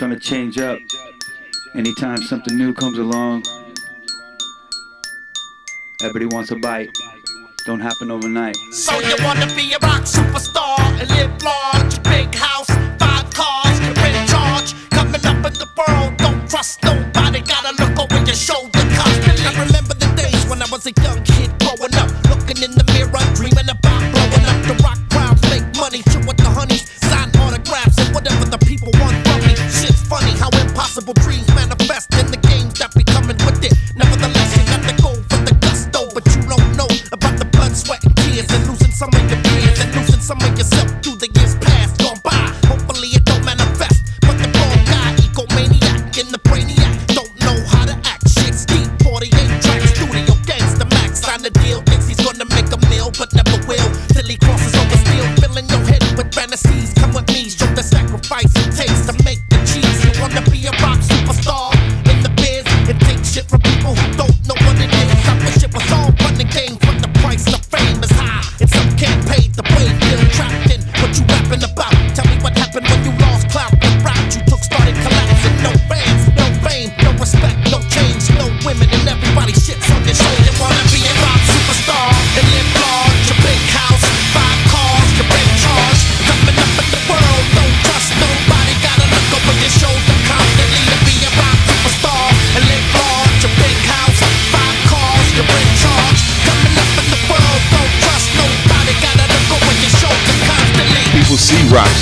trying to change up anytime something new comes along. Everybody wants a bite. Don't happen overnight. So you wanna be a rock superstar and live large, big house, five cars, you're in charge. Coming up in the world, don't trust nobody. Gotta look over your shoulder constantly. I remember the days when I was a young kid growing up, looking in the mirror, dreaming.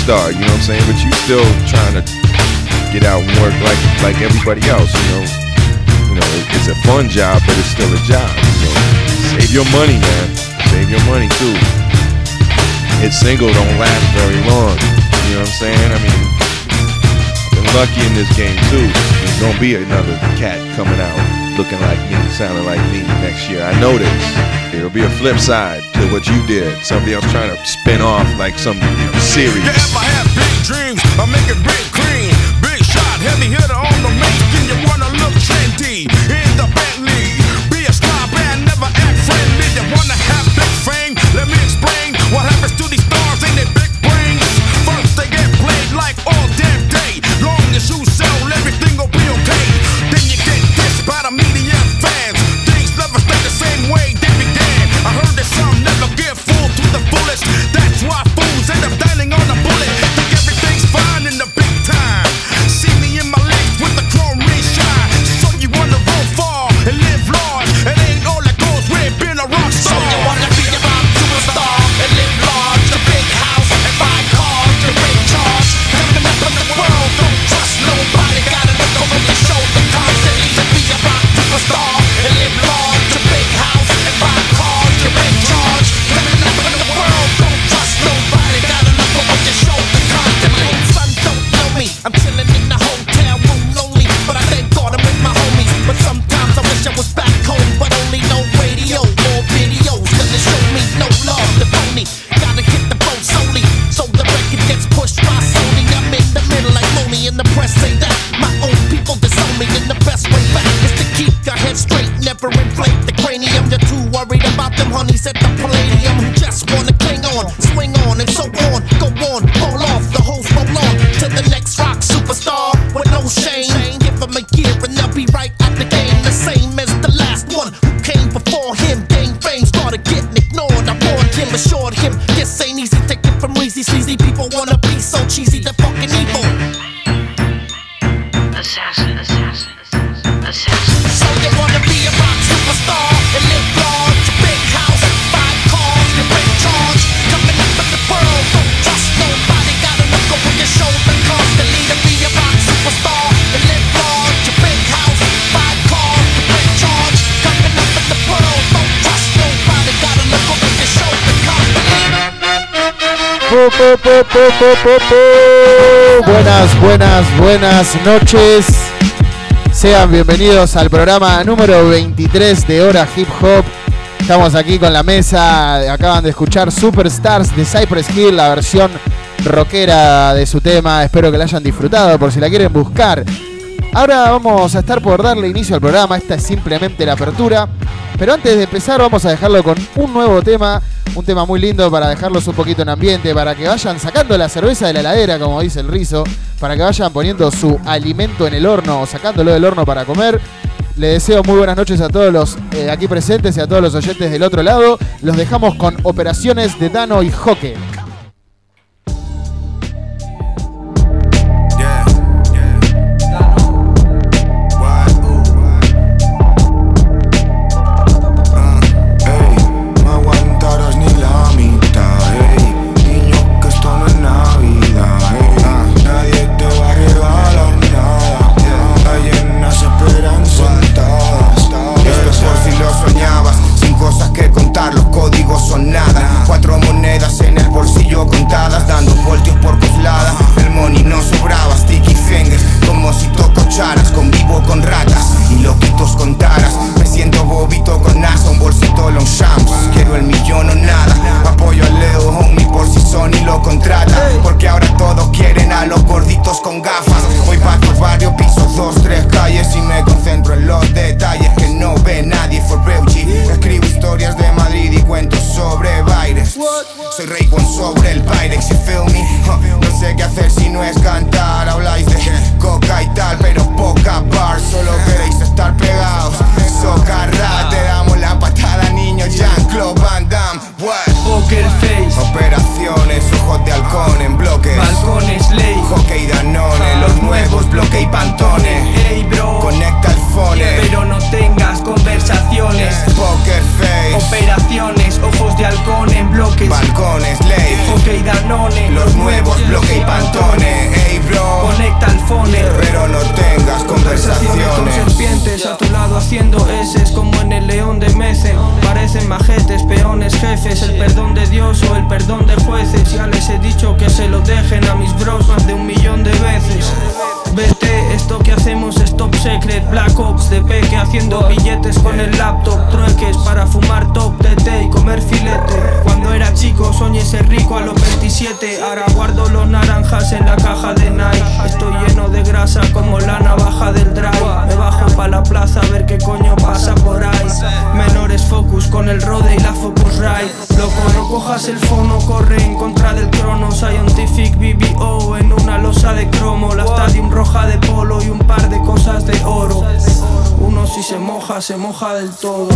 star, you know what I'm saying? But you still trying to get out and work like like everybody else, you know. You know, it's a fun job, but it's still a job. You know, save your money, man. Save your money too. It's single don't last very long. You know what I'm saying? I mean, I've been lucky in this game too. There's gonna be another cat coming out looking like me, sounding like me next year. I know this. It'll be a flip side to what you did. Somebody else trying to spin off like some series. Yeah, if I have big dreams, I'm big. Big shot, heavy hitter on the. You wanna look trendy in the back same Buenas, buenas, buenas noches. Sean bienvenidos al programa número 23 de Hora Hip Hop. Estamos aquí con la mesa. Acaban de escuchar Superstars de Cypress Hill, la versión rockera de su tema. Espero que la hayan disfrutado por si la quieren buscar. Ahora vamos a estar por darle inicio al programa. Esta es simplemente la apertura. Pero antes de empezar, vamos a dejarlo con un nuevo tema un tema muy lindo para dejarlos un poquito en ambiente, para que vayan sacando la cerveza de la heladera, como dice el rizo, para que vayan poniendo su alimento en el horno o sacándolo del horno para comer. Le deseo muy buenas noches a todos los eh, aquí presentes y a todos los oyentes del otro lado. Los dejamos con operaciones de Dano y Joque. Se moja, del todo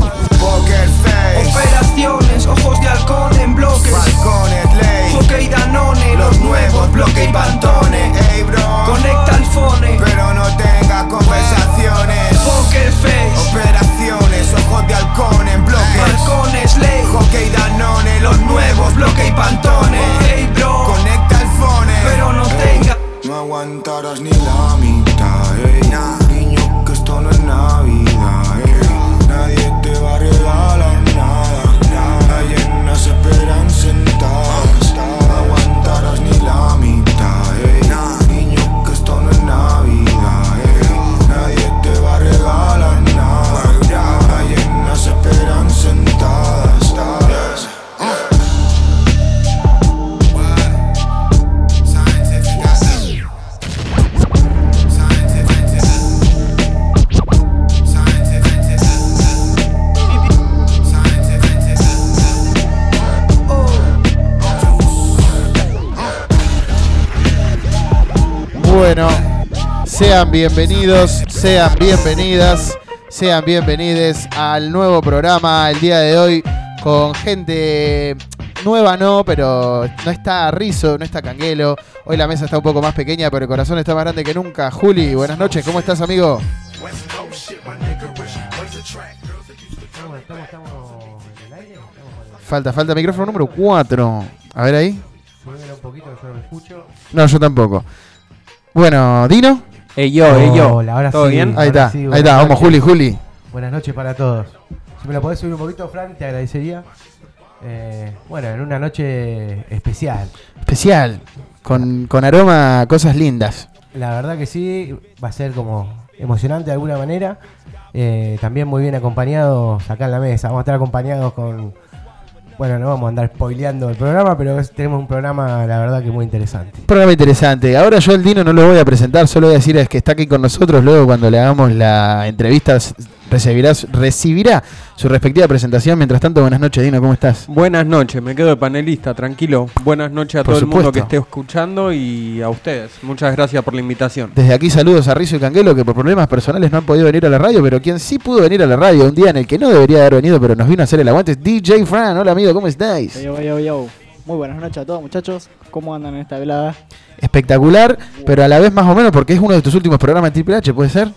sean bienvenidos, sean bienvenidas, sean bienvenides al nuevo programa el día de hoy con gente nueva no, pero no está Rizo, no está Canguelo. Hoy la mesa está un poco más pequeña, pero el corazón está más grande que nunca. Juli, buenas noches, ¿cómo estás, amigo? Falta, falta micrófono número 4. A ver ahí. un poquito yo no me escucho. No, yo tampoco. Bueno, Dino. Ey yo, ey yo. Hola, ahora ¿Todo sí. bien? Ahí está, sí, ahí está. Vamos. Juli, Juli. Buenas noches para todos. Si me lo podés subir un poquito, Fran, te agradecería. Eh, bueno, en una noche especial. Especial. Con, con aroma a cosas lindas. La verdad que sí, va a ser como emocionante de alguna manera. Eh, también muy bien acompañados acá en la mesa. Vamos a estar acompañados con. Bueno, no vamos a andar spoileando el programa, pero tenemos un programa, la verdad, que muy interesante. Programa interesante. Ahora yo el Dino no lo voy a presentar, solo voy a decir es que está aquí con nosotros. Luego cuando le hagamos la entrevista recibirá, recibirá su respectiva presentación. Mientras tanto, buenas noches, Dino, ¿cómo estás? Buenas noches, me quedo de panelista, tranquilo. Buenas noches a Por todo el mundo que esté escuchando y a ustedes. Muchas gracias por la invitación. Desde aquí saludos a Rizo y Canguelo que por problemas personales no han podido venir a la radio, pero quien sí pudo venir a la radio un día en el que no debería haber venido, pero nos vino a hacer el aguante es DJ Fran. Hola amigo, ¿cómo estáis? Yo, yo, yo. Muy buenas noches a todos muchachos. ¿Cómo andan en esta velada? Espectacular, pero a la vez más o menos porque es uno de tus últimos programas en Triple H, ¿puede ser?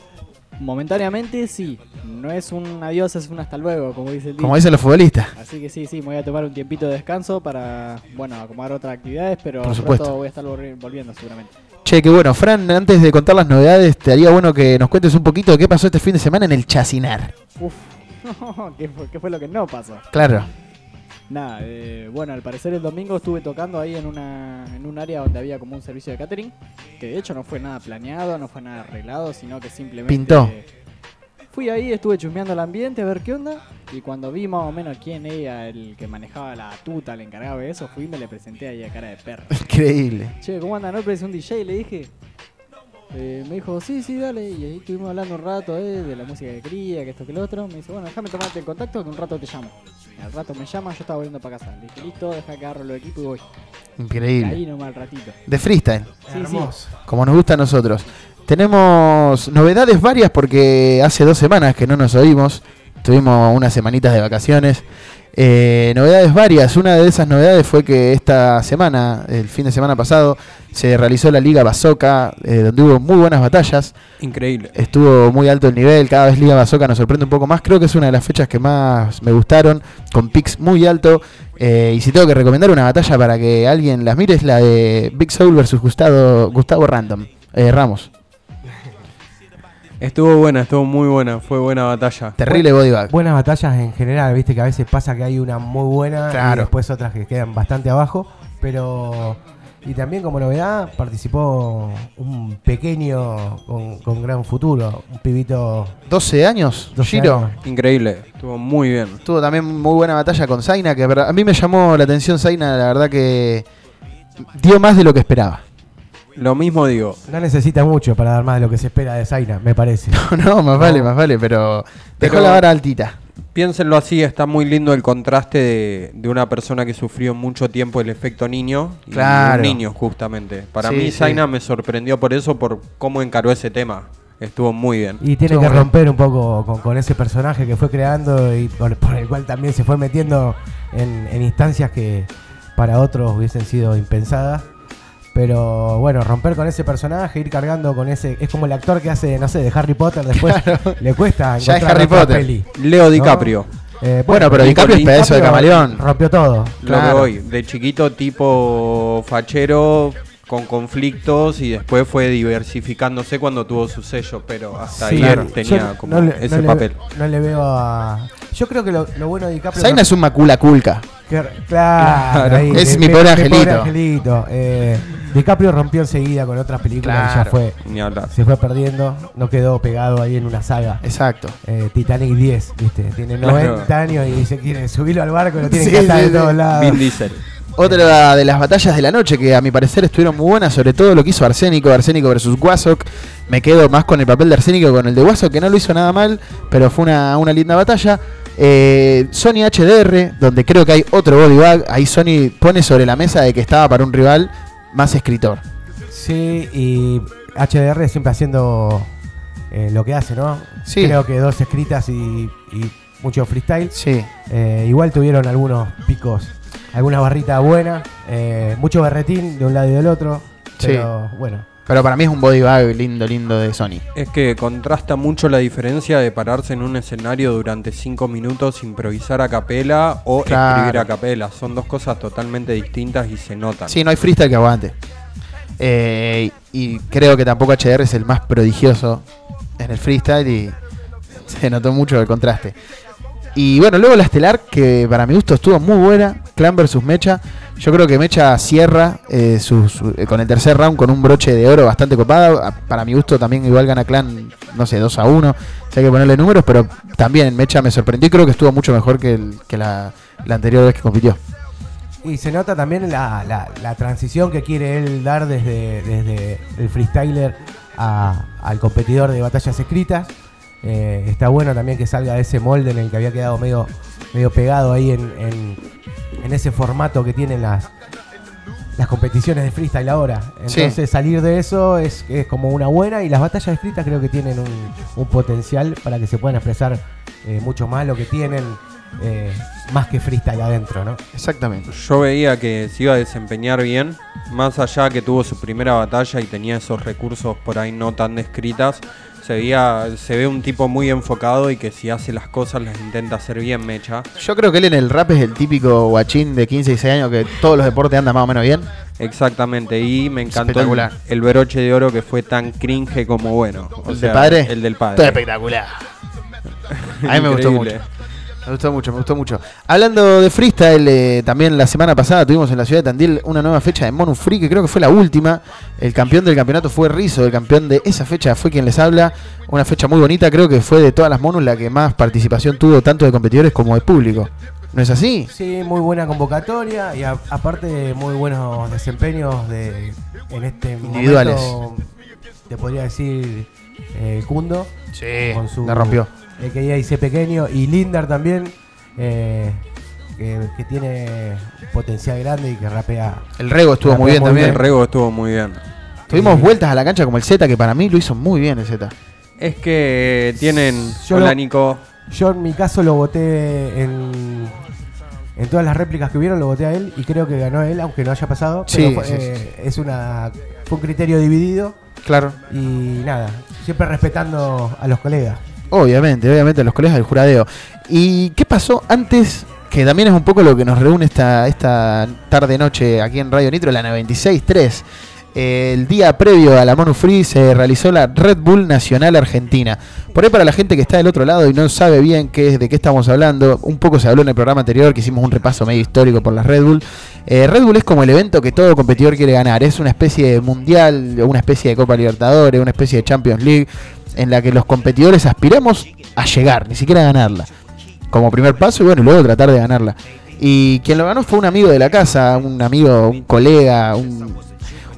Momentáneamente sí. No es un adiós, es un hasta luego, como dice el Como dicen los futbolistas. Así que sí, sí, me voy a tomar un tiempito de descanso para, bueno, acomodar otras actividades, pero Por supuesto. pronto voy a estar volvi- volviendo seguramente. Che, qué bueno. Fran, antes de contar las novedades, te haría bueno que nos cuentes un poquito de qué pasó este fin de semana en el Chacinar. Uf, ¿qué fue, qué fue lo que no pasó? Claro. Nada, eh, bueno, al parecer el domingo estuve tocando ahí en una en un área donde había como un servicio de catering, que de hecho no fue nada planeado, no fue nada arreglado, sino que simplemente Pintó. Fui ahí, estuve chusmeando el ambiente a ver qué onda, y cuando vi más o menos quién era el que manejaba la tuta, el encargado de eso, fui y me le presenté ahí a cara de perro. Increíble. Che, ¿cómo anda? ¿No es un DJ? Le dije. Eh, me dijo, sí, sí, dale. Y ahí estuvimos hablando un rato eh, de la música que quería, que esto, que lo otro. Me dice, bueno, déjame tomarte el contacto que un rato te llamo. Y al rato me llama, yo estaba volviendo para casa. Le dije, listo, deja que agarro los equipos y voy. Increíble. Ahí nomás al ratito. De freestyle. Sí, sí. como nos gusta a nosotros. Tenemos novedades varias porque hace dos semanas que no nos oímos. Tuvimos unas semanitas de vacaciones. Eh, novedades varias. Una de esas novedades fue que esta semana, el fin de semana pasado, se realizó la Liga Bazooka, eh, donde hubo muy buenas batallas. Increíble. Estuvo muy alto el nivel, cada vez Liga Bazooka nos sorprende un poco más. Creo que es una de las fechas que más me gustaron, con picks muy alto. Eh, y si tengo que recomendar una batalla para que alguien las mire, es la de Big Soul versus Gustavo, Gustavo Random. Eh, Ramos, Estuvo buena, estuvo muy buena, fue buena batalla. terrible body bag. Buenas batallas en general, viste que a veces pasa que hay una muy buena Claro. y después otras que quedan bastante abajo, pero y también como novedad participó un pequeño con, con gran futuro, un pibito 12 años, 12 Giro. años. Increíble, estuvo muy bien. Tuvo también muy buena batalla con Zaina, que a mí me llamó la atención Zaina, la verdad que dio más de lo que esperaba. Lo mismo digo. No necesita mucho para dar más de lo que se espera de Zaina, me parece. no, más vale, más vale, pero dejó Pero- la vara altita. Piénsenlo así, está muy lindo el contraste de, de una persona que sufrió mucho tiempo el efecto niño y Claro. un niño justamente. Para Sí, mí sí. Zaina me sorprendió por eso, por cómo encaró ese tema. Estuvo muy bien. Y tiene Estuvo que romper un poco con, con ese personaje que fue creando y por, por el cual también se fue metiendo en, en instancias que para otros hubiesen sido impensadas. Pero bueno, romper con ese personaje, ir cargando con ese. Es como el actor que hace, no sé, de Harry Potter, después le cuesta Ya es Harry Potter. peli. Leo DiCaprio. Eh, Bueno, pero DiCaprio es pedazo de camaleón. Rompió todo. Lo que voy, de chiquito tipo fachero con conflictos y después fue diversificándose cuando tuvo su sello, pero hasta Sí, ahí claro. tenía Yo como no le- ese no le- papel. no le veo a. Yo creo que lo, lo bueno de DiCaprio. Zaina no- es un macula culca. Que- claro, Claro. ahí, Es de- mi pobre angelito. angelito. Eh, DiCaprio rompió enseguida con otras películas y ya Claro. fue. Ni hablar. Se fue perdiendo, no quedó pegado ahí en una saga. Exacto. Eh, Titanic 10, ¿viste? Tiene Claro. 90 años y se quiere subirlo al barco y lo tiene Sí, que atar sí, de sí. todos lados. Vin Diesel. Otra de las batallas de la noche que a mi parecer estuvieron muy buenas, sobre todo lo que hizo Arsénico, Arsénico versus Wasok. Me quedo más con el papel de Arsénico que con el de Wasok, que no lo hizo nada mal, pero fue una, una linda batalla. Eh, Sony HDR, donde creo que hay otro body bag, ahí Sony pone sobre la mesa de que estaba para un rival más escritor. Sí, y HDR siempre haciendo eh, lo que hace, ¿no? Sí. Creo que dos escritas y, y mucho freestyle. Sí, Eh, igual tuvieron algunos picos, algunas barritas buenas, eh, mucho berretín de un lado y del otro. Sí. Pero bueno, pero para mí es un body bag lindo, lindo de Sony. Es que contrasta mucho la diferencia de pararse en un escenario durante cinco minutos, improvisar a capela o Claro. escribir a capela. Son dos cosas totalmente distintas y se notan. Sí, no hay freestyle que aguante. Eh, y creo que tampoco HDR es el más prodigioso en el freestyle y se notó mucho el contraste. Y bueno, luego la estelar, que para mi gusto estuvo muy buena, Clan versus Mecha. Yo creo que Mecha cierra eh, eh, con el tercer round con un broche de oro bastante copado. A- Para mi gusto también igual gana Clan, no sé, 2 a 1. Si hay que ponerle números, pero también Mecha me sorprendió y creo que estuvo mucho mejor que, la, anterior vez que compitió. y se nota también la, transición que quiere él dar desde, desde el freestyler al competidor de batallas escritas. Eh, está bueno también que salga de ese molde en el que había quedado medio, medio pegado ahí en, en- en ese formato que tienen las, las competiciones de freestyle ahora. Sí. Entonces salir de eso es, es como una buena y las batallas de freestyle creo que tienen un, un potencial para que se puedan expresar eh, mucho más lo que tienen, eh, más que freestyle adentro, ¿no? Exactamente. Yo veía que se iba a desempeñar bien, más allá que tuvo su primera batalla y tenía esos recursos por ahí no tan descritas. Se, veía, se ve un tipo muy enfocado y que si hace las cosas las intenta hacer bien, mecha. Yo creo que él en el rap es el típico guachín de 15 y 16 años que todos los deportes andan más o menos bien. Exactamente, y me encantó el, el broche de oro que fue tan cringe como bueno. O ¿El sea, de padre? El del Todo padre. espectacular. A mí me gustó mucho. Me gustó mucho, me gustó mucho. Hablando de freestyle, eh, también la semana pasada tuvimos en la ciudad de Tandil una nueva fecha de Monu Free, que creo que fue la última. El campeón del campeonato fue Rizo, el campeón de esa fecha fue quien les habla. Una fecha muy bonita, creo que fue de todas las Monus la que más participación tuvo, tanto de competidores como de público. ¿No es así? Sí, muy buena convocatoria y a- aparte muy buenos desempeños de en este Individuales. momento, te podría decir eh, Kundo Sí, con su la rompió. El que dice pequeño y Lindar también eh, que, que tiene potencial grande y que rapea. El Rego estuvo muy bien también. El Rego estuvo muy bien. Tuvimos vueltas a la cancha como el Z, que para mí lo hizo muy bien el Z. Es que tienen. Yo Hola, lo- Nico. Yo en mi caso lo voté en, en todas las réplicas que hubieron, lo voté a él y creo que ganó él, aunque no haya pasado. Sí, pero fue, sí, eh, es una fue un criterio dividido Claro. y nada, siempre respetando a los colegas. Obviamente, obviamente, los colegas del juradeo. ¿Y qué pasó antes? Que también es un poco lo que nos reúne esta, esta tarde-noche aquí en Radio Nitro, la 96.3. Eh, El día previo a la Monu Free se realizó la Red Bull Nacional Argentina. Por ahí para la gente que está del otro lado y no sabe bien qué es, de qué estamos hablando, un poco se habló en el programa anterior que hicimos un repaso medio histórico por las Red Bull. Eh, Red Bull es como el evento que todo competidor quiere ganar. Es una especie de mundial, una especie de Copa Libertadores, una especie de Champions League, en la que los competidores aspiramos a llegar, ni siquiera a ganarla. Como primer paso y bueno, luego tratar de ganarla. Y quien lo ganó fue un amigo de la casa, un amigo, un colega, un,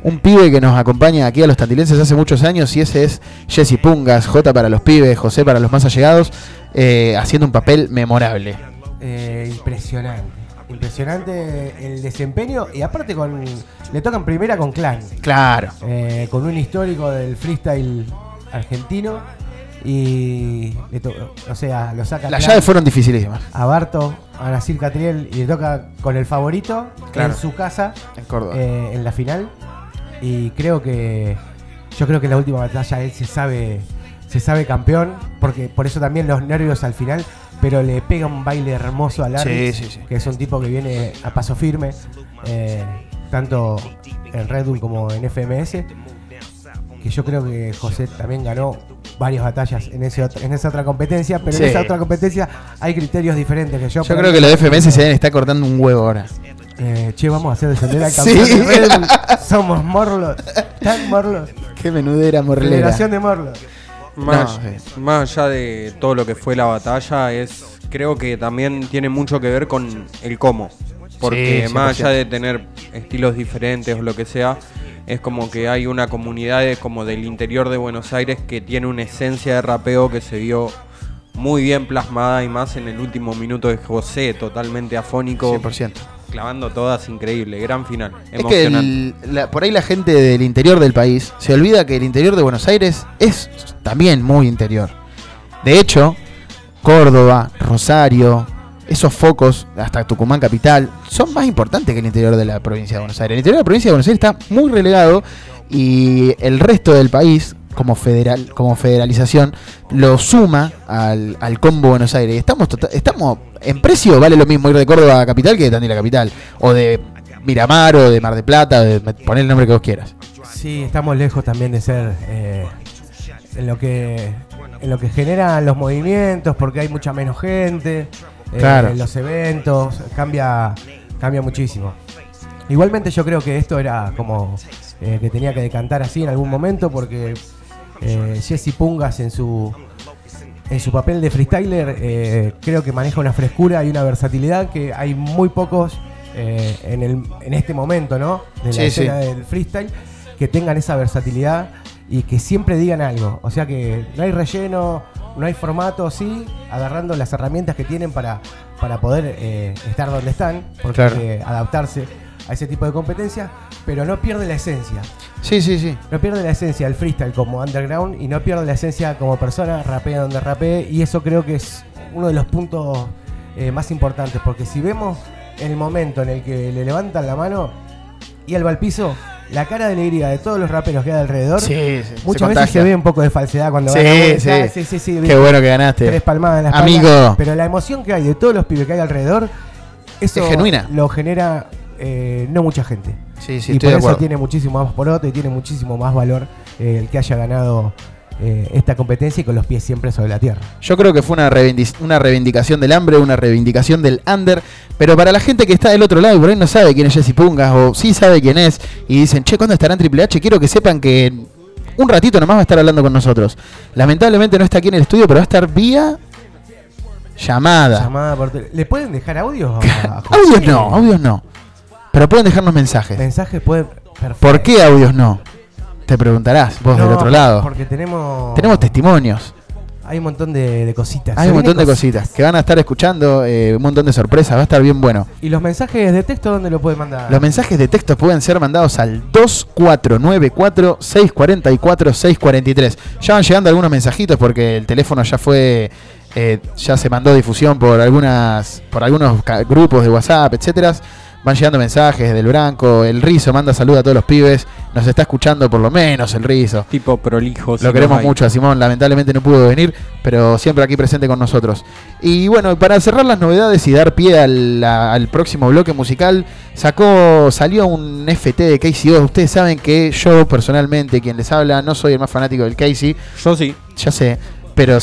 un pibe que nos acompaña aquí a los tandilenses hace muchos años y ese es Jesse Pungas, J para los pibes, José para los más allegados, eh, haciendo un papel memorable. Eh, impresionante. Impresionante el desempeño y aparte con le tocan primera con Clan. Claro. Eh, con un histórico del freestyle argentino y le o sea, lo saca Las llaves fueron dificilísimas. a Barto, a Nasir Catriel y le toca con el favorito Claro. en su casa En Córdoba. eh, en la final y creo que yo creo que en la última batalla él se sabe se sabe campeón porque por eso también los nervios al final pero le pega un baile hermoso a Larry Sí, sí, sí. que es un tipo que viene a paso firme eh, tanto en Red Bull como en FMS que yo creo que José también ganó varias batallas en, ese otro- en esa otra competencia pero Sí. en esa otra competencia hay criterios diferentes que yo Yo creo que los FMS se deben estar cortando un huevo ahora. eh, che, vamos a hacer descender al Sí. campeón de Red Bull. Somos Morlos. Tan Morlos. Qué menudera morlera. Federación de Morlos. Más, No, más allá de todo lo que fue la batalla, es creo que también tiene mucho que ver con el cómo. Porque Sí, más 100%. allá de tener estilos diferentes o lo que sea, es como que hay una comunidad de- como del interior de Buenos Aires que tiene una esencia de rapeo que se vio muy bien plasmada y más en el último minuto de José, totalmente afónico, 100%. clavando todas, increíble, gran final, Es que emocionante. el- la- por ahí la gente del interior del país se olvida que el interior de Buenos Aires es también muy interior. De hecho, Córdoba, Rosario, esos focos, hasta Tucumán capital, son más importantes que el interior de la provincia de Buenos Aires. El interior de la provincia de Buenos Aires está muy relegado y el resto del país, como federal, como federalización, lo suma al, al combo Buenos Aires. Estamos, tota- estamos en precio, vale lo mismo ir de Córdoba capital que de Tandil a capital. O de Miramar o de Mar de Plata, de, poner el nombre que vos quieras. Sí, estamos lejos también de ser eh, en lo que en lo que generan los movimientos, porque hay mucha menos gente, Claro. los eventos, cambia, cambia muchísimo. Igualmente yo creo que esto era como eh, que tenía que decantar así en algún momento, porque eh, Jesse Pungas en su en su papel de freestyler eh, creo que maneja una frescura y una versatilidad que hay muy pocos eh, en, el, en este momento, ¿no? De la Sí, escena sí. del freestyle que tengan esa versatilidad y que siempre digan algo. O sea que no hay relleno, no hay formato, sí, agarrando las herramientas que tienen para, para poder eh, estar donde están, porque Claro. adaptarse a ese tipo de competencia, pero no pierde la esencia. Sí, sí, sí. No pierde la esencia del freestyle como underground y no pierde la esencia como persona, rapea donde rapee, y eso creo que es uno de los puntos eh, más importantes, porque si vemos el momento en el que le levantan la mano y él va al piso, la cara de alegría de todos los raperos que hay alrededor, Sí, sí, se muchas veces se ve un poco de falsedad cuando Sí, uno, sí. sí, sí, Qué bueno que ganaste. Tres palmadas en la Amigo. Pero la emoción que hay de todos los pibes que hay alrededor, eso Es genuina. lo genera eh, no mucha gente. Sí, sí, y estoy por de eso acuerdo. tiene muchísimo más poroto y tiene muchísimo más valor eh, el que haya ganado eh, esta competencia y con los pies siempre sobre la tierra. Yo creo que fue una, una reivindicación del hambre, una reivindicación del under. Pero para la gente que está del otro lado y por ahí no sabe quién es Jesse Pungas o sí sabe quién es y dicen, che, ¿cuándo estará en Triple H? Quiero que sepan que un ratito nomás va a estar hablando con nosotros. Lamentablemente no está aquí en el estudio, pero va a estar vía llamada. Llamada por ¿Le pueden dejar audios? a- a José? Audios no, audios no. Pero pueden dejarnos mensajes. Mensajes pueden. perfecto. ¿Por qué audios no? Te preguntarás vos del otro lado. Porque tenemos. Tenemos testimonios. Hay un montón de, de cositas. Hay un montón de cositas que van a estar escuchando, eh, un montón de sorpresas, va a estar bien bueno. ¿Y los mensajes de texto dónde lo pueden mandar? Los mensajes de texto pueden ser mandados al 2494-644-643. Ya van llegando algunos mensajitos porque el teléfono ya fue, eh, ya se mandó difusión por algunas, por algunos grupos de WhatsApp, etcétera. Van llegando mensajes del Branco, el Rizo manda saludos a todos los pibes, nos está escuchando por lo menos el Rizo. Tipo prolijo. si Lo queremos mucho a Simón, lamentablemente no pudo venir, pero siempre aquí presente con nosotros. Y bueno, para cerrar las novedades y dar pie al, a- al próximo bloque musical, sacó, salió un FT de KCO. Ustedes saben que yo personalmente, quien les habla, no soy el más fanático del Casey. Yo sí. Ya sé, pero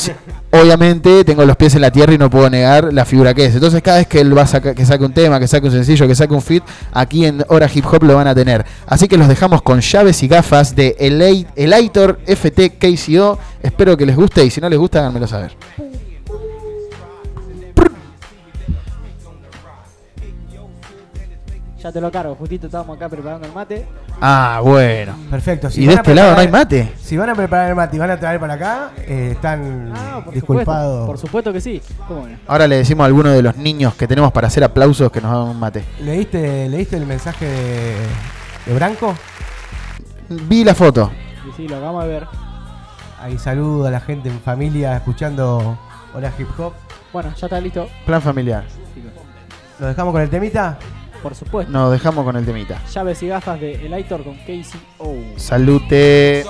obviamente tengo los pies en la tierra y no puedo negar la figura que es. Entonces cada vez que él va a saca- que saque un tema, que saque un sencillo, que saque un fit, aquí en Hora Hip Hop lo van a tener. Así que los dejamos con llaves y gafas de Elator FT KCO. Espero que les guste y si no les gusta, háganmelo saber. Ya te lo cargo, justito estábamos acá preparando el mate. Ah, bueno. Perfecto. ¿Y de este lado no hay mate? Si van a preparar el mate y van a traer para acá, eh, están Ah, por disculpados. supuesto, por supuesto que sí. ¿Cómo no? Ahora le decimos a alguno de los niños que tenemos para hacer aplausos que nos hagan un mate. ¿Leíste, ¿Leíste el mensaje de, de Branco? Vi la foto. Sí, sí, lo acabamos de ver. Ahí saludo a la gente en familia escuchando Hola Hip Hop. Bueno, ya está listo. Plan familiar. ¿Lo dejamos con el temita? Por supuesto. Nos dejamos con el temita. Llaves y gafas de El Aitor con Casey O. Salute.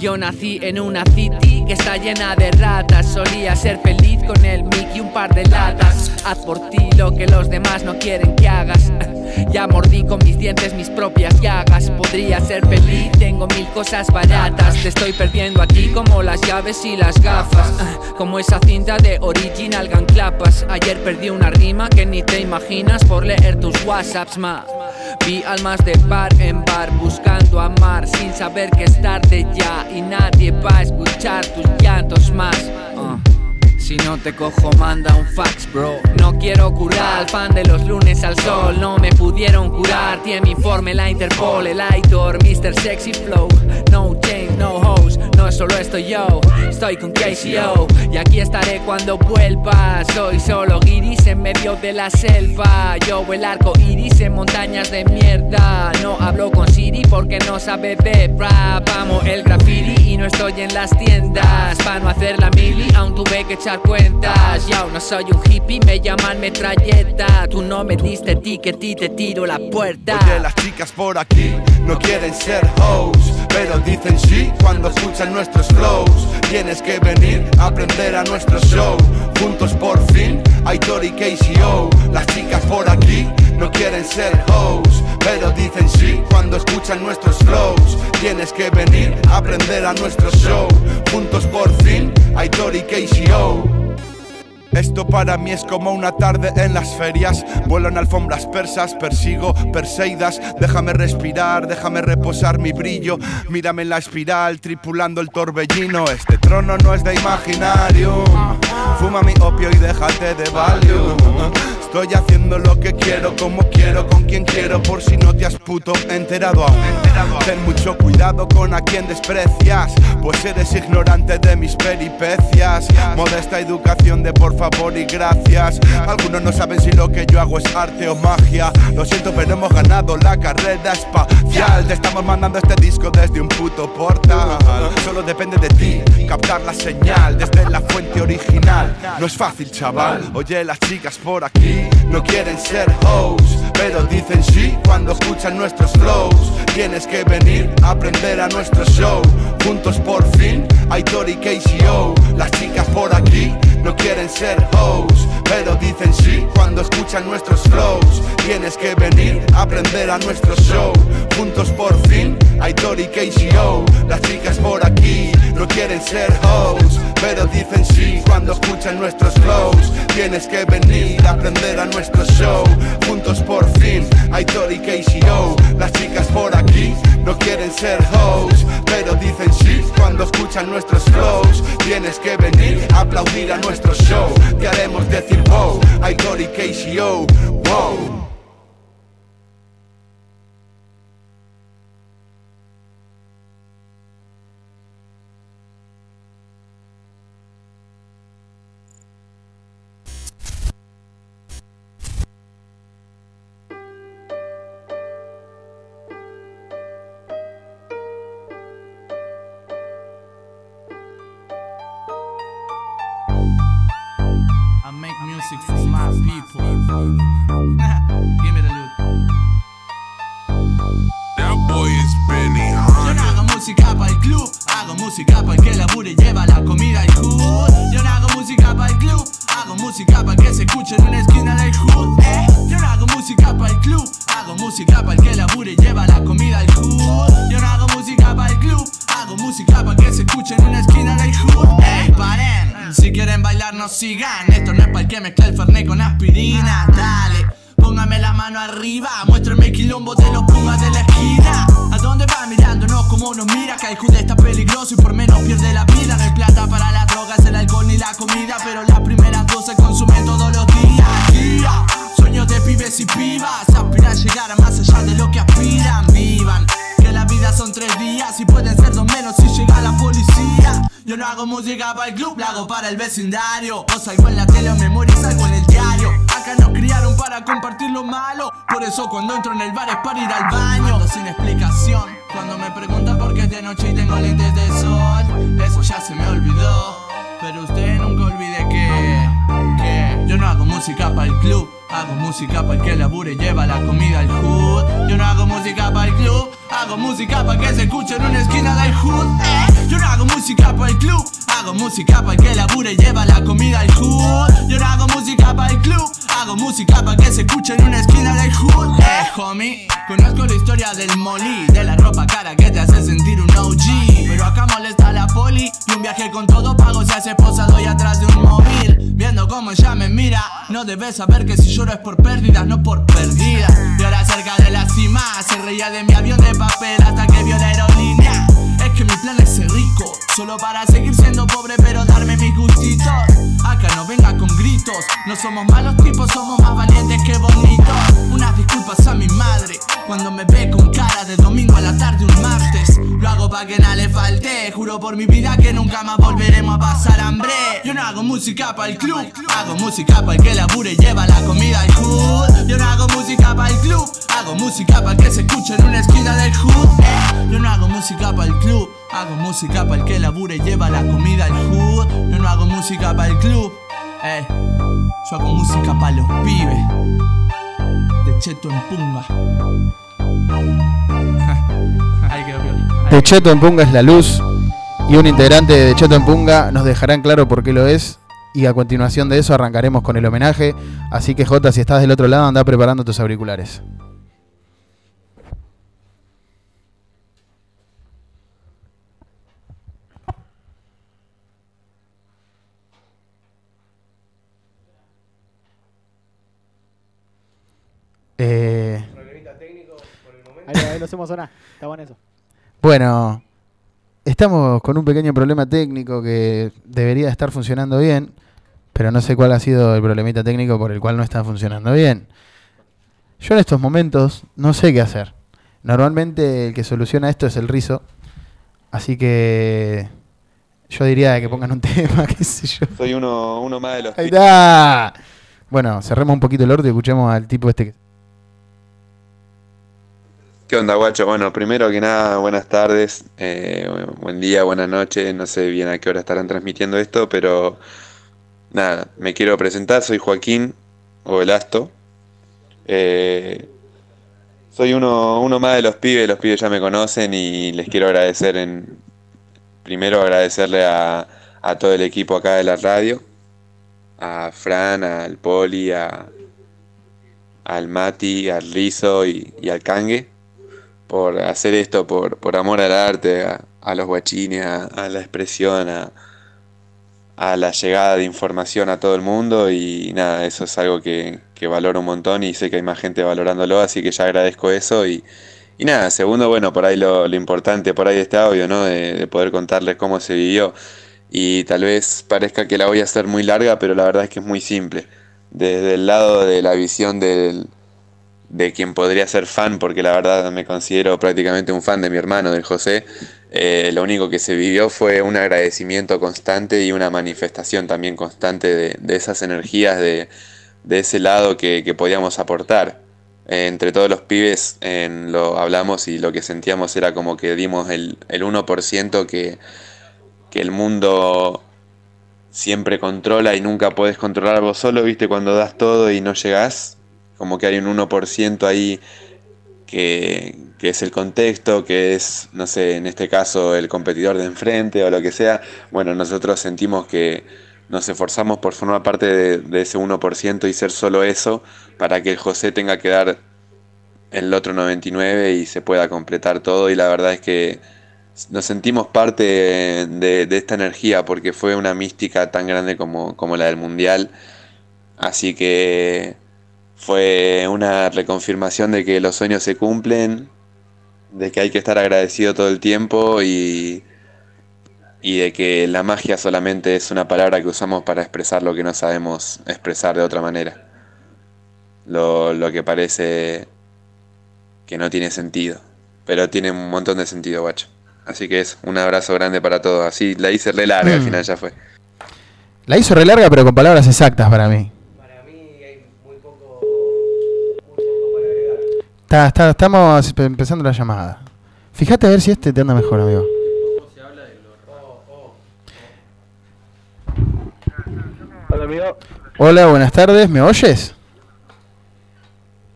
Yo, nací en una city que está llena de ratas. Solía ser feliz con el mic y un par de latas. Haz por ti lo que los demás no quieren que hagas. Ya mordí con mis dientes mis propias llagas. Podría ser feliz, tengo mil cosas baratas. Te estoy perdiendo aquí como las llaves y las gafas. Como esa cinta de Original Gun Clapas. Ayer perdí una rima que ni te imaginas por leer tus WhatsApps, ma. Vi almas de bar en bar buscando amar sin saber que es tarde ya y nadie va a escuchar tus llantos más. Uh. Si no te cojo, manda un fax, bro. No quiero curar al fan de los lunes al sol. No me pudieron curar. Tiene mi informe la Interpol, el Aitor, Mr. Sexy Flow. No change, no hoes. No solo estoy yo, estoy con KCO. Y aquí estaré cuando vuelva. Soy solo guiris en medio de la selva. Yo el arco iris en montañas de mierda. No hablo con Siri porque no sabe de rap. Amo el graffiti y no estoy en las tiendas. Para no hacer la mili, aún tuve que echar cuentas. Ya no soy un hippie, me llaman metralleta. Tú no me diste ticket y te tiro la puerta. Oye, las chicas por aquí no quieren ser hoes, pero dicen sí cuando escuchan nuestros flows. Tienes que venir a aprender a nuestro show. Juntos por fin, Aitor y KCO. Las chicas por aquí no quieren ser hoes, pero dicen sí cuando escuchan nuestros flows. Tienes que venir a aprender a nuestro show. Juntos por fin, Aitor y KCO. Esto para mí es como una tarde en las ferias. Vuelo en alfombras persas, persigo perseidas. Déjame respirar, déjame reposar mi brillo. Mírame en la espiral, tripulando el torbellino. Este trono no es de imaginario. Fuma mi opio y déjate de value. Estoy haciendo lo que quiero, como quiero, con quien quiero, por si no te has puto enterado. Ten mucho cuidado con a quien desprecias, pues eres ignorante de mis peripecias. Modesta educación de por favor y gracias. Algunos no saben si lo que yo hago es arte o magia. Lo siento, pero hemos ganado la carrera espacial. Te estamos mandando este disco desde un puto portal. Solo depende de ti captar la señal desde la fuente original. No es fácil, chaval. Oye, las chicas por aquí no quieren ser hoes, pero dicen sí cuando escuchan nuestros flows. Tienes que venir a aprender a nuestro show. Juntos por fin, Aitor y KCO. Las chicas por aquí no quieren ser hoes, pero dicen sí cuando escuchan nuestros flows. Tienes que venir a aprender a nuestro show. Juntos por fin, Aitor y KCO. Las chicas por aquí no quieren ser hoes, pero dicen sí cuando escuchan nuestros flows. Tienes que venir a aprender a nuestro show. Juntos por fin, Aitor y KCO. Las chicas por aquí no quieren ser hoes, pero dicen sí cuando escuchan nuestros flows. Tienes que venir a aplaudir a nuestro show. Te haremos decir wow, Aitor y KCO. Wow. Quilombo de los pumas de la esquina. ¿A dónde va mirándonos como nos mira? Que el hood está peligroso y por menos pierde la vida. No hay plata para las drogas, el alcohol ni la comida, pero las primeras dos se consumen todos los días. Yeah. Sueños de pibes y pibas, aspiran a llegar a más allá de lo que aspiran. Vivan, que la vida son tres días y pueden ser dos menos si llega la policía. Yo no hago música para el club, la hago para el vecindario. O salgo en la tele o memoria y salgo en el para compartir lo malo. Por eso cuando entro en el bar es para ir al baño. Ando sin explicación. Cuando me preguntan por qué es de noche y tengo lentes de sol, eso ya se me olvidó. Pero usted nunca olvide que, que yo no hago música para el club. Hago música para el que labure y lleva la comida al hood. Yo no hago música para el club, hago música para que se escuche en una esquina del hood. Eh. Yo no hago música para el club, hago música para el que labure y lleva la comida al hood. Yo no hago música para el club, hago música para que se escuche en una esquina del hood. Eh, homie, conozco la historia del molly, de la ropa cara que te hace sentir un OG. Pero acá molesta la poli y un viaje con todo pago se hace posado y atrás de un móvil. Viendo cómo ella me mira, no debes saber que si lloro es por pérdidas, no por perdidas. Y ahora cerca de la cima, se reía de mi avión de papel hasta que vio la aerolínea. Es que mi plan es ser rico, solo para seguir siendo pobre pero darme mis gustitos. Acá no venga no somos malos tipos, somos más valientes que bonitos. Unas disculpas a mi madre, cuando me ve con cara de domingo a la tarde un martes. Lo hago pa' que nada le falte, juro por mi vida que nunca más volveremos a pasar hambre. Yo no hago música para el club, hago música para el que labure y lleva la comida al hood. Yo no hago música para el club, hago música para que se escuche en una esquina del hood. Eh, Yo no hago música para el club, hago música para el que labure y lleva la comida al hood. Yo no hago música para el club, eh. Yo hago música para los pibes. De Cheto en Punga. De Cheto en Punga es la luz y un integrante de Cheto en Punga nos dejará claro por qué lo es y a continuación de eso arrancaremos con el homenaje. Así que Jota, si estás del otro lado, anda preparando tus auriculares. Ahí, ahí lo hacemos sonar. Está bueno eso. Bueno, estamos con un pequeño problema técnico que debería estar funcionando bien, pero no sé cuál ha sido el problemita técnico por el cual no está funcionando bien. Yo en estos momentos no sé qué hacer. Normalmente el que soluciona esto es el rizo, así que yo diría que pongan un tema, qué sé yo. Soy uno, uno más de los Ahí está. Bueno, cerremos un poquito el orto y escuchemos al tipo este que... ¿Qué onda, guacho? Bueno, primero que nada, buenas tardes, eh, buen día, buenas noches, no sé bien a qué hora estarán transmitiendo esto, pero nada, me quiero presentar, soy Joaquín Ovelasto. Eh, soy uno, uno más de los pibes, los pibes ya me conocen y les quiero agradecer en primero agradecerle a, todo el equipo acá de la radio, a Fran, al Poli, a, al Mati, al Rizo y, al Kange por hacer esto por, por amor al arte, a, los guachines, a, la expresión, a, a la llegada de información a todo el mundo y nada, eso es algo que, que valoro un montón y sé que hay más gente valorándolo, así que ya agradezco eso y, y nada, segundo, bueno, por ahí lo, importante, por ahí este audio, ¿no? De, de poder contarles cómo se vivió y tal vez parezca que la voy a hacer muy larga, pero la verdad es que es muy simple. Desde el lado de la visión del, de quien podría ser fan, porque la verdad me considero prácticamente un fan de mi hermano, del José, eh, lo único que se vivió fue un agradecimiento constante y una manifestación también constante de, de esas energías, de, de ese lado que, que podíamos aportar. Eh, entre todos los pibes en lo hablamos y lo que sentíamos era como que dimos el, el 1% que, que el mundo siempre controla y nunca puedes controlar vos solo, viste, cuando das todo y no llegás, como que hay un 1% ahí que, que es el contexto, que es, no sé, en este caso el competidor de enfrente o lo que sea. Bueno, nosotros sentimos que nos esforzamos por formar parte de, ese 1% y ser solo eso para que José tenga que dar el otro 99 y se pueda completar todo y la verdad es que nos sentimos parte de, de esta energía porque fue una mística tan grande como, como la del mundial así que fue una reconfirmación de que los sueños se cumplen de que hay que estar agradecido todo el tiempo y, y de que la magia solamente es una palabra que usamos para expresar lo que no sabemos expresar de otra manera lo, lo que parece que no tiene sentido. Pero tiene un montón de sentido, guacho. Así que es un abrazo grande para todos. Así la hice re larga, al Mm. final ya fue. La hizo re larga, pero con palabras exactas para mí. Está, está, estamos empe- empezando la llamada. Fíjate a ver si este te anda mejor, amigo. Hola amigo, Hola, buenas tardes, ¿me oyes?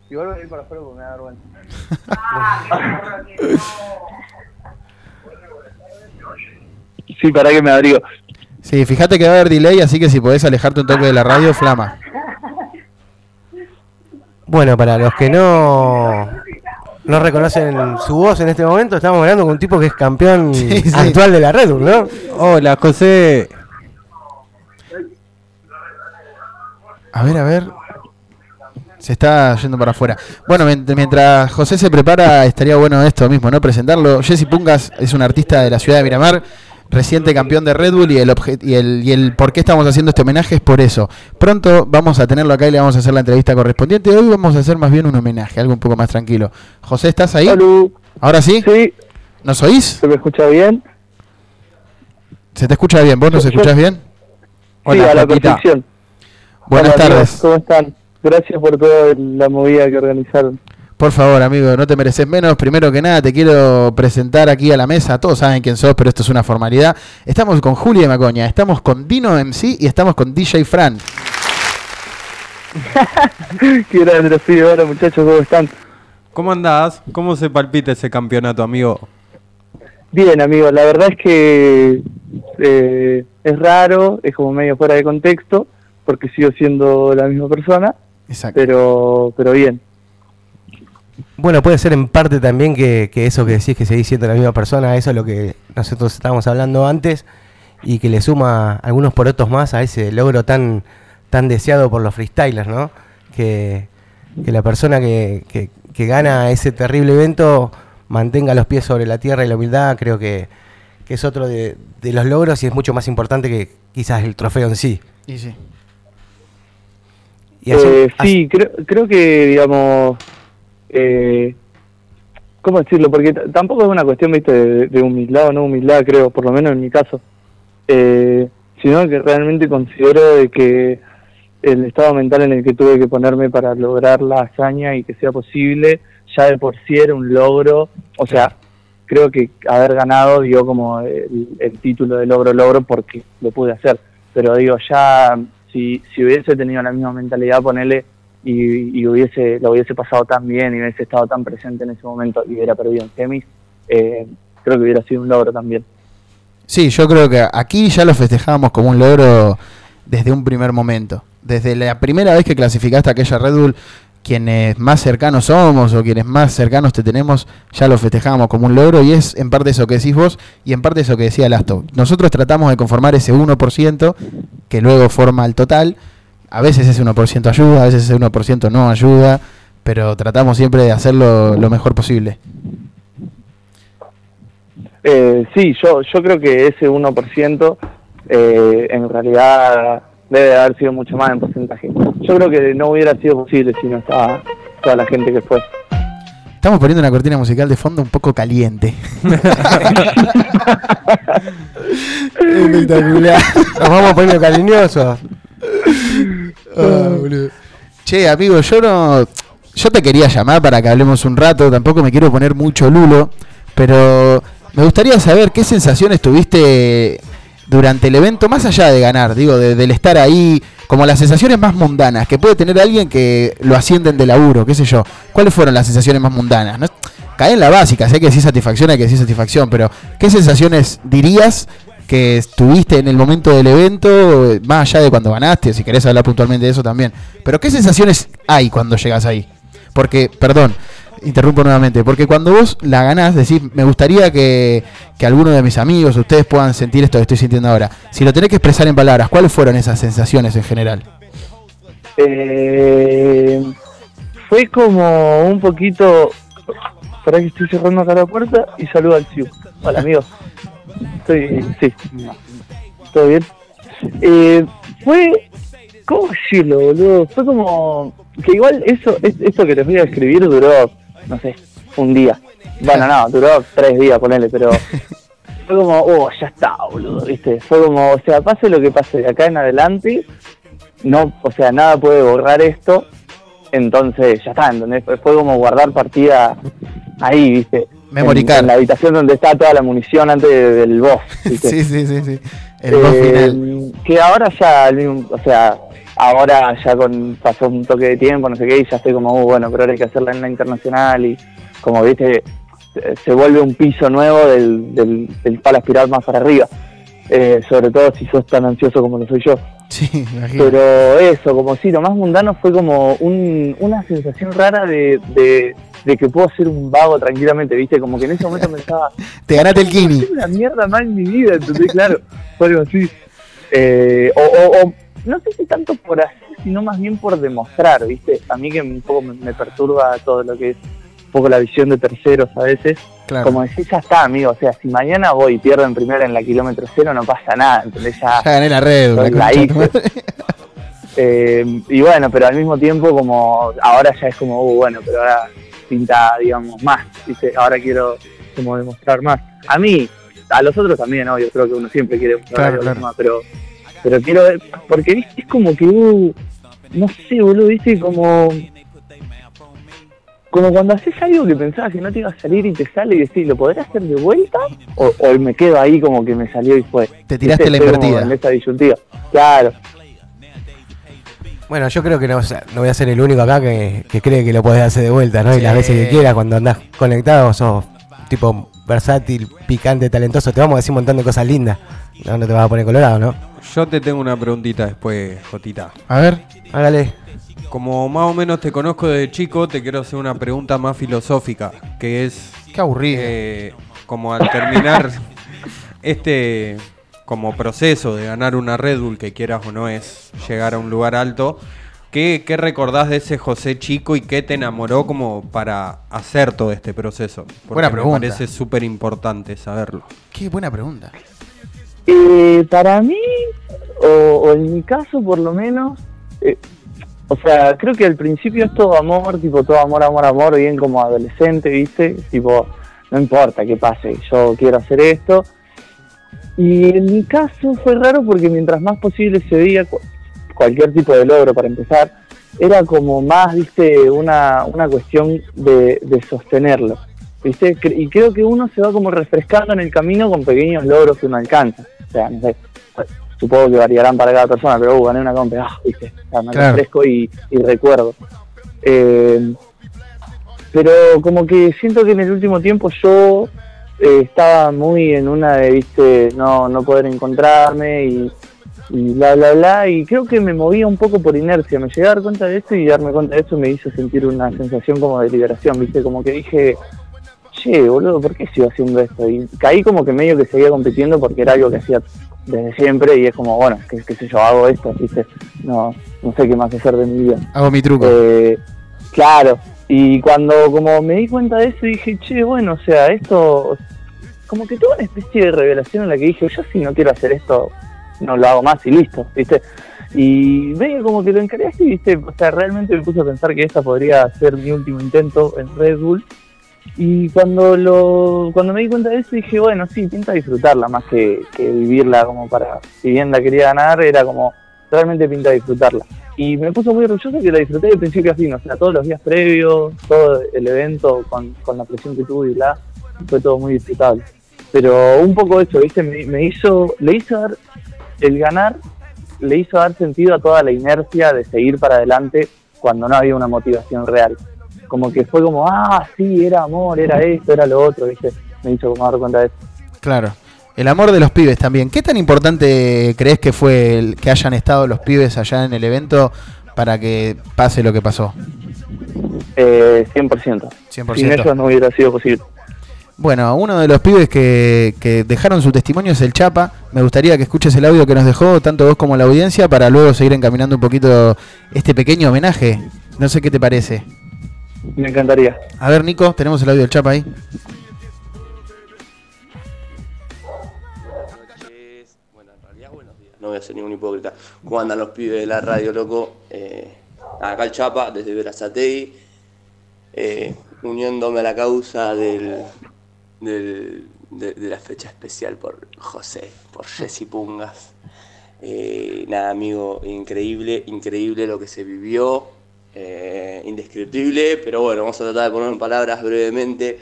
igual voy a ir para afuera porque me da vergüenza. sí, para que me abrigo. Sí, fíjate que va a haber delay, así que si podés alejarte un toque de la radio, flama. Bueno, para los que no no reconocen su voz en este momento, estamos hablando con un tipo que es campeón Sí, sí. actual de la Red Bull, ¿no? Hola, José. A ver, a ver. Se está yendo para afuera. Bueno, mient- mientras José se prepara, estaría bueno esto mismo, ¿no? Presentarlo. Jesse Pungas es un artista de la ciudad de Miramar, reciente campeón de Red Bull y el, y el, y el por qué estamos haciendo este homenaje es por eso. Pronto vamos a tenerlo acá y le vamos a hacer la entrevista correspondiente. Hoy vamos a hacer más bien un homenaje, algo un poco más tranquilo. José, ¿estás ahí? ¿Ahora sí? Sí. ¿Nos oís? ¿Se me escucha bien? ¿Se te escucha bien? ¿Vos nos Yo- escuchás bien? sí, a la perfección. Buenas Hola, amigos, tardes. ¿Cómo están? Gracias por toda la movida que organizaron. Por favor, amigo, no te mereces menos. Primero que nada, te quiero presentar aquí a la mesa. Todos saben quién sos, pero esto es una formalidad. Estamos con Julia Macoña, estamos con Dino MC y estamos con DJ Fran. Qué grande ahora, muchachos, ¿cómo están? ¿Cómo andás? ¿Cómo se palpita ese campeonato, amigo? Bien, amigo, la verdad es que eh, es raro, es como medio fuera de contexto, porque sigo siendo la misma persona, Exacto. pero pero bien. Bueno, puede ser en parte también que, que eso que decís que seguís siendo la misma persona, eso es lo que nosotros estábamos hablando antes y que le suma algunos porotos más a ese logro tan tan deseado por los freestylers, ¿no? Que, que la persona que, que- que gana ese terrible evento mantenga los pies sobre la tierra y la humildad, creo que, que es otro de, de los logros y es mucho más importante que quizás el trofeo en sí. Y sí. Y así- Eh, sí, creo, creo que, digamos, eh, ¿cómo decirlo? Porque tampoco es una cuestión, viste, de, de humildad o no humildad, creo, por lo menos en mi caso, eh, sino que realmente considero de que el estado mental en el que tuve que ponerme para lograr la hazaña y que sea posible, ya de por sí era un logro, o sea, creo que haber ganado dio como el, el título de logro logro porque lo pude hacer, pero digo, ya si, si hubiese tenido la misma mentalidad, ponele, y, y hubiese lo hubiese pasado tan bien y hubiese estado tan presente en ese momento y hubiera perdido en semis, eh, creo que hubiera sido un logro también. Sí, yo creo que aquí ya lo festejábamos como un logro desde un primer momento. Desde la primera vez que clasificaste a aquella Red Bull, quienes más cercanos somos o quienes más cercanos te tenemos, ya lo festejábamos como un logro y es en parte eso que decís vos y en parte eso que decía Lasto. Nosotros tratamos de conformar ese 1% que luego forma el total. A veces ese 1% ayuda, a veces ese 1% no ayuda, pero tratamos siempre de hacerlo lo mejor posible. Eh, sí, yo, yo creo que ese 1% eh, en realidad debe haber sido mucho más en porcentaje. Yo creo que no hubiera sido posible si no estaba toda la gente que fue. Estamos poniendo una cortina musical de fondo un poco caliente. Espectacular. Nos vamos poniendo cariñosos. Ah. Che, amigo, yo no. Yo te quería llamar para que hablemos un rato. Tampoco me quiero poner mucho lulo. Pero me gustaría saber qué sensaciones tuviste durante el evento, más allá de ganar, digo, de- del estar ahí, como las sensaciones más mundanas que puede tener alguien que lo ascienden de laburo, qué sé yo. ¿Cuáles fueron las sensaciones más mundanas? No, cae en la básica, sé que sí satisfacción, hay que decir satisfacción, pero ¿qué sensaciones dirías que tuviste en el momento del evento, más allá de cuando ganaste, si querés hablar puntualmente de eso también? Pero ¿qué sensaciones hay cuando llegas ahí? Porque, perdón, interrumpo nuevamente, porque cuando vos la ganás, decís, me gustaría que, que alguno de mis amigos, ustedes puedan sentir esto que estoy sintiendo ahora. Si lo tenés que expresar en palabras, ¿cuáles fueron esas sensaciones en general? Eh, fue como un poquito. Para que estoy cerrando acá la puerta y saludo al Ciu. Hola, amigos. Estoy. Sí. ¿Todo bien? Eh, fue. ¿Cómo decirlo, boludo? Fue como. Que igual eso, es- esto que les voy a escribir duró, no sé, un día. Bueno, no, duró tres días, ponele, pero. Fue como, oh, ya está, boludo, ¿viste? Fue como, o sea, pase lo que pase de acá en adelante, no, o sea, nada puede borrar esto, entonces ya está, ¿entendés? Fue como guardar partida ahí, ¿viste? Memory en, card. en la habitación donde está toda la munición antes de- del boss. Sí, sí, sí, sí. El boss Eh, final. Que ahora ya, o sea, ahora ya con pasó un toque de tiempo, no sé qué, y ya estoy como, uh, bueno, pero ahora hay que hacerla en la internacional y como viste, se- vuelve un piso nuevo del, del, del palo aspirar más para arriba. Eh, sobre todo si sos tan ansioso como lo soy yo. Sí, imagino. Pero eso, como si lo más mundano fue como un, una sensación rara de, de, de que puedo ser un vago tranquilamente, ¿viste? Como que en ese momento pensaba, Te ganaste el Kini. "Soy una mierda más en mi vida, ¿entendés? Claro, fue algo así. Eh, o, o- o no sé si tanto por hacer, sino más bien por demostrar, ¿viste? A mí que un poco me, me perturba todo lo que es un poco la visión de terceros a veces. Claro. Como decís, ya está, amigo. O sea, si mañana voy y pierdo en primera en la kilómetro cero, no pasa nada, ¿entendés? Ya, Ya gané la red, la hice. Eh, y bueno, pero al mismo tiempo como ahora ya es como, uh, bueno, pero ahora pinta, digamos, más, ¿viste? Ahora quiero como demostrar más. A mí, a los otros también. Yo creo que uno siempre quiere demostrar Claro, claro. más, pero, pero quiero ver, porque ¿viste? es como que, uh, no sé, boludo, ¿viste? Como... Como cuando haces algo que pensabas que no te iba a salir y te sale y decís, ¿lo podré hacer de vuelta? O, o me quedo ahí como que me salió y fue. Te tiraste la invertida. En esa disyuntiva. Claro. Bueno, yo creo que no, o sea, no voy a ser el único acá que, que cree que lo podés hacer de vuelta, ¿no? Y las veces que quieras, cuando andás conectado, sos tipo versátil, picante, talentoso. Te vamos a decir un montón de cosas lindas. No, no te vas a poner colorado, ¿no? Yo te tengo una preguntita después, Jotita. A ver. Hágale. Como más o menos te conozco desde chico, te quiero hacer una pregunta más filosófica, que es... Qué aburrido. eh, como al terminar este como proceso de ganar una Red Bull, que quieras o no es llegar a un lugar alto, ¿Qué, ¿Qué recordás de ese José chico y qué te enamoró como para hacer todo este proceso? Porque Buena pregunta. Me parece súper importante saberlo. Qué buena pregunta. Eh, para mí, o, o en mi caso por lo menos, eh, o sea, creo que al principio es todo amor, tipo todo amor, amor, amor, bien como adolescente, ¿viste? Tipo, no importa qué pase, yo quiero hacer esto. Y en mi caso fue raro porque mientras más posible se veía cu- cualquier tipo de logro para empezar, era como más, viste, una, una cuestión de, de sostenerlo. ¿Viste? Y creo que uno se va como refrescando en el camino con pequeños logros que uno alcanza. O sea, no sé, supongo que variarán para cada persona, pero uh, gané una compa, ah, ¿viste? O sea, me Claro. refresco y, y recuerdo. Eh, pero como que siento que en el último tiempo yo eh, estaba muy en una de, viste, no, no poder encontrarme y, y bla, bla, bla, y creo que me movía un poco por inercia, me llegué a dar cuenta de esto y darme cuenta de esto me hizo sentir una sensación como de liberación, viste, como que dije, che, boludo, ¿por qué sigo haciendo esto? Y caí como que medio que seguía compitiendo porque era algo que hacía desde siempre y es como, bueno, qué, qué sé yo, hago esto, viste, no, no sé qué más hacer de mi vida. Hago mi truco. Eh, claro, y cuando como me di cuenta de eso dije, che, bueno, o sea, esto, como que tuve una especie de revelación en la que dije, yo si no quiero hacer esto, no lo hago más y listo, ¿viste? Y medio como que lo encaré así, ¿viste? O sea, realmente me puse a pensar que esta podría ser mi último intento en Red Bull. Y cuando lo cuando me di cuenta de eso dije, bueno, sí, pinta disfrutarla más que, que vivirla como para, si bien la quería ganar, era como, realmente pinta disfrutarla. Y me puso muy orgulloso que la disfruté de principio a fin, o sea, todos los días previos, todo el evento con, con la presión que tuve y bla, fue todo muy disfrutable. Pero un poco eso, ¿viste? Me, me hizo, le hizo dar, el ganar, le hizo dar sentido a toda la inercia de seguir para adelante cuando no había una motivación real. Como que fue como, ah, sí, era amor, era esto, era lo otro, ¿viste? Me hizo como dar cuenta de eso. Claro. El amor de los pibes también. ¿Qué tan importante crees que fue el que hayan estado los pibes allá en el evento para que pase lo que pasó? Eh, 100%. 100%. Sin ellos no hubiera sido posible. Bueno, uno de los pibes que, que dejaron su testimonio es el Chapa. Me gustaría que escuches el audio que nos dejó, tanto vos como la audiencia, para luego seguir encaminando un poquito este pequeño homenaje. No sé qué te parece. Me encantaría. A ver, Nico, tenemos el audio del Chapa ahí. No voy a ser ningún hipócrita. ¿Cómo andan los pibes de la radio, loco? Eh, acá el Chapa, desde Verazategui, eh, uniéndome a la causa del, del- de, la fecha especial por José, por Jesse Pungas. Eh, nada, amigo, increíble, increíble lo que se vivió, indescriptible, pero bueno, vamos a tratar de poner en palabras brevemente.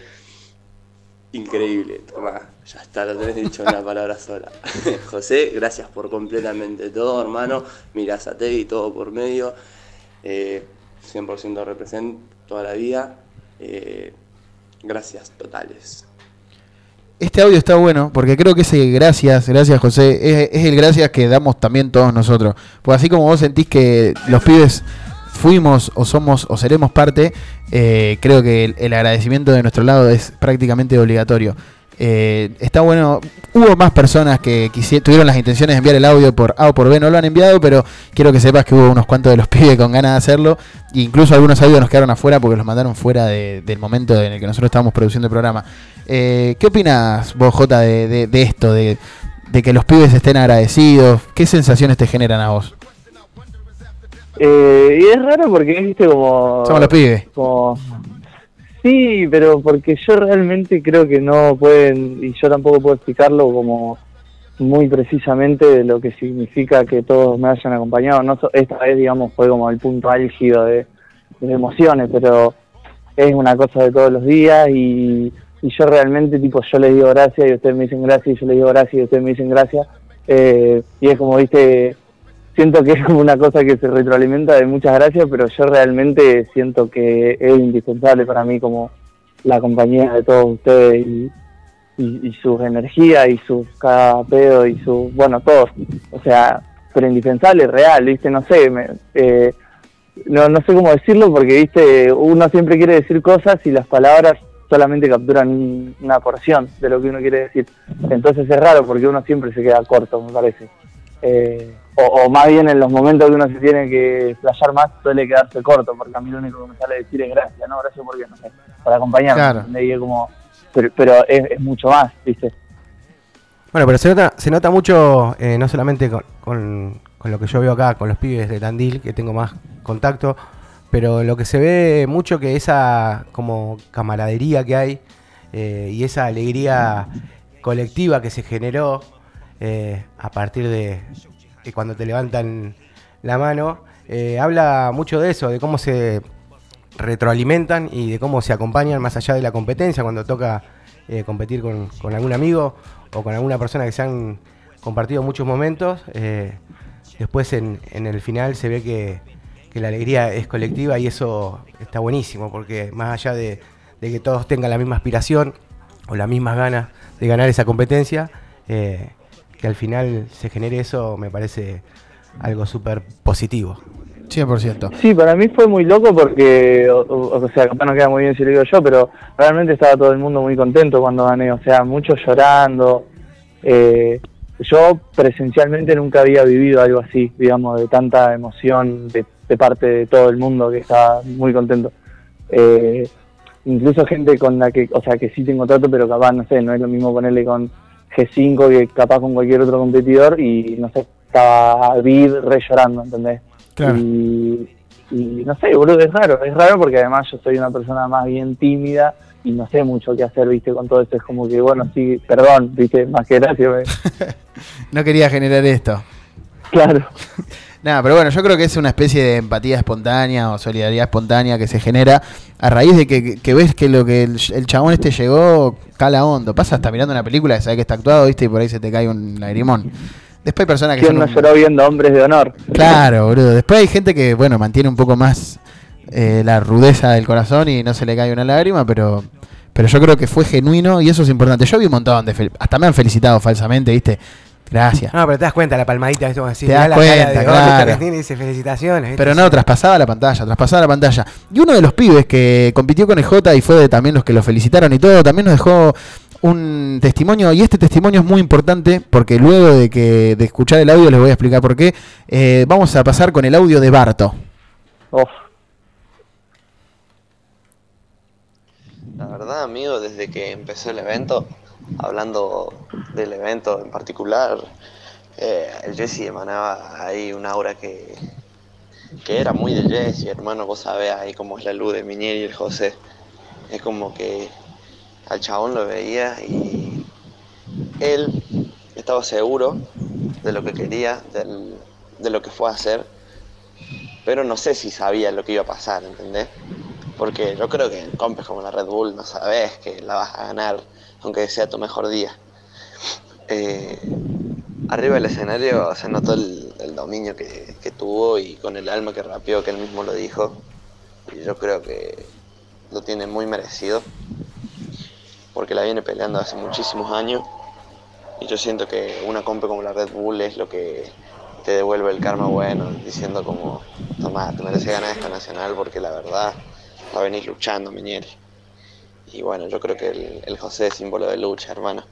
Increíble, toma, ya está, lo tenés dicho en una palabra sola. José, gracias por completamente todo, hermano. Mirás a y todo por medio. Eh, 100% represent toda la vida. Eh, gracias totales. Este audio está bueno porque creo que ese gracias, gracias José, es, es el gracias que damos también todos nosotros. Pues así como vos sentís que los pibes fuimos o somos o seremos parte, eh, creo que el, agradecimiento de nuestro lado es prácticamente obligatorio. Eh, está bueno, hubo más personas que tuvieron las intenciones de enviar el audio por A o por B, no lo han enviado, pero quiero que sepas que hubo unos cuantos de los pibes con ganas de hacerlo. Incluso algunos audios nos quedaron afuera porque los mandaron fuera de- del momento en el que nosotros estábamos produciendo el programa. Eh, ¿Qué opinas vos, Jota, de, de- de esto, de que los pibes estén agradecidos? ¿Qué sensaciones te generan a vos? Eh, y es raro porque, viste, como... Somos los pibes. Como... Sí, pero porque yo realmente creo que no pueden, y yo tampoco puedo explicarlo como muy precisamente de lo que significa que todos me hayan acompañado. No esta vez, digamos, fue como el punto álgido de, de emociones, pero es una cosa de todos los días y, y yo realmente, tipo, yo les digo gracias y ustedes me dicen gracias y yo les digo gracias y ustedes me dicen gracias. Eh, y es como, viste, siento que es como una cosa que se retroalimenta de muchas gracias, pero yo realmente siento que es indispensable para mí como la compañía de todos ustedes y, y, y sus energías y sus cada pedo y su, bueno, todo. O sea, pero indispensable, real, ¿viste? No sé, me, eh, no, no sé cómo decirlo porque, ¿viste? Uno siempre quiere decir cosas y las palabras solamente capturan un- una porción de lo que uno quiere decir. Entonces es raro porque uno siempre se queda corto, me parece. Eh, o, o más bien en los momentos que uno se tiene que playar más suele quedarse corto, porque a mí lo único que me sale decir es gracias, ¿no? Gracias porque, no sé, para acompañarme. Claro. como, pero, pero es, es mucho más, ¿viste? Bueno, pero se nota, se nota mucho, eh, no solamente con, con- con lo que yo veo acá, con los pibes de Tandil, que tengo más contacto, pero lo que se ve mucho que esa como camaradería que hay eh, y esa alegría colectiva que se generó eh, a partir de, de cuando te levantan la mano, eh, habla mucho de eso, de cómo se retroalimentan y de cómo se acompañan más allá de la competencia cuando toca eh, competir con, algún amigo o con alguna persona que se han compartido muchos momentos. después en, el final se ve que, la alegría es colectiva y eso está buenísimo porque más allá de, que todos tengan la misma aspiración o las mismas ganas de ganar esa competencia, que al final se genere eso me parece algo súper positivo. 100%. Sí, para mí fue muy loco porque, o, sea, capaz no queda muy bien si lo digo yo, pero realmente estaba todo el mundo muy contento cuando gané, o sea, muchos llorando. Eh, yo presencialmente nunca había vivido algo así, digamos, de tanta emoción de, de parte de todo el mundo que estaba muy contento. Eh, incluso gente con la que, o sea, que sí tengo trato, pero capaz, no sé, no es lo mismo ponerle con G5 que capaz con cualquier otro competidor y, no sé, estaba Vid re llorando, ¿entendés? Claro. Y, y no sé, boludo, es raro, es raro porque además yo soy una persona más bien tímida y no sé mucho qué hacer, viste, con todo esto. Es como que, bueno, sí, perdón, viste, más que gracias. No quería generar esto. Claro. Nada, pero bueno, yo creo que es una especie de empatía espontánea o solidaridad espontánea que se genera a raíz de que, que ves que lo que el, el chabón este llegó cala hondo. Pasa hasta mirando una película que sabes que está actuado, viste, y por ahí se te cae un lagrimón. Después hay personas que ¿Quién son no un- lloró viendo hombres de honor? Claro, boludo. Después hay gente que, bueno, mantiene un poco más eh, la rudeza del corazón y no se le cae una lágrima, pero pero yo creo que fue genuino y eso es importante. Yo vi un montón de... Hasta me han felicitado falsamente, ¿viste? Gracias. No, pero te das cuenta la palmadita, ¿viste? Como decís, Te das la cara cuenta, de claro. y dice felicitaciones. ¿viste? Pero no, traspasaba la pantalla, traspasaba la pantalla. Y uno de los pibes que compitió con EJ y fue de también los que lo felicitaron y todo, también nos dejó un testimonio, y este testimonio es muy importante porque luego de que de escuchar el audio les voy a explicar por qué. Eh, vamos a pasar con el audio de Barto. Uf. La verdad, amigo, desde que empezó el evento, hablando del evento en particular, eh, el Jesse emanaba ahí un aura que, que era muy de Jesse, hermano. Vos sabés ahí cómo es la luz de Miñeri y el José. Es como que al chabón lo veía y él estaba seguro de lo que quería, de lo que fue a hacer, pero no sé si sabía lo que iba a pasar, ¿entendés? Porque yo creo que en compes como la Red Bull no sabes que la vas a ganar, aunque sea tu mejor día. Eh, arriba del escenario se notó el, dominio que, tuvo y con el alma que rapeó, que él mismo lo dijo. Y yo creo que lo tiene muy merecido, porque la viene peleando hace muchísimos años. Y yo siento que una compe como la Red Bull es lo que te devuelve el karma bueno, diciendo como, toma, te mereces ganar esta nacional porque la verdad va a venir luchando, Miñel. Y bueno, yo creo que el, el José es símbolo de lucha, hermano.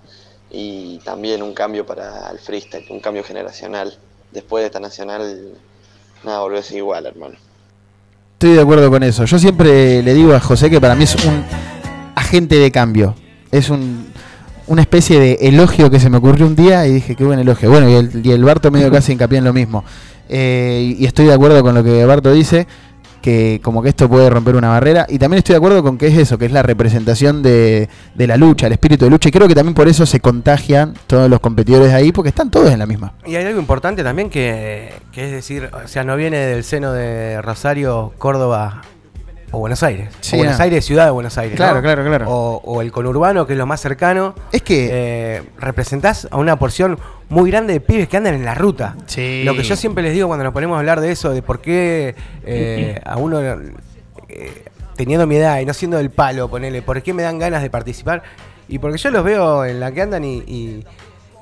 Y también un cambio para el freestyle, un cambio generacional. Después de esta nacional, nada, volvió a igual, hermano. Estoy de acuerdo con eso. Yo siempre le digo a José que para mí es un agente de cambio. Es un, una especie de elogio que se me ocurrió un día y dije, qué buen elogio. Bueno, y el, y Barto medio casi hincapié en lo mismo. Eh, y estoy de acuerdo con lo que Barto dice, que como que esto puede romper una barrera. Y también estoy de acuerdo con que es eso, que es la representación de, de la lucha, el espíritu de lucha. Y creo que también por eso se contagian todos los competidores ahí, porque están todos en la misma. Y hay algo importante también que, que es decir, o sea, no viene del seno de Rosario, Córdoba o Buenos Aires. Sí, o Buenos no. Aires, ciudad de Buenos Aires. Claro, ¿no? claro, claro. O, o el conurbano, que es lo más cercano. Es que. eh, representás a una porción muy grande de pibes que andan en la ruta. Sí. Lo que yo siempre les digo cuando nos ponemos a hablar de eso, de por qué eh, a uno. eh, teniendo mi edad y no siendo del palo, ponele, ¿por qué me dan ganas de participar? Y porque yo los veo en la que andan y, y-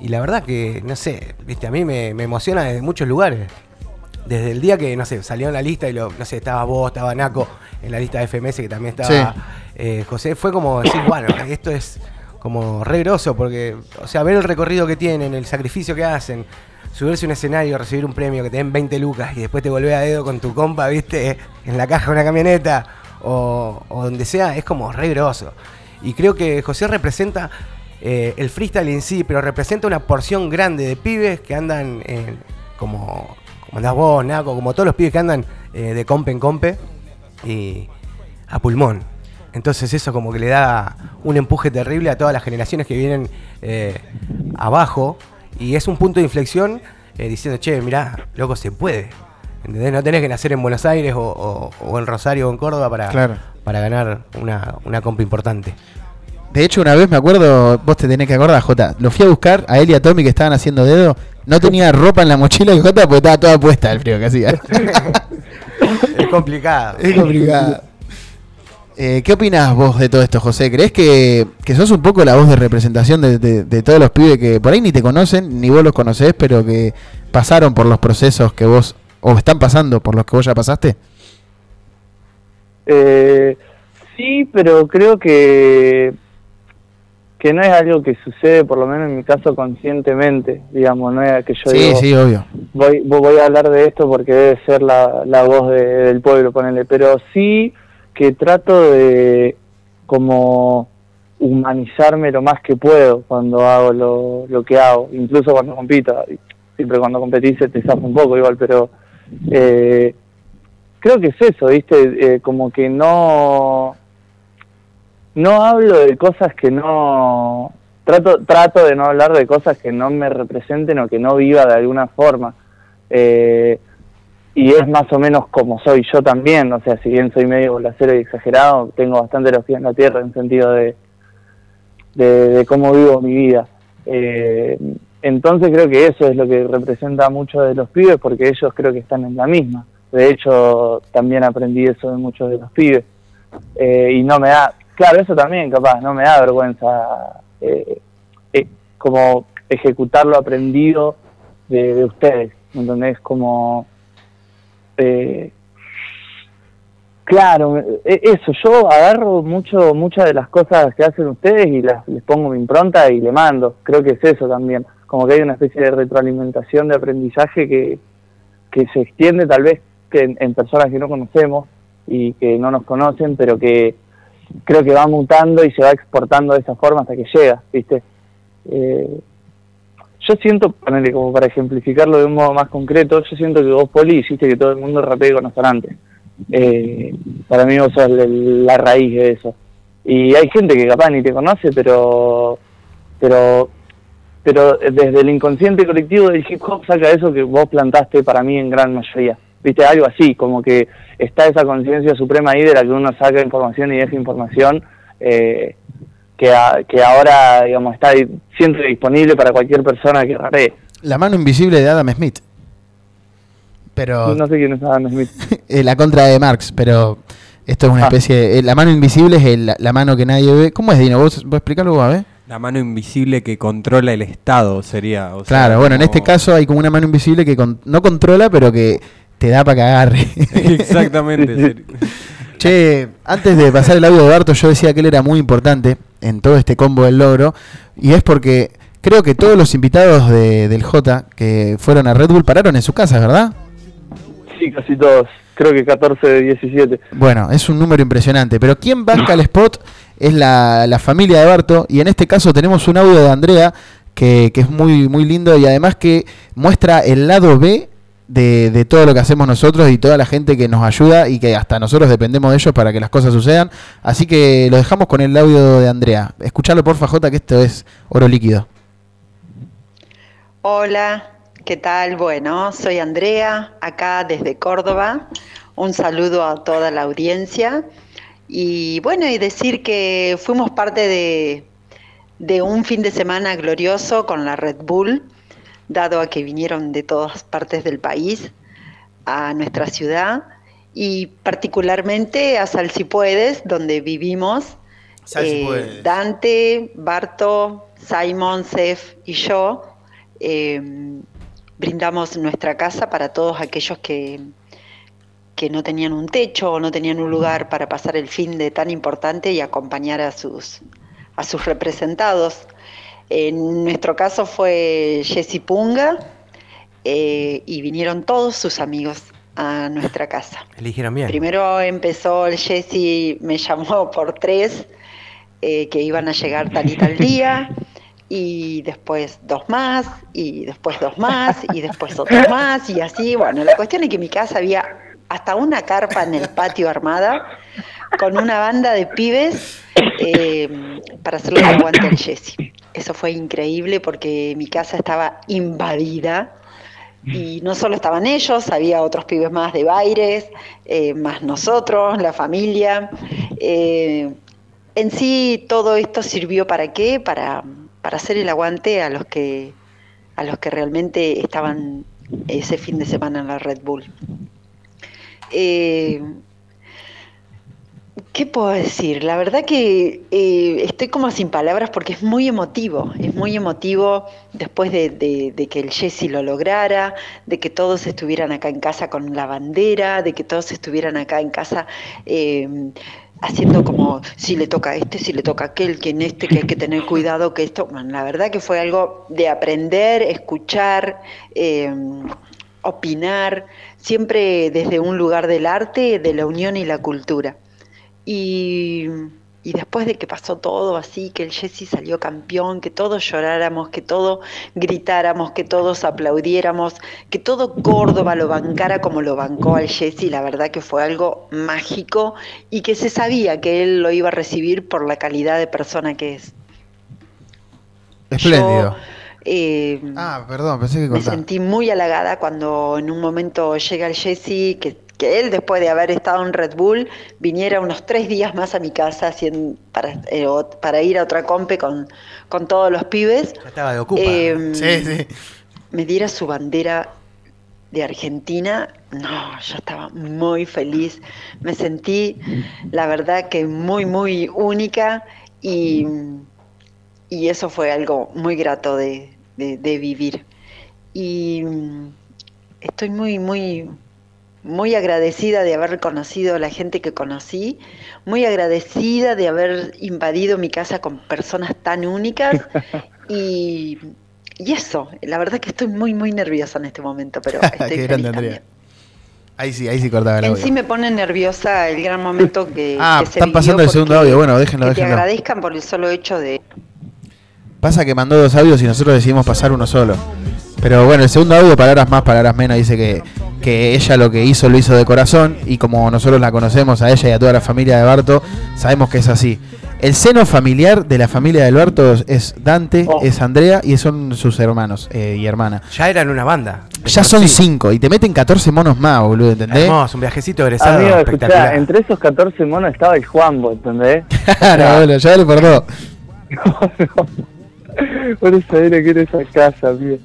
y la verdad que, no sé, viste, a mí me, me emociona desde muchos lugares. Desde el día que, no sé, salió en la lista y lo, no sé, estaba vos, estaba Naco en la lista de FMS que también estaba Sí. eh, José, fue como decir, bueno, esto es como re groso porque, o sea, ver el recorrido que tienen, el sacrificio que hacen, subirse a un escenario, recibir un premio, que te den 20 lucas y después te volvés a dedo con tu compa, viste, en la caja de una camioneta o, o donde sea, es como re groso. Y creo que José representa eh, el freestyle en sí, pero representa una porción grande de pibes que andan como, como andás vos, Naco, como todos los pibes que andan eh, de compe en compe y a pulmón. Entonces eso como que le da un empuje terrible a todas las generaciones que vienen eh, abajo y es un punto de inflexión eh, diciendo, che, mirá, loco, se puede. ¿Entendés? No tenés que nacer en Buenos Aires o, o- o en Rosario o en Córdoba para, Claro. para ganar una, una compa importante. De hecho, una vez me acuerdo, vos te tenés que acordar, Jota. Lo fui a buscar a él y a Tommy que estaban haciendo dedo. No tenía ropa en la mochila de Jota porque estaba toda puesta el frío que hacía. Es complicado. Es complicado. Eh, ¿Qué opinás vos de todo esto, José? ¿Crees que, que sos un poco la voz de representación de, de- de todos los pibes que por ahí ni te conocen, ni vos los conocés, pero que pasaron por los procesos que vos, o están pasando por los que vos ya pasaste? Eh, sí, pero creo que que no es algo que sucede, por lo menos en mi caso, conscientemente, digamos, no es que yo Sí, digo, sí, obvio. voy, vo- voy a hablar de esto porque debe ser la, la voz de- del pueblo, ponele, pero sí que trato de como humanizarme lo más que puedo cuando hago lo, lo que hago, incluso cuando compito, siempre cuando competís se te zafa un poco igual, pero eh, creo que es eso, ¿viste? Eh, como que no no hablo de cosas que no trato trato de no hablar de cosas que no me representen o que no viva de alguna forma. Eh, y es más o menos como soy yo también o sea si bien soy medio bolacero y exagerado tengo bastante los pies en la tierra en sentido de de, cómo vivo mi vida. Eh, entonces creo que eso es lo que representa a muchos de los pibes porque ellos creo que están en la misma. De hecho también aprendí eso de muchos de los pibes. Eh, y no me da, claro, eso también capaz, no me da vergüenza eh, eh, como ejecutar lo aprendido de, de ustedes, ¿me ¿entendés? Como, eh, claro, eh, eso, yo agarro mucho muchas de las cosas que hacen ustedes y las, les pongo mi impronta y le mando, creo que es eso también, como que hay una especie de retroalimentación de aprendizaje que, que se extiende tal vez que en personas que no conocemos y que no nos conocen, pero que creo que va mutando y se va exportando de esa forma hasta que llega, ¿viste? Eh, yo siento, ponele como para ejemplificarlo de un modo más concreto, yo siento que vos, Poli, hiciste que todo el mundo rapee con antes. Eh, para mí vos sos la raíz de eso. Y hay gente que capaz ni te conoce, pero pero pero desde el inconsciente colectivo del hip hop saca eso que vos plantaste para mí en gran mayoría. Viste, algo así, como que está esa conciencia suprema ahí de la que uno saca información y deja información eh, que, a- que ahora, digamos, está siempre disponible para cualquier persona que rapee. La mano invisible de Adam Smith. Pero No sé quién es Adam Smith. eh, la contra de Marx, pero esto es una Ah. especie de, eh, la mano invisible es el- la mano que nadie ve. ¿Cómo es, Dino? ¿Vos, vos explicarlo vos, a ver? La mano invisible que controla el Estado sería. o sea, Claro, bueno, en este caso hay como una mano invisible que con- no controla, pero que te da para que agarre. Exactamente. Che, antes de pasar el audio de Barto, yo decía que él era muy importante en todo este combo del logro. Y es porque creo que todos los invitados de- del J que fueron a Red Bull pararon en su casa, ¿verdad? Sí, casi todos. Creo que 14 de 17. Bueno, es un número impresionante. Pero quien banca el spot es la, la familia de Barto. Y en este caso tenemos un audio de Andrea que, que es muy, muy lindo y además que muestra el lado B de, todo lo que hacemos nosotros y toda la gente que nos ayuda y que hasta nosotros dependemos de ellos para que las cosas sucedan. Así que lo dejamos con el audio de Andrea. Escuchalo porfa, Jota, que esto es oro líquido. Hola, ¿qué tal? Bueno, soy Andrea, acá desde Córdoba. Un saludo a toda la audiencia. Y bueno, y decir que fuimos parte de, de un fin de semana glorioso con la Red Bull, dado a que vinieron de todas partes del país a nuestra ciudad y particularmente a Sal Si Puedes, donde vivimos. Eh. Dante, Barto, Simon, Sef y yo eh, brindamos nuestra casa para todos aquellos que, que no tenían un techo o no tenían un lugar para pasar el fin de tan importante y acompañar a sus, a sus representados. En nuestro caso fue Jessy Punga, eh, y vinieron todos sus amigos a nuestra casa. Eligieron bien. Primero empezó el Jesse, me llamó por tres, eh, que iban a llegar tal y tal día, y después dos más, y después dos más, y después otros más, y así. Bueno, la cuestión es que en mi casa había hasta una carpa en el patio armada, con una banda de pibes eh, para hacerle el aguante al Jesse. Eso fue increíble porque mi casa estaba invadida y no solo estaban ellos, había otros pibes más de Baires, eh, más nosotros, la familia. Eh, en sí todo esto sirvió para qué? Para, para hacer el aguante a los que a los que realmente estaban ese fin de semana en la Red Bull. Eh, ¿Qué puedo decir? La verdad que eh, estoy como sin palabras porque es muy emotivo, es muy emotivo después de, que el Jesse lo lograra, de que todos estuvieran acá en casa con la bandera, de que todos estuvieran acá en casa eh, haciendo como si le toca a este, si le toca a aquel, que en este, que hay que tener cuidado, que esto, bueno, la verdad que fue algo de aprender, escuchar, opinar, siempre desde un lugar del arte, de la unión y la cultura. Y, y después de que pasó todo así, que el Jesse salió campeón, que todos lloráramos, que todos gritáramos, que todos aplaudiéramos, que todo Córdoba lo bancara como lo bancó al Jesse, la verdad que fue algo mágico y que se sabía que él lo iba a recibir por la calidad de persona que es. Espléndido. Eh, Ah, perdón, pensé que me contaba. sentí muy halagada cuando en un momento llega el Jesse, que, que él después de haber estado en Red Bull, viniera unos tres días más a mi casa para, eh, para ir a otra compe con, con todos los pibes. Ya estaba de ocupa. Em, Sí, sí. Me diera su bandera de Argentina, no, yo estaba muy feliz. Me sentí, la verdad, que muy, muy única y, y eso fue algo muy grato de, de- de vivir. Y mm, estoy muy, muy, muy agradecida de haber conocido a la gente que conocí, muy agradecida de haber invadido mi casa con personas tan únicas y, y eso, la verdad que estoy muy, muy nerviosa en este momento, pero estoy Qué feliz grande. Ahí sí, ahí sí cortaba el En audio. sí me pone nerviosa el gran momento que, Ah, que se están pasando el segundo audio. Bueno, déjenlo, que te déjenlo. agradezcan por el solo hecho de Pasa que mandó dos audios y nosotros decidimos pasar uno solo. Pero bueno, el segundo audio, palabras más, palabras menos, dice que, que ella lo que hizo lo hizo de corazón y como nosotros la conocemos a ella y a toda la familia de Barto, sabemos que es así. El seno familiar de la familia del Barto es Dante, es Andrea y son sus hermanos eh, y hermana. Ya eran una banda. Ya son cinco y te meten 14 monos más, boludo, ¿entendés? Hermoso, un viajecito egresado Amigo, espectacular. escuchá, entre esos 14 monos estaba el Juanbo, ¿entendés? Claro, bueno, ya le perdó. Por era que era esa casa, amigo.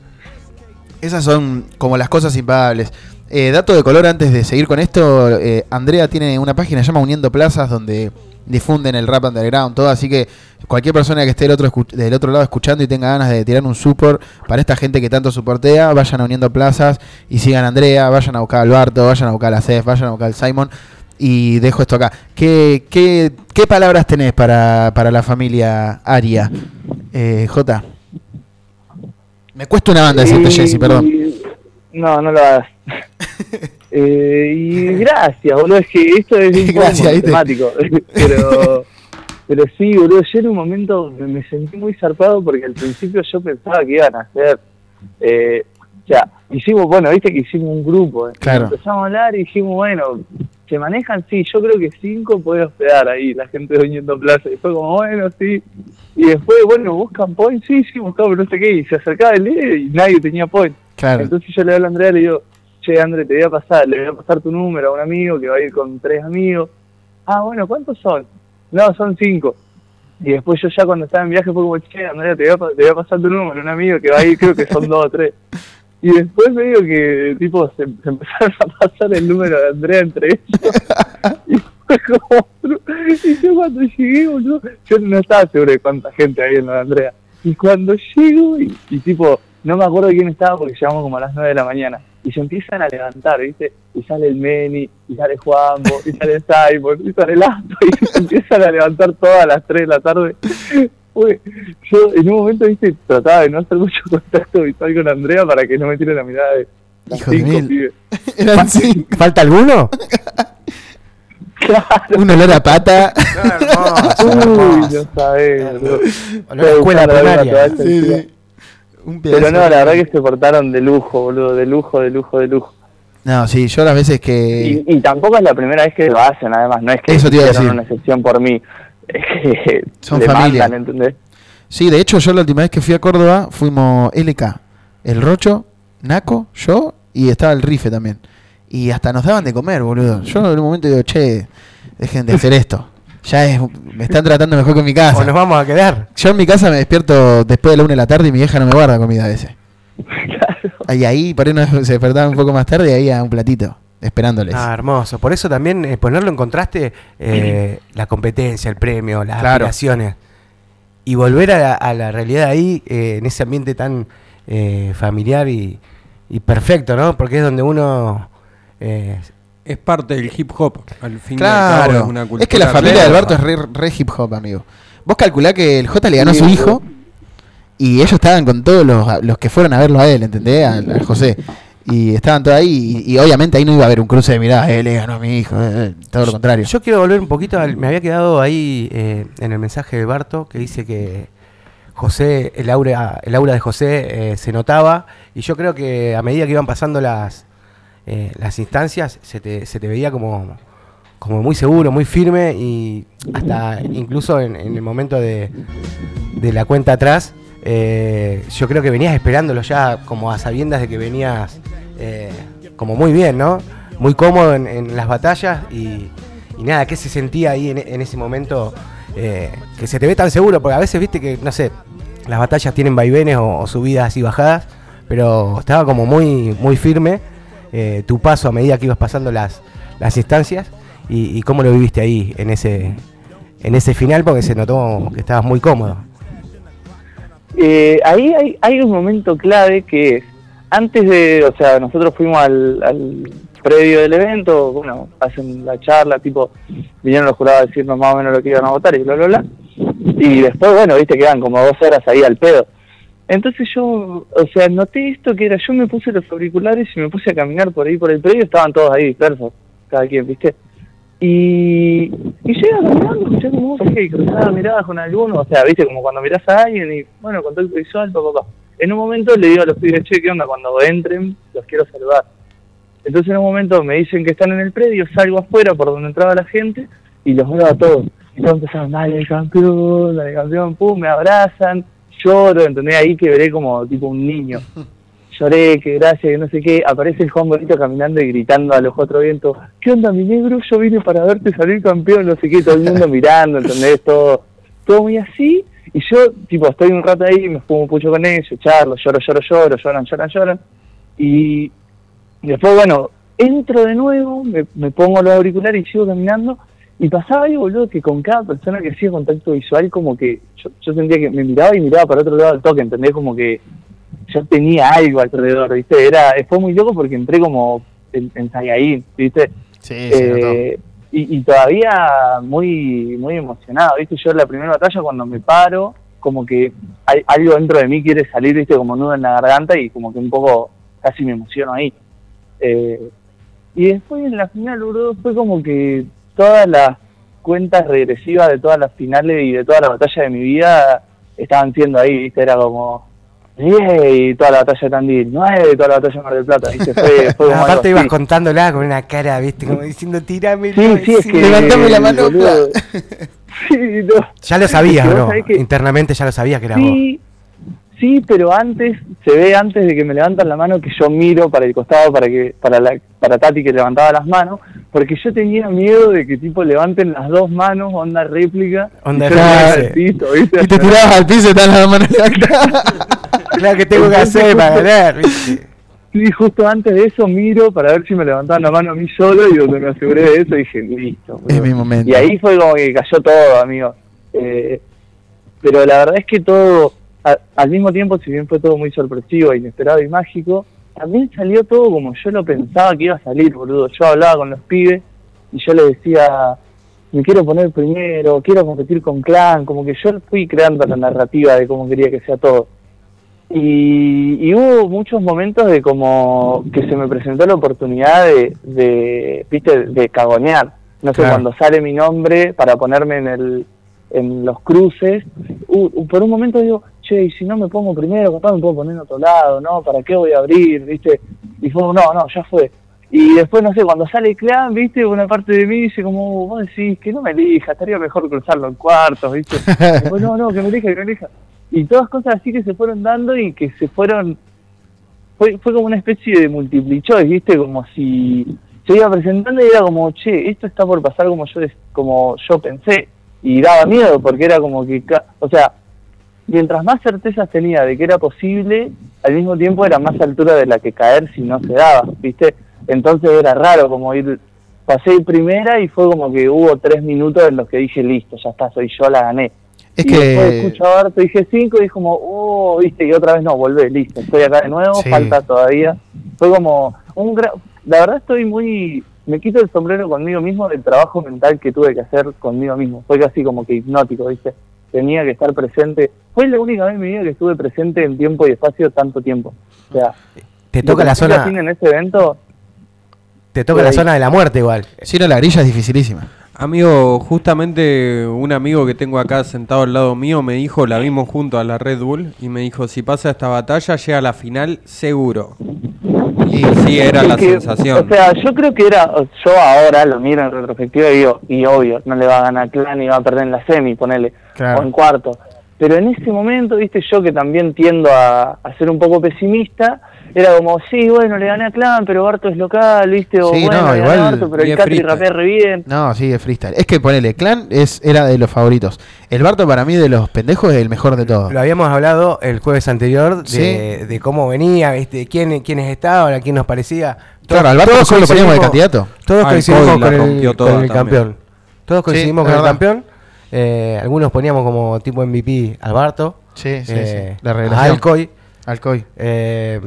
Esas son como las cosas impagables. Eh, dato de color antes de seguir con esto, eh, Andrea tiene una página que llama Uniendo Plazas donde difunden el rap underground, todo, así que cualquier persona que esté del otro, del otro lado escuchando y tenga ganas de tirar un support para esta gente que tanto soportea, vayan a Uniendo Plazas y sigan a Andrea, vayan a buscar al Barto, vayan a buscar a Cef, vayan a buscar al Simon y dejo esto acá. ¿Qué, qué, qué palabras tenés para, para la familia Aria? Eh, J. Me cuesta una banda decirte, Jesse, perdón. No, no lo hagas. eh, y gracias, boludo, es que esto es un poco Gracias, ¿viste? matemático. pero, pero sí, boludo, yo en un momento me, me sentí muy zarpado porque al principio yo pensaba que iban a hacer... Eh, o sea, hicimos, bueno, viste que hicimos un grupo. eh, Claro. Empezamos a hablar y dijimos, bueno, ¿se manejan? Sí, yo creo que cinco puede hospedar ahí, la gente de Uniendo Plaza. Y fue como, bueno, sí. Y después, bueno, buscan point, sí, sí, buscamos no sé qué. Y se acercaba el líder y nadie tenía point. Claro. Entonces yo le hablo a Andrea y le digo, che, André, te voy a pasar, le voy a pasar tu número a un amigo que va a ir con tres amigos. Ah, bueno, ¿cuántos son? No, son cinco. Y después yo ya cuando estaba en viaje fue como, che, Andrea, te voy a, te voy a pasar tu número a un amigo que va a ir, creo que son dos o tres. Y después me digo que, tipo, se, se empezaron a pasar el número de Andrea entre ellos. y fue como, y yo cuando llegué, boludo, yo no estaba seguro de cuánta gente había en la de Andrea. Y cuando llego, y, y tipo, no me acuerdo quién estaba porque llegamos como a las 9 de la mañana. Y se empiezan a levantar, ¿viste? Y sale el Meni, y sale Juanbo, y sale Simon, y sale el Asto, y se empiezan a levantar todas a las 3 de la tarde. Fue. Yo en un momento, viste, trataba de no hacer mucho contacto visual con Andrea para que no me tire la mirada de las Hijo de cinco mil. pibes. Eran cinco. ¿Falta alguno? Un olor a pata. Uy, no sabés. boludo. Olor a escuela Estoy buscando alguna primaria. toalla Sí, encima. sí. Un Pero no, de- la verdad que se portaron de lujo, boludo, de lujo, de lujo, de lujo. No, sí, yo las veces que. Y, y tampoco es la primera vez que lo hacen, además, no es que Eso te iba a hicieron decir. una excepción por mí, que Son familia. Sí, de hecho, yo la última vez que fui a Córdoba fuimos LK, el Rocho, Naco, yo y estaba el Rife también. Y hasta nos daban de comer, boludo. Yo en un momento digo, che, dejen de hacer esto. Ya es, me están tratando mejor que en mi casa. ¿O nos vamos a quedar? Yo en mi casa me despierto después de la una de la tarde y mi vieja no me guarda comida a veces. Y ahí, por ahí se despertaba un poco más tarde y ahí a un platito, esperándoles. Ah, hermoso. Por eso también eh, ponerlo en contraste eh, la competencia, el premio, las Claro. aspiraciones. Y volver a la, a la realidad ahí, eh, en ese ambiente tan eh, familiar y, y perfecto, ¿no? Porque es donde uno... eh, Es parte del hip hop, al fin y al cabo, Claro. una Es, que la familia de Alberto es re, re hip hop, amigo. Vos calculá que el J le ganó a su hijo y ellos estaban con todos los, los que fueron a verlo a él, ¿entendés? Al José. Y estaban todos ahí y, y obviamente ahí no iba a haber un cruce de miradas, él le ganó a mi hijo, eh, eh, todo lo contrario. Yo quiero volver un poquito, al- me había quedado ahí eh, en el mensaje de Barto que dice que José, el aura, el aura de José eh, se notaba y yo creo que a medida que iban pasando las, eh, las instancias se te, se te veía como, como muy seguro, muy firme y hasta incluso en, en el momento de, de la cuenta atrás, eh, yo creo que venías esperándolo ya como a sabiendas de que venías eh, como muy bien, ¿no? Muy cómodo en, las batallas y, nada, ¿qué se sentía ahí en, ese momento eh, que se te ve tan seguro? Porque a veces, viste que, no sé, las batallas tienen vaivenes o, subidas y bajadas, pero estaba como muy, muy firme tu paso a medida que ibas pasando las, las instancias y, y cómo lo viviste ahí en ese, en ese final porque se notó que estabas muy cómodo. Eh, ahí hay, hay un momento clave que es, antes de, o sea, nosotros fuimos al, al previo del evento, bueno, hacen la charla, tipo, vinieron los jurados a decirnos más o menos lo que iban a votar y bla, bla, bla. Y después, bueno, viste, quedan como dos horas ahí al pedo. Entonces yo, o sea, noté esto que era, yo me puse los auriculares y me puse a caminar por ahí por el predio, estaban todos ahí dispersos, cada quien, viste. Y, y llega caminando, escuchando música y cruzaba miradas con alguno, o sea, viste, como cuando mirás a alguien y, bueno, contacto visual, papá, papá. En un momento le digo a los pibes, che, ¿qué onda? Cuando entren, los quiero saludar. Entonces en un momento me dicen que están en el predio, salgo afuera por donde entraba la gente y los veo a todos. Y todos empezaron, dale campeón, dale campeón, pum, me abrazan, lloro, ¿entendés? Ahí que veré como tipo un niño. Lloré, que gracias, que no sé qué. Aparece el Juan Bonito caminando y gritando a los cuatro vientos, ¿qué onda mi negro? Yo vine para verte salir campeón, no sé qué, todo el mundo mirando, ¿entendés? Todo, todo muy así. Y yo, tipo, estoy un rato ahí, me fumo un pucho con ellos, charlo, lloro, lloro, lloro, lloran, lloran, lloran. Y después, bueno, entro de nuevo, me, me pongo los auriculares y sigo caminando. Y pasaba algo, boludo, que con cada persona que hacía contacto visual, como que yo, yo sentía que me miraba y miraba para otro lado del toque, ¿entendés? Como que yo tenía algo alrededor, ¿viste? Era, fue muy loco porque entré como en, en Saiyajin, ¿viste? Sí. Eh, y, y todavía muy muy emocionado, ¿viste? Yo en la primera batalla cuando me paro, como que hay, algo dentro de mí quiere salir, ¿viste? Como nudo en la garganta y como que un poco casi me emociono ahí. Eh, y después en la final, boludo, fue como que todas las cuentas regresivas de todas las finales y de todas las batallas de mi vida estaban siendo ahí, ¿viste? Era como 10 y toda la batalla de Tandil, 9 y toda la batalla de Mar del Plata, ¿viste? Fue, fue Aparte ibas contándola con una cara, viste, como diciendo, tirame. Sí, sí, es que... levantame la mano. sí, no. Ya lo sabías, que- Internamente ya lo sabías que eras vos. Sí, sí, pero antes, se ve antes de que me levantan la mano que yo miro para el costado para que para la, para Tati que levantaba las manos, porque yo tenía miedo de que tipo levanten las dos manos, onda réplica, Onda y yo réplica. me al piso, ¿viste? Y te tirabas al piso y te las manos levantadas. Claro que tengo que hacer para ganar, ¿viste? Sí, justo antes de eso miro para ver si me levantaban la mano a mí solo y donde me aseguré de eso dije, listo. Es boludo". mi momento. Y ahí fue como que cayó todo, amigo. Eh, pero la verdad es que todo, a- al mismo tiempo, si bien fue todo muy sorpresivo, inesperado y mágico, también salió todo como yo lo pensaba que iba a salir, boludo. Yo hablaba con los pibes y yo les decía, me quiero poner primero, quiero competir con Clan, como que yo fui creando la narrativa de cómo quería que sea todo. Y, y hubo muchos momentos de como que se me presentó la oportunidad de, de viste, de cagonear. No sé, Claro. cuando sale mi nombre para ponerme en el en los cruces, uh, por un momento digo, che, y si no me pongo primero, capaz me puedo poner en otro lado, ¿no? ¿Para qué voy a abrir? ¿Viste? Y fue, no, no, ya fue. Y después, no sé, cuando sale Clan, ¿viste? Una parte de mí dice como, vos decís, que no me elija, estaría mejor cruzarlo en cuartos, ¿viste? Después, no, no, que me elija, que me elija. Y todas cosas así que se fueron dando y que se fueron... Fue, fue como una especie de multiplichoice, ¿viste? Como si se iba presentando y era como, che, esto está por pasar como yo, como yo pensé. Y daba miedo porque era como que, o sea, mientras más certezas tenía de que era posible, al mismo tiempo era más altura de la que caer si no se daba, ¿viste? Entonces era raro como ir, pasé primera y fue como que hubo tres minutos en los que dije, listo, ya está, soy yo, la gané. Es y que- después escucho a Barto, dije cinco y es como, oh, viste, y otra vez no, volvé, listo, estoy acá de nuevo, Sí. falta todavía. Fue como un gran, la verdad estoy muy, me quito el sombrero conmigo mismo del trabajo mental que tuve que hacer conmigo mismo. Fue casi como que hipnótico, viste. Tenía que estar presente. Fue la única vez en mi vida que estuve presente en tiempo y espacio tanto tiempo. O sea, Te toca la zona, en ese evento, te toca la ahí. zona de la muerte igual. Si no, la grilla es dificilísima. Amigo, justamente un amigo que tengo acá sentado al lado mío me dijo, la vimos junto a la Red Bull, y me dijo, si pasa esta batalla, llega a la final seguro. Y sí, era Es la que, sensación. O sea, yo creo que era, yo ahora lo miro en retrospectiva y digo, y obvio, no le va a ganar Clan y va a perder en la semi, ponele, Claro. o en cuarto. Pero en ese momento, viste, yo que también tiendo a, a ser un poco pesimista, era como, sí, bueno, le gané a Clan, pero Barto es local, viste, o Sí, bueno, no, le gané igual- a Barto, pero el es Catri rapea re bien. No, sí, es freestyle. Es que ponele, Clan es, era de los favoritos. El Barto para mí de los pendejos es el mejor de todos. Lo habíamos hablado el jueves anterior de, Sí. de cómo venía, ¿viste? quién, quiénes estaban, a quién nos parecía. Claro, al Barto todos nosotros lo poníamos de candidato. Todos Ah, el coincidimos con el, con campeón. Todos Sí, coincidimos es con el verdad. campeón. Eh, algunos poníamos como tipo MVP al Barto. Sí, sí, eh, sí. La. Alcoy. Alcoy. Eh,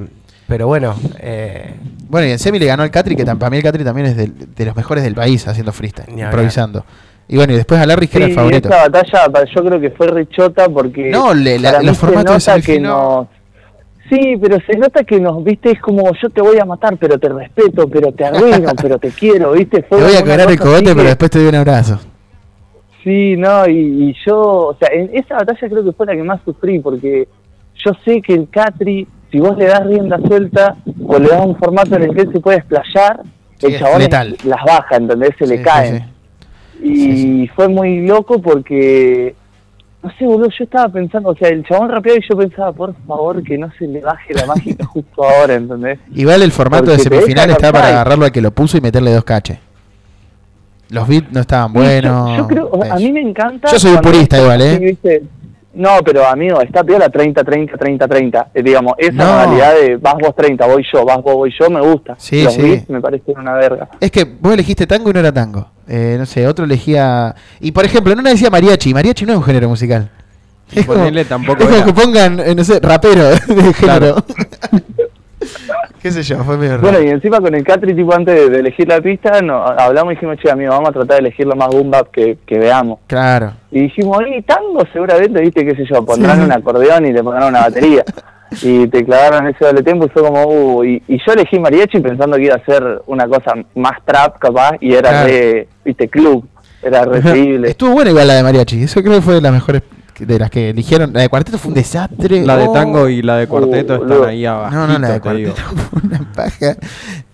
pero bueno, eh, Bueno, y en semi le ganó al Catri, que para mí el Catri también es del- de, los mejores del país haciendo freestyle, Ni improvisando. Y bueno, y después a Larry, que era el Sí, favorito. esa batalla yo creo que fue rechota porque No, le- la- los formatos de que nos Sí, pero se nota que nos, viste, es como yo te voy a matar, pero te respeto, pero te arruino, pero te quiero, viste. Fue Te voy a quebrar el cogote, pero que- después te doy un abrazo. Sí, no, y, y yo, o sea, en esa batalla creo que fue la que más sufrí, porque yo sé que el Catri, si vos le das rienda suelta o le das un formato en el que él se puede explayar, Sí, el chabón las baja, ¿entendés? Se Sí, le caen. sí. Y fue muy loco porque, no sé, boludo, yo estaba pensando, o sea, el chabón rapeaba y yo pensaba, por favor, que no se le baje la mágica justo ahora, ¿entendés? Igual el formato de Porque semifinal está para agarrarlo al que lo puso y meterle dos caches. Los beats no estaban buenos. Yo, yo creo, o sea, a mí me encanta. Yo soy un purista igual, ¿eh? ¿viste? No, pero amigo, está piola 30, 30, 30, 30. Eh, digamos, esa No. modalidad de vas vos 30, voy yo, vas vos, voy yo, me gusta. Sí, Los sí. beats me parecen una verga. Es que vos elegiste tango y no era tango. Eh, no sé, otro elegía. Y por ejemplo, en una decía mariachi. Mariachi no es un género musical. Es como, tampoco es como era. que pongan, eh, no sé, rapero de género. ¿Qué sé yo? Fue medio raro. Bueno, y encima con el Catri, tipo, antes de, de elegir la pista, no, hablamos y dijimos, che, amigo, vamos a tratar de elegir lo más boom bap que, que veamos. Claro. Y dijimos, y tango seguramente, viste, qué sé yo, pondrán Sí. un acordeón y le pondrán una batería. y te clavaron ese doble tempo y fue como, uh, y, y yo elegí mariachi pensando que iba a ser una cosa más trap capaz y era Claro. de, viste, club, era recibible. Estuvo buena igual la de mariachi. Eso creo que fue de las mejores de las que eligieron. La de cuarteto fue un desastre. La de Oh. tango y la de cuarteto Uh, están ahí abajo. No, no, la de cuarteto fue una paja.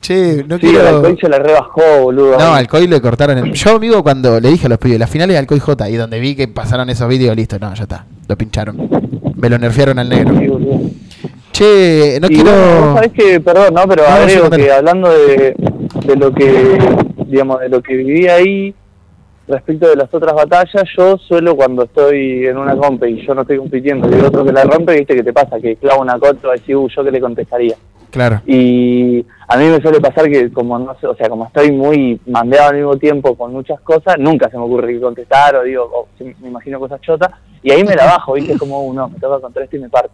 Che, no sí, quiero. alcohol se la rebajó, boludo. No, al COI le cortaron. el- Yo, amigo, cuando le dije a los pibes, la final es al COI J, y donde vi que pasaron esos vídeos, listo, no, ya está. Lo pincharon. Me lo nerfearon al negro. Sí. Che, no y quiero. bueno, vos sabés que, perdón, no, pero No, agrego que hablando de, de lo que, digamos, de lo que viví ahí respecto de las otras batallas, yo suelo cuando estoy en una compe y yo no estoy compitiendo y el otro que la rompe, viste que te pasa, que clava una cota y decir, uh, yo que le contestaría. Claro. Y a mí me suele pasar que como no sé, o sea, como estoy muy mandeado al mismo tiempo con muchas cosas, nunca se me ocurre que contestar o digo, o se- me imagino cosas chotas y ahí me la bajo, ¿viste? Como, uh, no, me toca contra esto y me parto.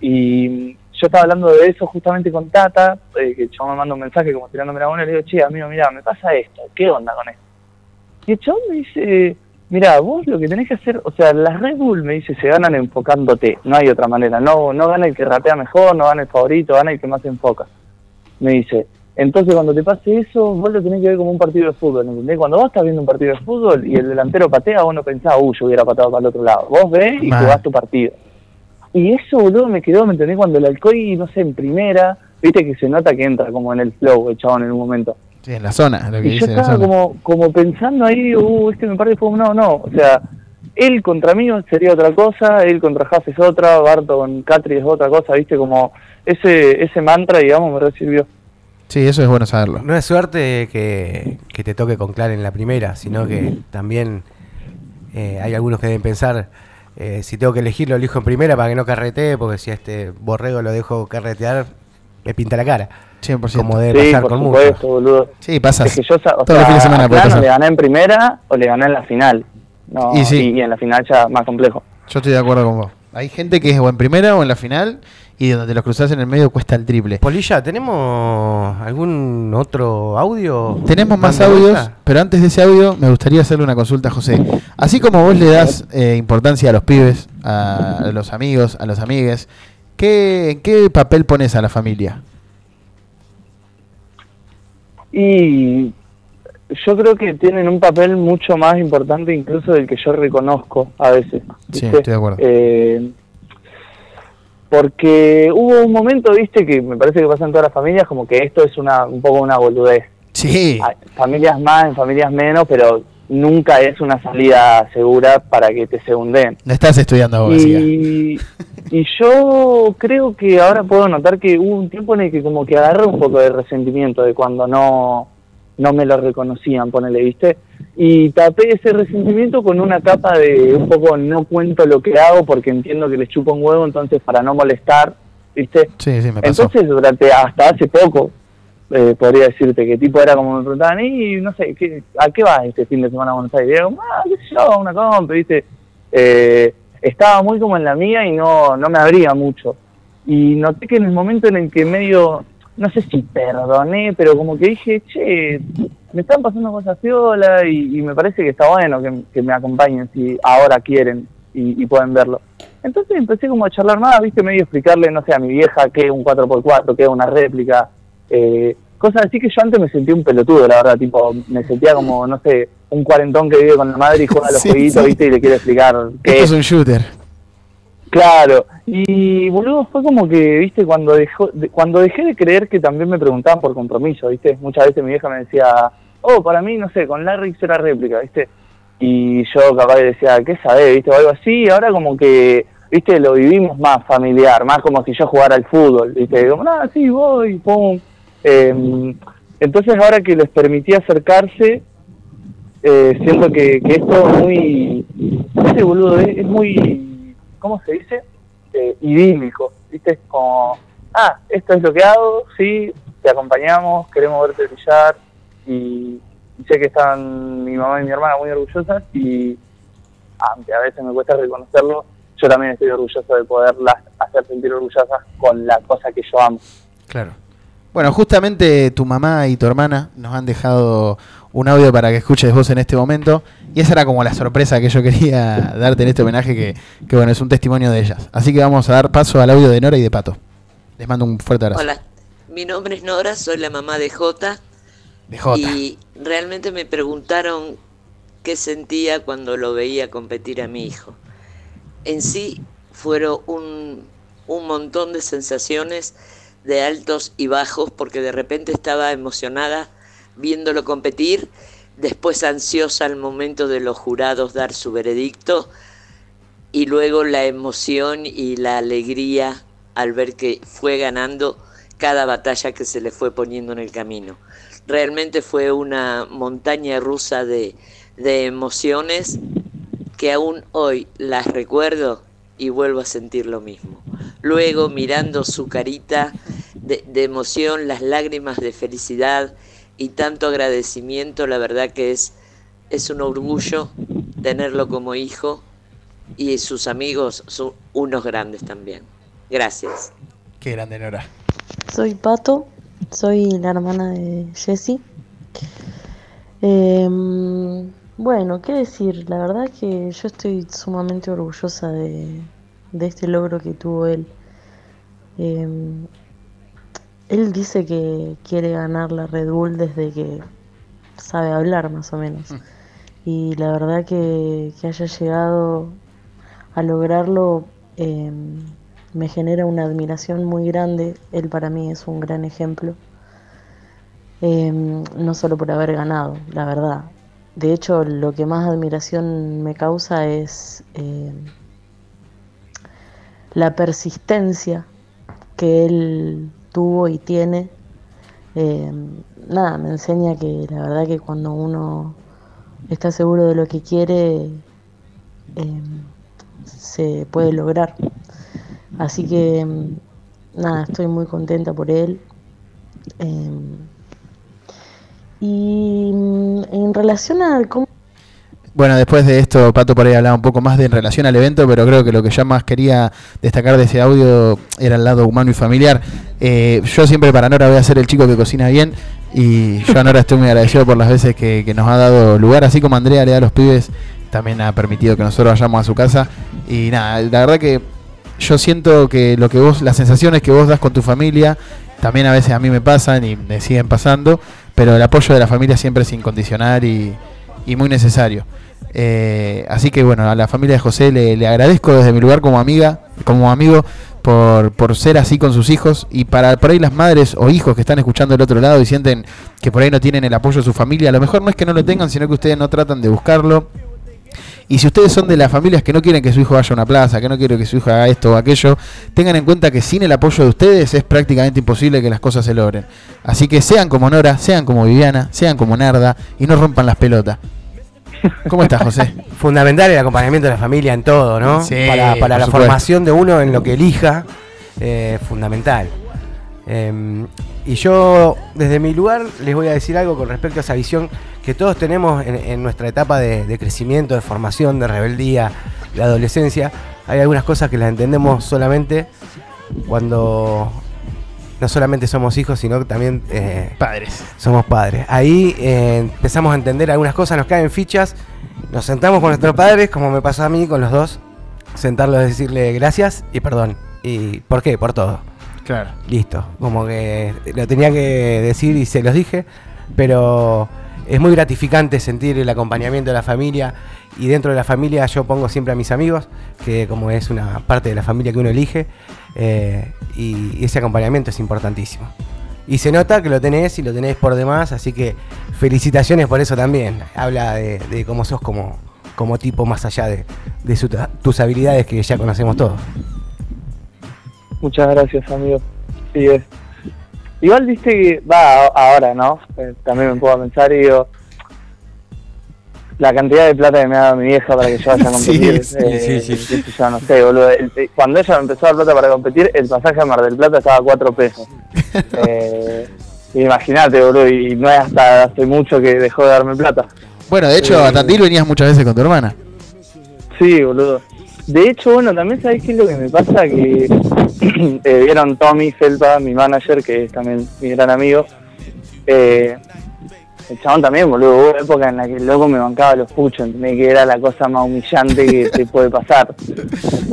Y yo estaba hablando de eso justamente con Tata, eh, que yo me manda un mensaje como tirándome la buena y le digo, che, amigo, mira, me pasa esto, ¿qué onda con esto? Y el chabón me dice, mira, vos lo que tenés que hacer, o sea, las Red Bull me dice, se ganan enfocándote, no hay otra manera, no, no gana el que rapea mejor, no gana el favorito, gana el que más se enfoca. Me dice, entonces cuando te pase eso, vos lo tenés que ver como un partido de fútbol, ¿entendés? Cuando vos estás viendo un partido de fútbol y el delantero patea, vos no pensás, uy, yo hubiera pateado para el otro lado. Vos ves y jugás tu partido. Y eso, boludo, me quedó, ¿me entendés? Cuando el Alcoy, no sé, en primera, viste que se nota que entra como en el flow el chabón en un momento. Sí, en la zona, lo que Y yo dice en la estaba zona. como, como pensando ahí, uh, este me parece fue no, no, o sea, él contra mí sería otra cosa, él contra Haas es otra, Barto con Catri es otra cosa, viste, como ese ese mantra, digamos, me recibió. Sí, eso es bueno saberlo. No es suerte que, que te toque con Clan en la primera, sino que también eh, hay algunos que deben pensar, eh, si tengo que elegir, lo elijo en primera para que no carretee, porque si a este borrego lo dejo carretear, me pinta la cara. 100%. Como debe Sí, pasar por con supuesto, boludo. Sí, pasa. Es que yo, o Todos los sea, semana a Plano le gané en primera o le gané en la final. No, Y sí. y en la final ya más complejo. Yo estoy de acuerdo con vos. Hay gente que es o en primera o en la final y donde los cruzás en el medio cuesta el triple. Polilla, ¿tenemos algún otro audio? Tenemos más ¿Banda audios, pero antes de ese audio me gustaría hacerle una consulta a José. Así como vos le das eh, importancia a los pibes, a los amigos, a los amigues, ¿qué, ¿en qué papel pones a la familia? Y yo creo que tienen un papel mucho más importante incluso del que yo reconozco a veces. Sí, estoy de acuerdo. Eh, porque hubo un momento, viste, que me parece que pasa en todas las familias, como que esto es una un poco una boludez. Sí. Familias más, en familias menos, pero nunca es una salida segura para que te segunden. Estás estudiando abogacía. Y, y yo creo que ahora puedo notar que hubo un tiempo en el que como que agarré un poco de resentimiento de cuando no, no me lo reconocían, ponele, ¿viste? Y tapé ese resentimiento con una capa de un poco no cuento lo que hago porque entiendo que les chupo un huevo, entonces para no molestar, ¿viste? Sí, sí, me pasó. Entonces, durante hasta hace poco, eh, podría decirte que tipo era como me preguntaban, y no sé, ¿qué, ¿a qué vas este fin de semana a Buenos Aires? Y ah, qué sé yo, una compra, ¿viste? Eh, estaba muy como en la mía y no, no me abría mucho. Y noté que en el momento en el que medio, no sé si perdoné, pero como que dije, che, me están pasando cosas piola y, y me parece que está bueno que, me acompañen si ahora quieren y, pueden verlo. Entonces empecé como a charlar más, viste, medio explicarle, no sé, a mi vieja que es un 4x4, que es una réplica, eh, cosas así que yo antes me sentía un pelotudo, la verdad, tipo, me sentía como, no sé, un cuarentón que vive con la madre y juega a los Sí, jueguitos, sí. viste, y le quiere explicar qué Esto es un shooter. Claro, y boludo, fue como que, viste, cuando dejó, de- cuando dejé de creer que también me preguntaban por compromiso, viste, muchas veces mi vieja me decía, oh, para mí, no sé, con Larry era réplica, viste, y yo capaz que decía, ¿qué sabés, viste, o algo así, y ahora como que, viste, lo vivimos más familiar, más como si yo jugara al fútbol, viste, como, ah, sí, voy, pum. Eh, entonces ahora que les permití acercarse, eh, siento que, que esto es muy, boludo, es, es muy, ¿cómo se dice? Eh, idílico, ¿viste? Es como, ah, esto es lo que hago, sí, te acompañamos, queremos verte brillar y, y sé que están mi mamá y mi hermana muy orgullosas y aunque a veces me cuesta reconocerlo, yo también estoy orgulloso de poderlas hacer sentir orgullosas con la cosa que yo amo. Claro. Bueno, justamente tu mamá y tu hermana nos han dejado un audio para que escuches vos en este momento. Y esa era como la sorpresa que yo quería darte en este homenaje, que, que bueno, es un testimonio de ellas. Así que vamos a dar paso al audio de Nora y de Pato. Les mando un fuerte abrazo. Hola, mi nombre es Nora, soy la mamá de Jota. De Jota. Y realmente me preguntaron qué sentía cuando lo veía competir a mi hijo. En sí fueron un, un montón de sensaciones de altos y bajos porque de repente estaba emocionada viéndolo competir, después ansiosa al momento de los jurados dar su veredicto y luego la emoción y la alegría al ver que fue ganando cada batalla que se le fue poniendo en el camino. Realmente fue una montaña rusa de, de emociones que aún hoy las recuerdo y vuelvo a sentir lo mismo. Luego mirando su carita de, de emoción, las lágrimas de felicidad y tanto agradecimiento, la verdad que es, es un orgullo tenerlo como hijo y sus amigos son unos grandes también. Gracias. Qué grande Nora. Soy Pato, soy la hermana de Jessie. Em, Bueno, qué decir, la verdad que yo estoy sumamente orgullosa de, de este logro que tuvo él. Eh, él dice que quiere ganar la Red Bull desde que sabe hablar más o menos. Y la verdad que, que haya llegado a lograrlo eh, me genera una admiración muy grande. Él para mí es un gran ejemplo. Eh, no solo por haber ganado, la verdad. De hecho, lo que más admiración me causa es eh, la persistencia que él tuvo y tiene. Eh, nada, me enseña que la verdad que cuando uno está seguro de lo que quiere, eh, se puede lograr. Así que, mm, nada, estoy muy contenta por él. Y mm, en relación a cómo Bueno, después de esto, Pato por ahí hablaba un poco más de en relación al evento, pero creo que lo que yo más quería destacar de ese audio era el lado humano y familiar. Eh, yo siempre para Nora voy a ser el chico que cocina bien y yo a Nora estoy muy agradecido por las veces que, que nos ha dado lugar, así como Andrea le da a los pibes, también ha permitido que nosotros vayamos a su casa. Y nada, la verdad que yo siento que lo que vos, las sensaciones que vos das con tu familia, también a veces a mí me pasan y me siguen pasando, pero el apoyo de la familia siempre es incondicional y, muy necesario. Eh, así que bueno, a la familia de José le, le agradezco desde mi lugar como amiga, como amigo, por, por ser así con sus hijos. Y para por ahí las madres o hijos que están escuchando del otro lado y sienten que por ahí no tienen el apoyo de su familia, a lo mejor no es que no lo tengan, sino que ustedes no tratan de buscarlo. Y si ustedes son de las familias que no quieren que su hijo vaya a una plaza, que no quieren que su hijo haga esto o aquello, tengan en cuenta que sin el apoyo de ustedes es prácticamente imposible que las cosas se logren. Así que sean como Nora, sean como Viviana, sean como Narda y no rompan las pelotas. ¿Cómo estás, José? Fundamental el acompañamiento de la familia en todo, ¿no? Sí, para para la supuesto. formación de uno en lo que elija, eh, fundamental. Eh, y yo, desde mi lugar, les voy a decir algo con respecto a esa visión que todos tenemos en, en nuestra etapa de, de crecimiento, de formación, de rebeldía, de adolescencia. Hay algunas cosas que las entendemos solamente cuando no solamente somos hijos, sino que también eh, padres. Somos padres. Ahí eh, empezamos a entender algunas cosas, nos caen fichas, nos sentamos con nuestros padres, como me pasó a mí con los dos, sentarlos, decirle gracias y perdón. ¿Y por qué? Por todo. Claro. Listo. Como que lo tenía que decir y se los dije, pero es muy gratificante sentir el acompañamiento de la familia y dentro de la familia yo pongo siempre a mis amigos, que como es una parte de la familia que uno elige, eh, y ese acompañamiento es importantísimo. Y se nota que lo tenés y lo tenés por demás, así que felicitaciones por eso también. Habla de, cómo sos como, como tipo más allá de, de tus habilidades que ya conocemos todos. Muchas gracias, amigo. Sí, es. Igual viste que, va, ahora, ¿no? Eh, también me puedo pensar y digo, la cantidad de plata que me ha dado mi vieja para que yo vaya a competir. sí, eh, sí, sí. sé yo, no sé, boludo. El- eh, cuando ella me empezó a dar plata para competir, el pasaje a Mar del Plata estaba a 4 pesos. eh, Imagínate, boludo, y no es hasta hace mucho que dejó de darme plata. Bueno, de hecho, a Tandil venías muchas veces con tu hermana. Sí, boludo. De hecho, bueno, también sabés qué es lo que me pasa, que eh, vieron Tommy Felpa, mi manager, que es también mi gran amigo. Eh, el chabón también, boludo, hubo época en la que el loco me bancaba los puchos, ¿entendés? que era la cosa más humillante que te puede pasar.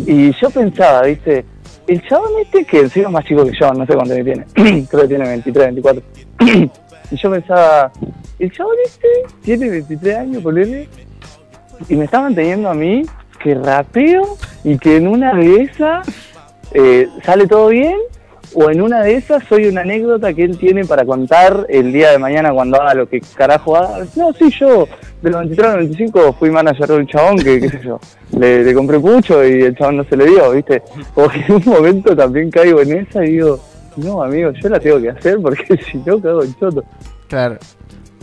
Y yo pensaba, viste, el chabón este, que encima es más chico que yo, no sé cuánto me tiene, creo que tiene 23, 24. y yo pensaba, el chabón este tiene 23 años, ponele, y me está manteniendo a mí que rapeo y que en una de esas eh, sale todo bien o en una de esas soy una anécdota que él tiene para contar el día de mañana cuando haga lo que carajo haga. No, sí, yo de los 23 al 25 fui manager de un chabón que, qué sé yo, le, le compré mucho y el chabón no se le dio, ¿viste? Como que en un momento también caigo en esa y digo, no, amigo, yo la tengo que hacer porque si no cago en choto. Claro.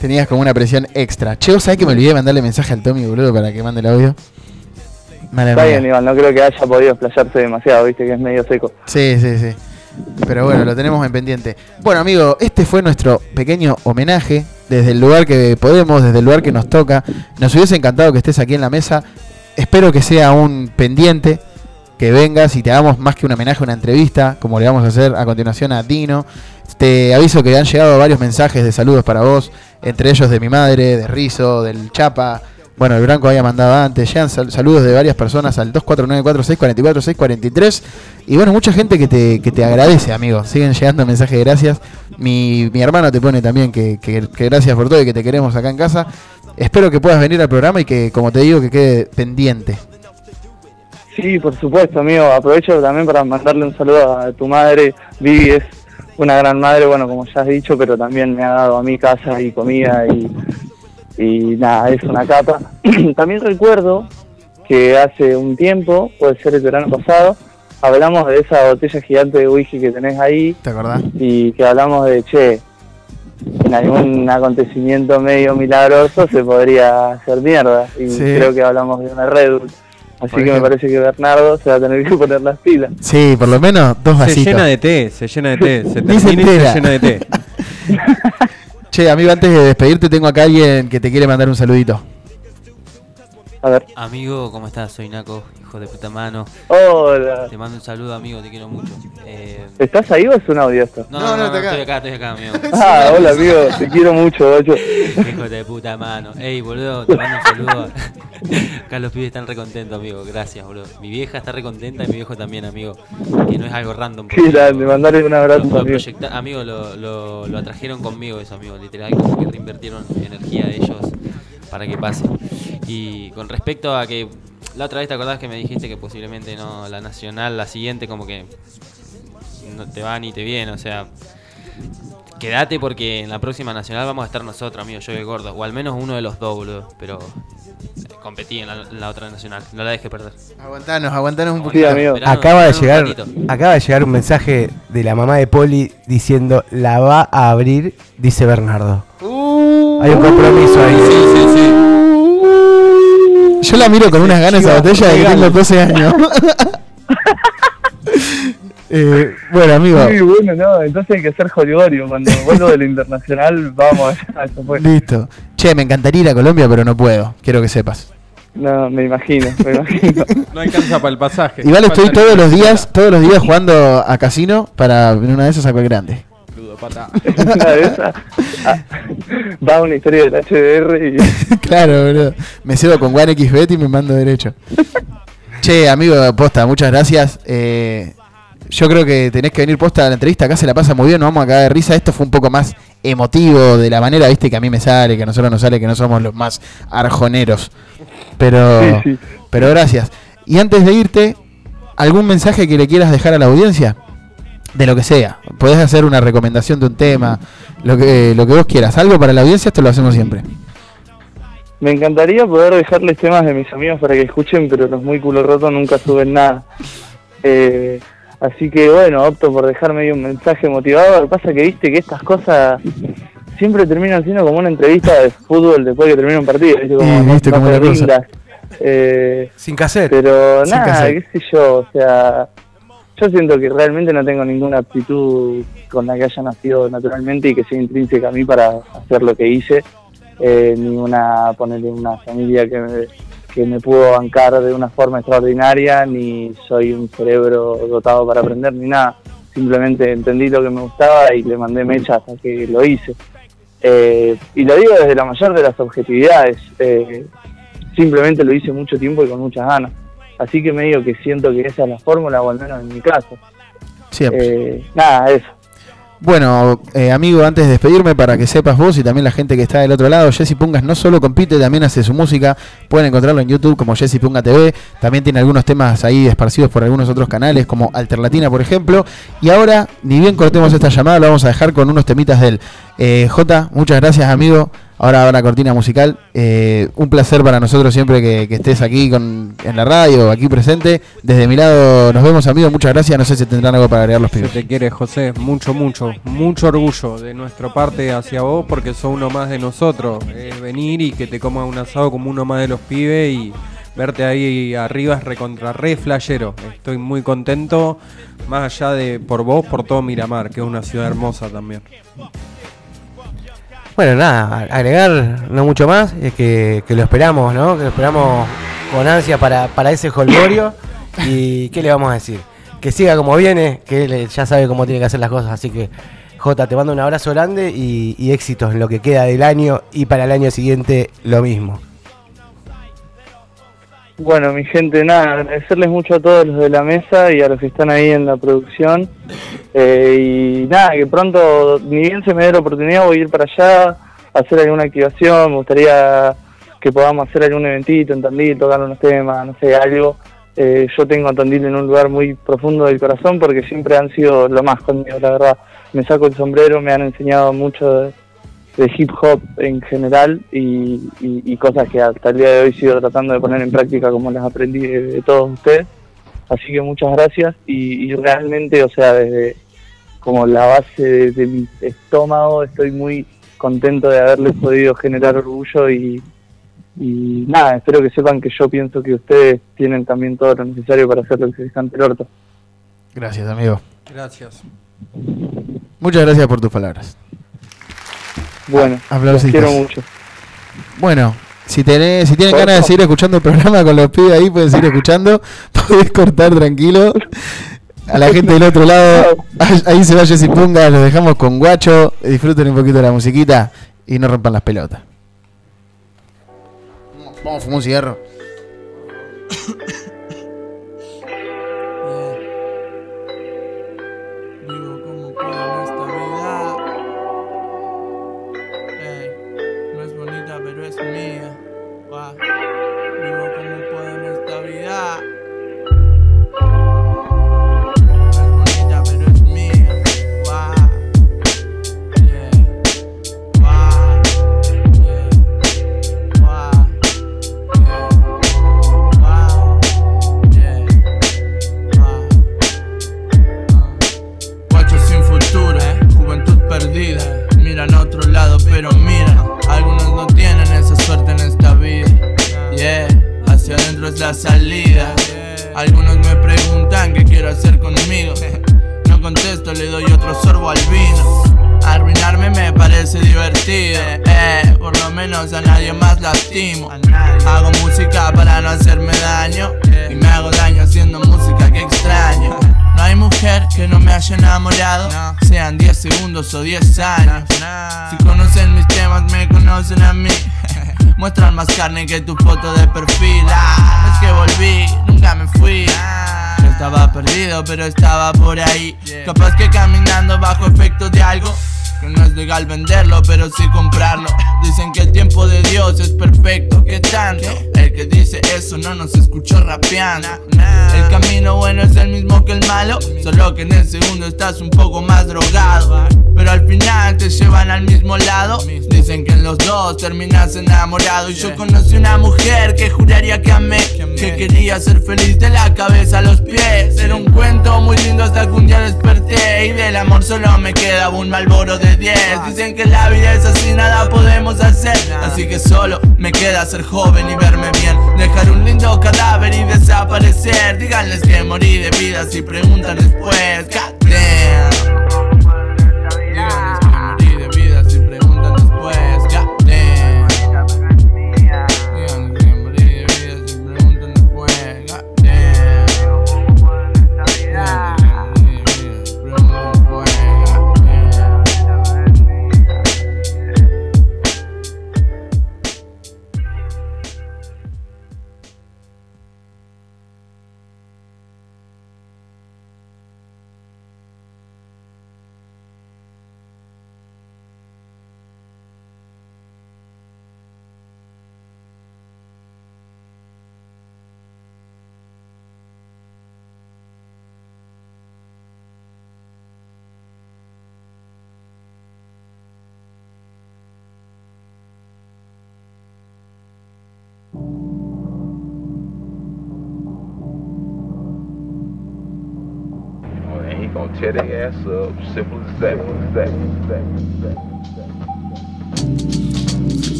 Tenías como una presión extra. Che, ¿vos sabés que me olvidé de mandarle mensaje al Tommy, boludo, para que mande el audio? Está bien, Iván, no creo que haya podido explayarse demasiado, ¿viste? Que es medio seco. Sí, sí, sí. Pero bueno, lo tenemos en pendiente. Bueno, amigo, este fue nuestro pequeño homenaje desde el lugar que podemos, desde el lugar que nos toca. Nos hubiese encantado que estés aquí en la mesa. Espero que sea un pendiente, que vengas y te hagamos más que un homenaje, una entrevista, como le vamos a hacer a continuación a Dino. Te aviso que han llegado varios mensajes de saludos para vos, entre ellos de mi madre, de Rizo, del Chapa, Bueno, el Branco había mandado antes. Llegan sal- saludos de varias personas al 2494644643. Y bueno, mucha gente que te, que te agradece, amigo. Siguen llegando mensajes de gracias. Mi, mi hermano te pone también que, que- que gracias por todo y que te queremos acá en casa. Espero que puedas venir al programa y que, como te digo, que quede pendiente. Sí, por supuesto, amigo. Aprovecho también para mandarle un saludo a tu madre. Vivi es una gran madre, bueno, como ya has dicho, pero también me ha dado a mí casa y comida y, y nada, es una capa. también recuerdo que hace un tiempo, puede ser el verano pasado, hablamos de esa botella gigante de whisky que tenés ahí. ¿Te acordás? Y que hablamos de, che, en algún acontecimiento medio milagroso se podría hacer mierda. Y Sí. creo que hablamos de una Red Bull. Así Por que me parece que Bernardo se va a tener que poner las pilas. Sí, por lo menos dos Se vasitos. llena de té, se llena de té, se se termina y se llena de té. Che, amigo, antes de despedirte, tengo acá alguien que te quiere mandar un saludito. A ver. Amigo, ¿cómo estás? Soy Naco, hijo de puta mano. Hola. Te mando un saludo, amigo, te quiero mucho. Eh, ¿Estás ahí o es un audio esto? no, no, no, estoy acá, estoy acá, amigo. Ah, hola amigo, te quiero mucho, ocho. Hijo de puta mano. Ey, boludo, te mando un saludo. Acá los pibes están recontentos, amigo. Gracias, boludo. Mi vieja está recontenta y mi viejo también, amigo. Que no es algo random. Qué grande, mandarle un abrazo, Lo, lo amigo. proyecta- amigo, lo, lo, lo atrajeron conmigo eso, amigo. Literal, como que reinvirtieron energía de ellos para que pase. Y con respecto a que la otra vez te acordás que me dijiste que posiblemente no la nacional, la siguiente, como que no te va ni te viene, o sea. Quédate porque en la próxima nacional vamos a estar nosotros, amigo, yo y gordo. O al menos uno de los dos, boludo. Pero eh, competí en la, en la otra nacional. No la dejes perder. Aguantanos, aguantanos un poquito. Esperá, Acaba de llegar, acaba de llegar un mensaje de la mamá de Poli diciendo la va a abrir, dice Bernardo. Hay un compromiso ahí. Sí, sí, sí. Yo la miro con unas ganas esa botella de que tengo 12 años. Eh, bueno, amigo. Muy bueno, no, entonces hay que ser joligorio. Cuando vuelvo del internacional, vamos allá. eso fue. Listo. Che, me encantaría ir a Colombia, pero no puedo. Quiero que sepas. No, me imagino, me imagino. No alcanza para el pasaje. Igual estoy todos los días, todos los días jugando a casino para en una de esas saco el grande. Una de esas, ah, va una historia del HDR y claro, boludo. Me cedo con OneXBet y me mando derecho. che, amigo, posta, muchas gracias. Eh, yo creo que tenés que venir posta a la entrevista. Acá se la pasa muy bien, nos vamos a cagar de risa. Esto fue un poco más emotivo de la manera, viste, que a mí me sale, que a nosotros nos sale, que no somos los más arjoneros. Pero, Sí, sí. pero gracias. Y antes de irte, ¿algún mensaje que le quieras dejar a la audiencia? De lo que sea. Podés hacer una recomendación de un tema, lo que, lo que vos quieras. Algo para la audiencia, esto lo hacemos siempre. me encantaría poder dejarles temas de mis amigos para que escuchen, pero los muy culo rotos nunca suben nada. Eh, así que bueno, opto por dejarme ahí un mensaje motivado. Lo que pasa que viste que estas cosas siempre terminan siendo como una entrevista de fútbol después que termina un partido, ¿viste? Como Sí, viste no es la cosa. Eh, Sin cassette. Pero Sin nada, cassette. qué sé yo, o sea, yo siento que realmente no tengo ninguna aptitud con la que haya nacido naturalmente y que sea intrínseca a mí para hacer lo que hice, eh, ni una, ponerle una familia que me, que me pudo bancar de una forma extraordinaria, ni soy un cerebro dotado para aprender, ni nada. Simplemente entendí lo que me gustaba y le mandé mecha hasta que lo hice. Eh, y lo digo desde la mayor de las objetividades. eh, simplemente lo hice mucho tiempo y con muchas ganas. Así que me digo que siento que esa es la fórmula, o al menos en mi caso. Siempre. Eh, nada, eso. Bueno, eh, amigo, antes de despedirme, para que sepas vos y también la gente que está del otro lado, Jesse Pungas no solo compite, también hace su música. Pueden encontrarlo en YouTube como Jesse Punga TV. También tiene algunos temas ahí esparcidos por algunos otros canales, como Alterlatina, por ejemplo. Y ahora, ni bien cortemos esta llamada, lo vamos a dejar con unos temitas de él. Eh, J, muchas gracias, amigo. Ahora la cortina musical. Eh, un placer para nosotros siempre que, que estés aquí con, en la radio, aquí presente. Desde mi lado, nos vemos, amigo. Muchas gracias. No sé si tendrán algo para agregar los Se pibes. te quiere, José. Mucho, mucho. Mucho orgullo de nuestra parte hacia vos porque sos uno más de nosotros. Venir y que te comas un asado como uno más de los pibes y verte ahí arriba es recontra re flashero. Estoy muy contento, más allá de por vos, por todo Miramar, que es una ciudad hermosa también. Bueno, nada, agregar no mucho más, es que, que lo esperamos, ¿no? Que lo esperamos con ansia para, para ese holgorio. ¿Y qué le vamos a decir? Que siga como viene, que él eh, ya sabe cómo tiene que hacer las cosas. Así que, Jota, te mando un abrazo grande y, y éxitos en lo que queda del año y para el año siguiente lo mismo. Bueno, mi gente, nada, agradecerles mucho a todos los de la mesa y a los que están ahí en la producción. Eh, y nada, que pronto, ni bien se me dé la oportunidad, voy a ir para allá a hacer alguna activación. Me gustaría que podamos hacer algún eventito en Tandil, tocar unos temas, no sé, algo. Eh, yo tengo a Tandil en un lugar muy profundo del corazón porque siempre han sido lo más conmigo, la verdad. Me saco el sombrero, me han enseñado mucho de, de hip hop en general y, y- y cosas que hasta el día de hoy sigo tratando de poner en práctica como las aprendí de, de todos ustedes. Así que muchas gracias y, y realmente, o sea, desde como la base de, de mi estómago estoy muy contento de haberles podido generar orgullo y, y nada, espero que sepan que yo pienso que ustedes tienen también todo lo necesario para hacer lo que se les cante el orto. Gracias, amigo. Gracias. Muchas gracias por tus palabras. Bueno, los quiero mucho. Bueno, si tenés, si tienen ganas de seguir escuchando el programa con los pibes ahí, pueden seguir escuchando. Podés cortar tranquilo. A la gente del otro lado, ahí- ahí se va Jessy Punga, los dejamos con Guacho. Disfruten un poquito de la musiquita y no rompan las pelotas. Vamos a fumar un cigarro. No nos escuchó rapeando. El camino bueno es el mismo que el malo, solo que en el segundo estás un poco más drogado. Pero al final te llevan al mismo lado. Dicen que en los dos terminas enamorado. Y yo conocí una mujer que juraría que amé, que quería ser feliz de la cabeza a los pies. Era un cuento muy lindo hasta que un día desperté. Y del amor solo me queda un malboro de 10. Dicen que la vida es así, nada podemos hacer. Así que solo me queda ser joven y verme bien. Dejar un lindo cadáver y desaparecer. Díganles que morí de vida si preguntan después. God. Gonna tear their ass up. Simple as that. that, that, that.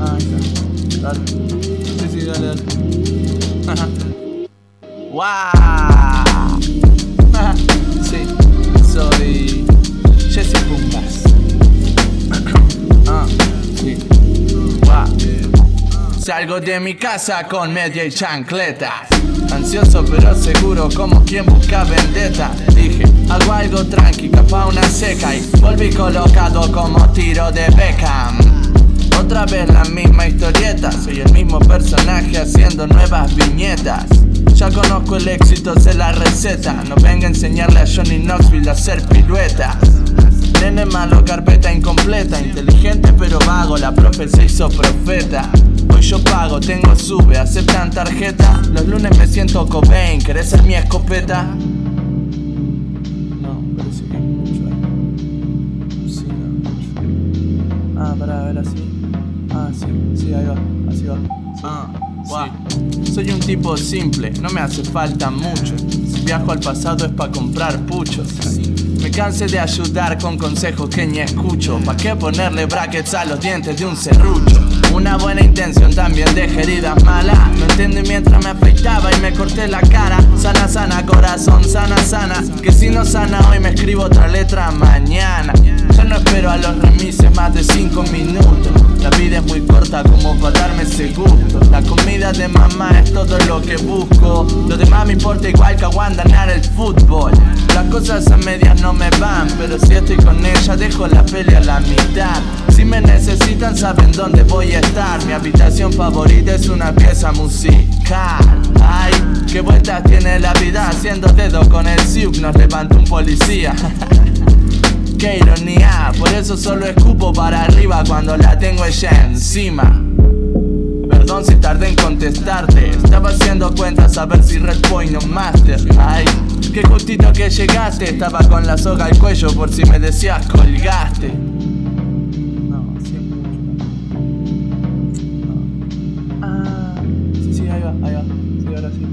Ah, está. Dale. Sí, sí, dale, dale. Ajá. ¡Wow! Ajá. Sí, soy Salgo de mi casa con media y chancletas. Ansioso pero seguro como quien busca vendetta. Dije, hago algo tranqui, capa una seca y volví colocado como tiro de Beckham. Otra vez la misma historieta, soy el mismo personaje haciendo nuevas viñetas. Ya conozco el éxito, sé la receta. No venga a enseñarle a Johnny Knoxville a hacer piruetas. Nene malo, carpeta incompleta. Inteligente pero vago, la profe se hizo profeta. Hoy yo pago, tengo sube, aceptan tarjeta. Los lunes me siento Cobain, ¿querés ser mi escopeta? No, parece que hay mucho ahí. Sí, no, mucho. Ah, pará, a ver así. Ah, sí, sí, ahí va, así va. Ah, guau. Soy un tipo simple, no me hace falta mucho. Si viajo al pasado es para comprar puchos. Me cansé de ayudar con consejos que ni escucho. ¿Pa' qué ponerle brackets a los dientes de un serrucho? Una buena intención también deja heridas malas. No entendí mientras me afeitaba y me corté la cara. Sana, sana, corazón, sana, sana. Que si no sana hoy me escribo otra letra mañana. No espero a los remises más de 5 minutos. La vida es muy corta como para darme ese gusto. La comida de mamá es todo lo que busco. Lo demás me importa igual que ganar el fútbol. Las cosas a medias no me van, pero si estoy con ella dejo la pelea a la mitad. Si me necesitan saben dónde voy a estar. Mi habitación favorita es una pieza musical. Ay, qué vueltas tiene la vida haciendo dedo con el siup nos levanta un policía. Qué ironía, por eso solo escupo para arriba cuando la tengo ella encima. Perdón si tardé en contestarte, estaba haciendo cuentas a ver si Red Point o Master. Ay, qué justito que llegaste, estaba con la soga al cuello por si me decías colgaste. No, Ah, sí, sí, ahí va, ahí va. Sí, ahora sí.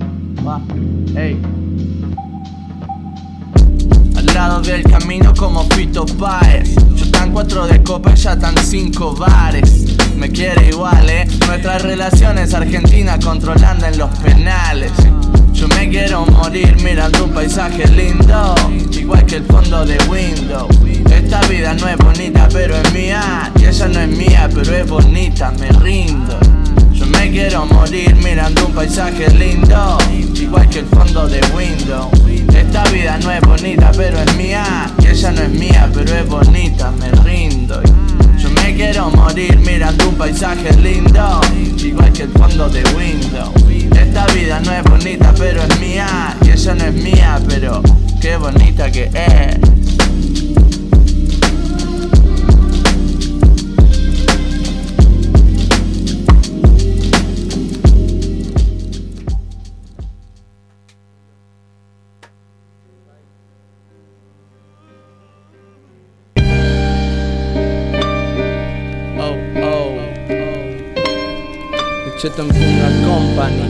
Va, ey. Del camino como Fito Páez. Yo tan cuatro de copa, ella tan cinco bares. Me quiere igual, eh. Nuestras relaciones Argentina controlando en los penales. Yo me quiero morir mirando un paisaje lindo. Igual que el fondo de Windows Esta vida no es bonita pero es mía. Y ella no es mía pero es bonita, me rindo. Yo me quiero morir mirando un paisaje lindo. Igual que el fondo de Windows Esta vida no es bonita pero es mía. Y ella no es mía pero es bonita, me rindo. Yo me quiero morir mirando un paisaje lindo. Igual que el fondo de Windows Esta vida no es bonita pero es mía. Y ella no es mía pero qué bonita que es Cheto en Punga Company.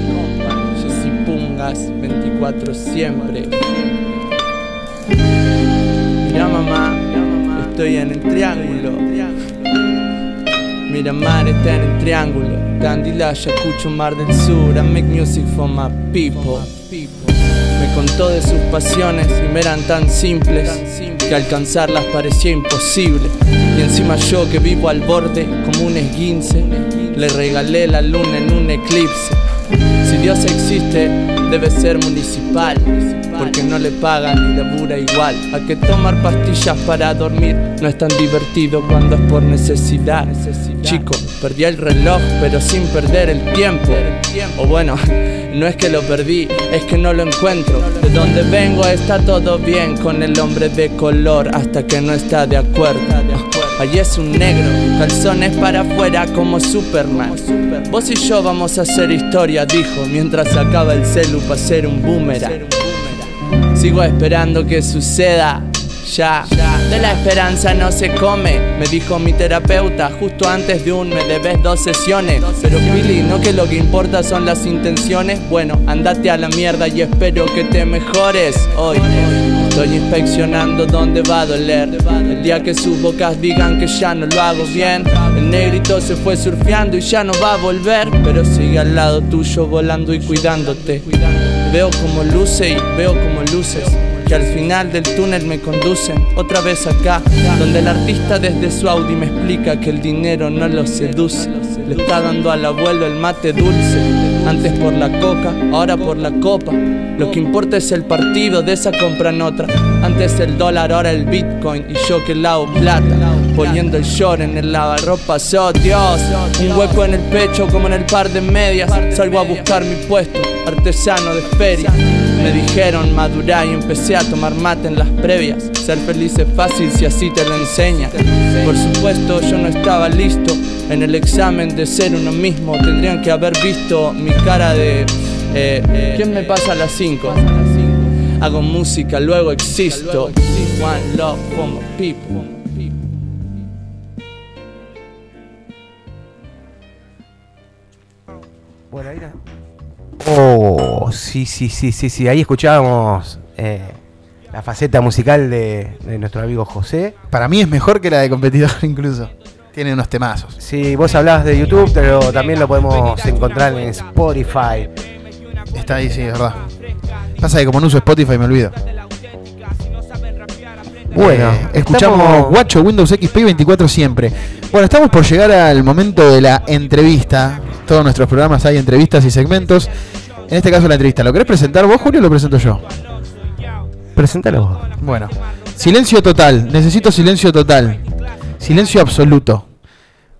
Jessy Pungas 24 siempre. Mira mamá, estoy en el triángulo. Miramar está en el triángulo. Candila, Ayacucho, Mar del Sur. I make music for my people. Me contó de sus pasiones y me eran tan simples Que alcanzarlas parecía imposible. Y encima yo que vivo al borde como un esguince Le regalé la luna en un eclipse. Si Dios existe debe ser municipal Porque no le pagan ni labura igual. A que tomar pastillas para dormir No es tan divertido cuando es por necesidad. Chico, perdí el reloj pero sin perder el tiempo. O bueno, no es que lo perdí, es que no lo encuentro. De donde vengo está todo bien con el hombre de color Hasta que no está de acuerdo Allí es un negro, calzones para afuera como Superman Vos y yo vamos a hacer historia, dijo Mientras sacaba el celu para hacer un boomerang Sigo esperando que suceda ya. De la esperanza no se come, me dijo mi terapeuta justo antes de un me debes dos sesiones. Pero Billy, no que lo que importa son las intenciones. Bueno, andate a la mierda y espero que te mejores hoy. Estoy inspeccionando dónde va a doler. El día que sus bocas digan que ya no lo hago bien. El negrito se fue surfeando y ya no va a volver. Pero sigue al lado tuyo volando y cuidándote. Veo como luce y veo como luces que al final del túnel me conducen otra vez acá, donde el artista desde su Audi me explica que el dinero no lo seduce. Le está dando al abuelo el mate dulce, antes por la coca, ahora por la copa. Lo que importa es el partido, de esa compran otra. Antes el dólar, ahora el bitcoin y yo que lavo plata. Poniendo el short en el lavarropas. Oh Dios, un hueco en el pecho como en el par de medias. Salgo a buscar mi puesto, artesano de feria. Me dijeron madurar y empecé a tomar mate en las previas. Ser feliz es fácil si así te lo enseñan. Por supuesto, yo no estaba listo en el examen de ser uno mismo. Tendrían que haber visto mi cara de. eh, eh, ¿Quién me pasa a las 5? Hago música, luego existo. One love people. Bueno, ahí la- Oh, sí, sí, sí, sí, sí. Ahí escuchábamos eh, la faceta musical de, de nuestro amigo José. Para mí es mejor que la de competidor incluso. Tiene unos temazos. Sí, vos hablabas de YouTube, pero también lo podemos encontrar en Spotify. Está ahí, sí, es verdad. Pasa que como no uso Spotify me olvido. Bueno, Eh, escuchamos estamos- Guacho Windows XP 24 siempre. Bueno, estamos por llegar al momento de la entrevista. Todos nuestros programas hay entrevistas y segmentos. En este caso la entrevista. ¿Lo querés presentar vos, Julio, o lo presento yo? Preséntalo vos. Bueno, silencio total. Necesito silencio total. Silencio absoluto.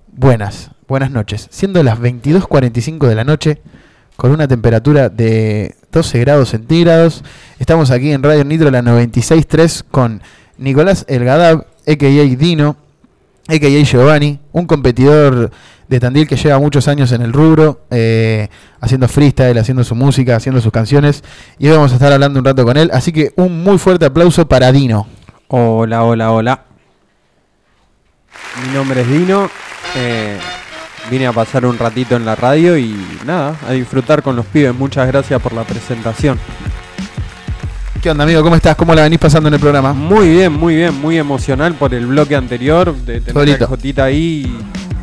Buenas, buenas noches. Siendo las 22.45 de la noche, con una temperatura de 12 grados centígrados, estamos aquí en Radio Nitro, la 96.3, con Nicolás Elgadab, a.k.a. Dino, a.k.a. Giovanni, un competidor de Tandil que lleva muchos años en el rubro, eh, haciendo freestyle, haciendo su música, haciendo sus canciones, y hoy vamos a estar hablando un rato con él, así que un muy fuerte aplauso para Dino. Hola, hola, hola. Mi nombre es Dino. eh, vine a pasar un ratito en la radio y nada, a disfrutar con los pibes. Muchas gracias por la presentación. ¿Qué onda, amigo? ¿Cómo estás? ¿Cómo la venís pasando en el programa? Muy bien, muy bien, muy emocional por el bloque anterior de tener Solito. a Jotita ahí y,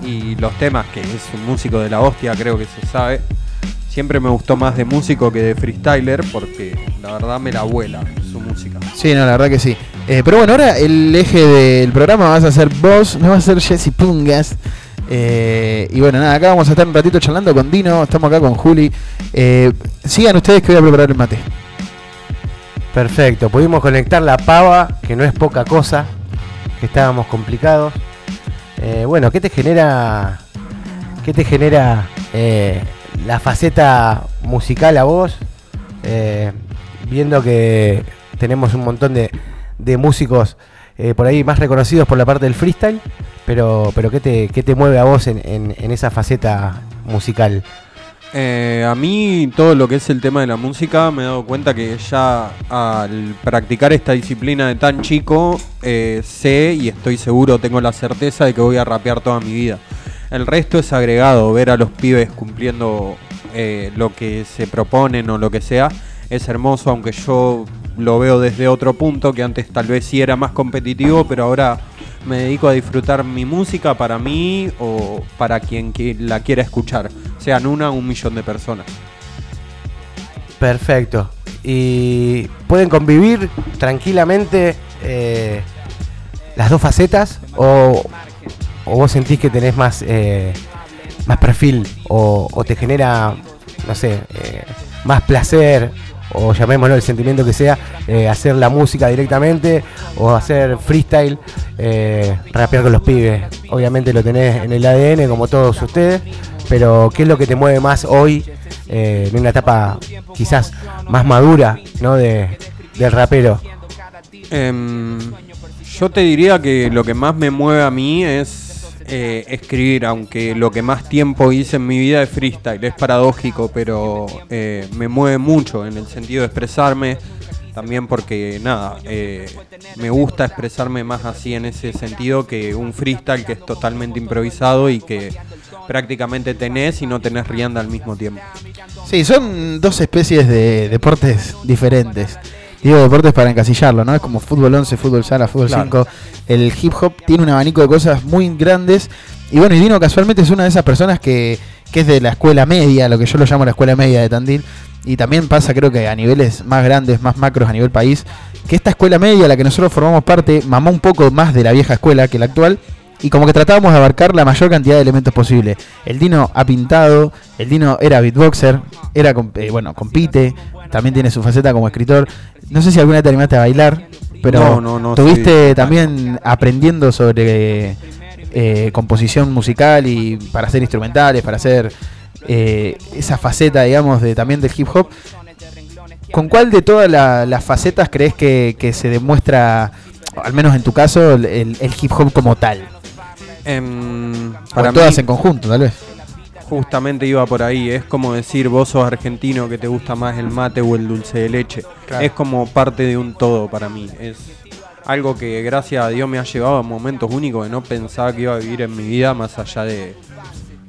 y los temas, que es un músico de la hostia, creo que se sabe. Siempre me gustó más de músico que de freestyler porque la verdad me la vuela su música. Sí, no, la verdad que sí. Eh, pero bueno, ahora el eje del programa vas a ser vos, no va a ser Jesse Pungas. Eh, y bueno, nada, acá vamos a estar un ratito charlando con Dino, estamos acá con Juli. Eh, sigan ustedes que voy a preparar el mate. Perfecto, pudimos conectar la pava, que no es poca cosa, que estábamos complicados. Eh, bueno, ¿qué te genera, qué te genera eh, la faceta musical a vos? Eh, viendo que tenemos un montón de, músicos por ahí más reconocidos por la parte del freestyle, pero, pero ¿qué, te, qué te mueve a vos en esa faceta musical? Eh, a mí todo lo que es el tema de la música me he dado cuenta que ya al practicar esta disciplina de tan chico eh, sé y estoy seguro, tengo la certeza de que voy a rapear toda mi vida. El resto es agregado, ver a los pibes cumpliendo eh, lo que se proponen o lo que sea, es hermoso, aunque yo lo veo desde otro punto, que antes tal vez sí era más competitivo, pero ahora me dedico a disfrutar mi música para mí o para quien la quiera escuchar, sean una o un millón de personas. Perfecto. ¿Y pueden convivir tranquilamente eh, las dos facetas? ¿O, o vos sentís que tenés más, eh, más perfil? O, o te genera, no sé, eh, más placer? O llamémoslo el sentimiento que sea, eh, hacer la música directamente o hacer freestyle, eh, rapear con los pibes. Obviamente lo tenés en el ADN como todos ustedes, pero ¿qué es lo que te mueve más hoy eh, en una etapa quizás más madura ¿no? de, del rapero? Em, yo te diría que lo que más me mueve a mí es eh, escribir, aunque lo que más tiempo hice en mi vida es freestyle. Es paradójico, pero eh, me mueve mucho en el sentido de expresarme. También porque, nada, eh, me gusta expresarme más así en ese sentido que un freestyle que es totalmente improvisado y que prácticamente tenés y no tenés rienda al mismo tiempo. Sí, son dos especies de deportes diferentes. Digo deportes para encasillarlo, ¿no? Es como fútbol 11, fútbol sala, fútbol Claro. 5. El hip hop tiene un abanico de cosas muy grandes. Y bueno, y Dino casualmente es una de esas personas que, que es de la escuela media, lo que yo lo llamo la escuela media de Tandil. Y también pasa creo que a niveles más grandes, más macros a nivel país, que esta escuela media, la que nosotros formamos parte, mamó un poco más de la vieja escuela que la actual. Y como que tratábamos de abarcar la mayor cantidad de elementos posible. El Dino ha pintado, el Dino era beatboxer, era eh, bueno, compite, también tiene su faceta como escritor. No sé si alguna vez te animaste a bailar. pero No, no, no, tuviste sí. también aprendiendo sobre eh, composición musical y para hacer instrumentales, para hacer eh, esa faceta, digamos, de también del hip hop. ¿Con cuál de todas la- las facetas crees que, que se demuestra, al menos en tu caso, el, el hip hop como tal? Em, o para todas mí- en conjunto, tal vez. Justamente iba por ahí, es como decir vos sos argentino que te gusta más el mate o el dulce de leche. Claro. Es como parte de un todo para mí. Es algo que gracias a Dios me ha llevado a momentos únicos que no pensaba que iba a vivir en mi vida más allá de,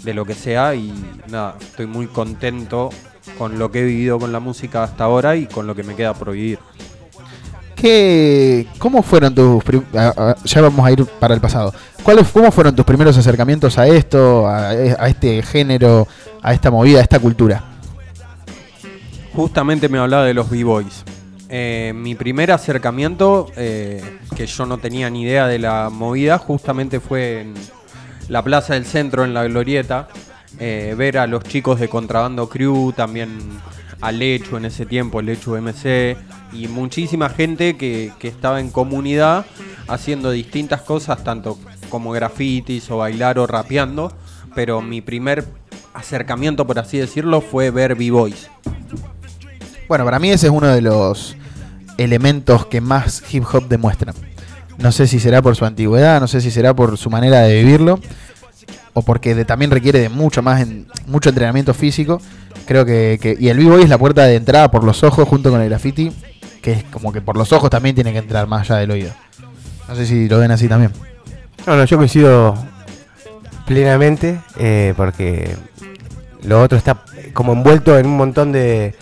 de lo que sea y nada, estoy muy contento con lo que he vivido con la música hasta ahora y con lo que me queda por vivir. ¿Qué, ¿Cómo fueron tus... ya vamos a ir para el pasado. ¿Cuáles, ¿Cómo fueron tus primeros acercamientos a esto, a, a este género, a esta movida, a esta cultura? Justamente me hablaba de los B-Boys. Eh, mi primer acercamiento, eh, que yo no tenía ni idea de la movida, justamente fue en la Plaza del Centro, en la Glorieta. eh, ver a los chicos de Contrabando Crew, también a Lechu en ese tiempo, Lechu MC, y muchísima gente que, que estaba en comunidad haciendo distintas cosas, tanto como grafitis o bailar o rapeando. Pero mi primer acercamiento, por así decirlo, fue ver B-Boys. Bueno, para mí ese es uno de los elementos que más hip hop demuestran. No sé si será por su antigüedad, no sé si será por su manera de vivirlo, o porque también requiere de mucho más, mucho entrenamiento físico. Creo que, y el b-boy es la puerta de entrada por los ojos junto con el graffiti, que es como que por los ojos también tiene que entrar más allá del oído. No sé si lo ven así también. No, no, yo coincido plenamente eh, porque lo otro está como envuelto en un montón de,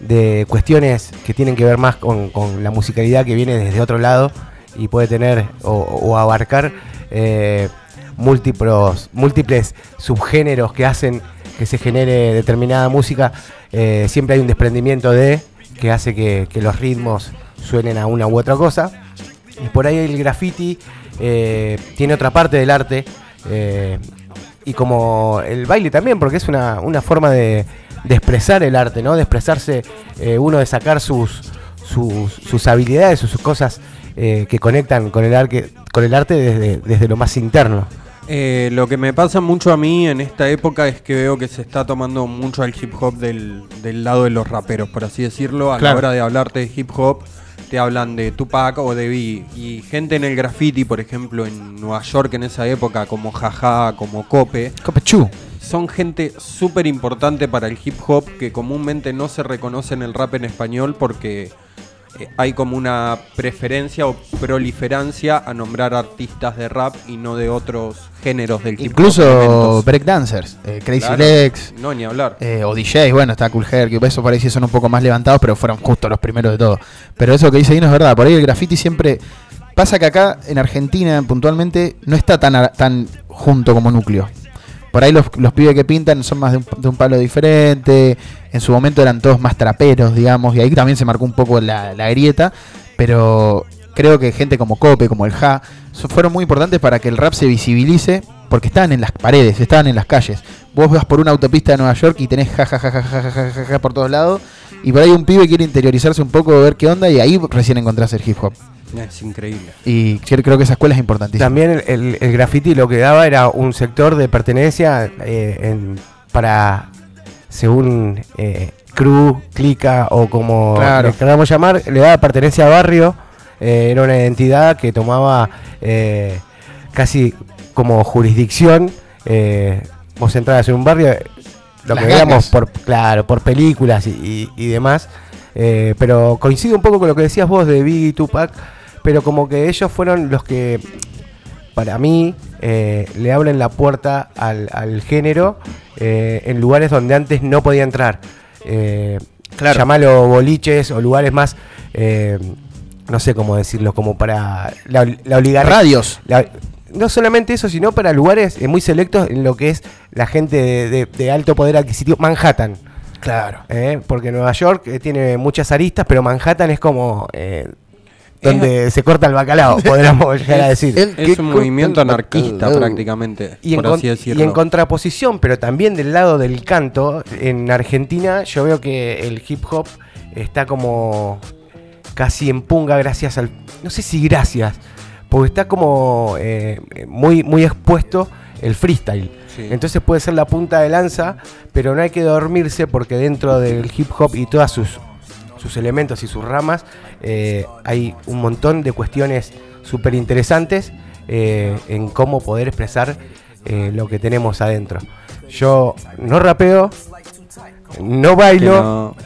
de cuestiones que tienen que ver más con, con la musicalidad que viene desde otro lado y puede tener o, o abarcar eh, múltiples, múltiples subgéneros que hacen que se genere determinada música. Eh, siempre hay un desprendimiento de que hace que, los ritmos suenen a una u otra cosa. Y por ahí el graffiti eh, tiene otra parte del arte. eh, y como el baile también, porque es una, una forma de, de expresar el arte, ¿no? De expresarse uno, de sacar sus, sus, habilidades o sus cosas que conectan con el, arte, con el arte desde, desde lo más interno. Eh, lo que me pasa mucho a mí en esta época es que veo que se está tomando mucho el hip hop del, del lado de los raperos, por así decirlo. A Claro. la hora de hablarte de hip hop, te hablan de Tupac o de Biggie. Y gente en el graffiti, por ejemplo, en Nueva York en esa época, como Jaja, como Cope. Cope Chu. Son gente súper importante para el hip hop que comúnmente no se reconoce en el rap en español porque hay como una preferencia o proliferancia a nombrar artistas de rap y no de otros géneros del hip hop. Incluso breakdancers, eh, Crazy Claro. Legs. No, ni hablar. eh, o DJs, bueno, está Cool Hair, que eso por ahí sí son un poco más levantados, pero fueron justo los primeros de todo. Pero eso que dice ahí no es verdad. Por ahí el graffiti siempre. Pasa que acá en Argentina, puntualmente, no está tan, tan junto como núcleo. Por ahí los, los pibes que pintan son más de un, de un palo diferente. En su momento eran todos más traperos, digamos. Y ahí también se marcó un poco la, la grieta. Pero creo que gente como Cope, como el Ja, fueron muy importantes para que el rap se visibilice. Porque estaban en las paredes, estaban en las calles. Vos vas por una autopista de Nueva York y tenés ja ja ja ja ja, ja, ja, ja por todos lados. Y por ahí un pibe quiere interiorizarse un poco, ver qué onda. Y ahí recién encontrás el hip hop. Es increíble. Y creo que esa escuela es importantísima. También el, el- el graffiti lo que daba era un sector de pertenencia eh, en- para, según eh, crew, clica o como Claro. le queramos llamar, le daba pertenencia a barrio. eh, era una identidad que tomaba eh, casi como jurisdicción. eh, vos entrabas en un barrio, lo Las que veíamos por, claro, por películas y, y- y demás. eh, pero coincido un poco con lo que decías vos de Biggie y Tupac, pero como que ellos fueron los que, para mí, eh, le abren la puerta al, al género eh, en lugares donde antes no podía entrar. Eh, Claro. Llamalo boliches o lugares más, eh, no sé cómo decirlo, como para la, la oligarquía. Radios. La- no solamente eso, sino para lugares muy selectos en lo que es la gente de, de- de alto poder adquisitivo. Manhattan. Claro. Eh, porque Nueva York tiene muchas aristas, pero Manhattan es como eh, donde se corta el bacalao, podríamos llegar a decir. Es un movimiento anarquista prácticamente, Y en, por con- así y decirlo. en contraposición, pero también del lado del canto, en Argentina yo veo que el hip hop está como casi en punga gracias al... No sé si gracias, porque está como eh, muy, muy expuesto el freestyle. Sí. Entonces puede ser la punta de lanza, pero no hay que dormirse porque dentro del hip hop y todas sus, sus elementos y sus ramas eh, hay un montón de cuestiones súper interesantes eh, en cómo poder expresar eh, lo que tenemos adentro. Yo no rapeo, no bailo, no.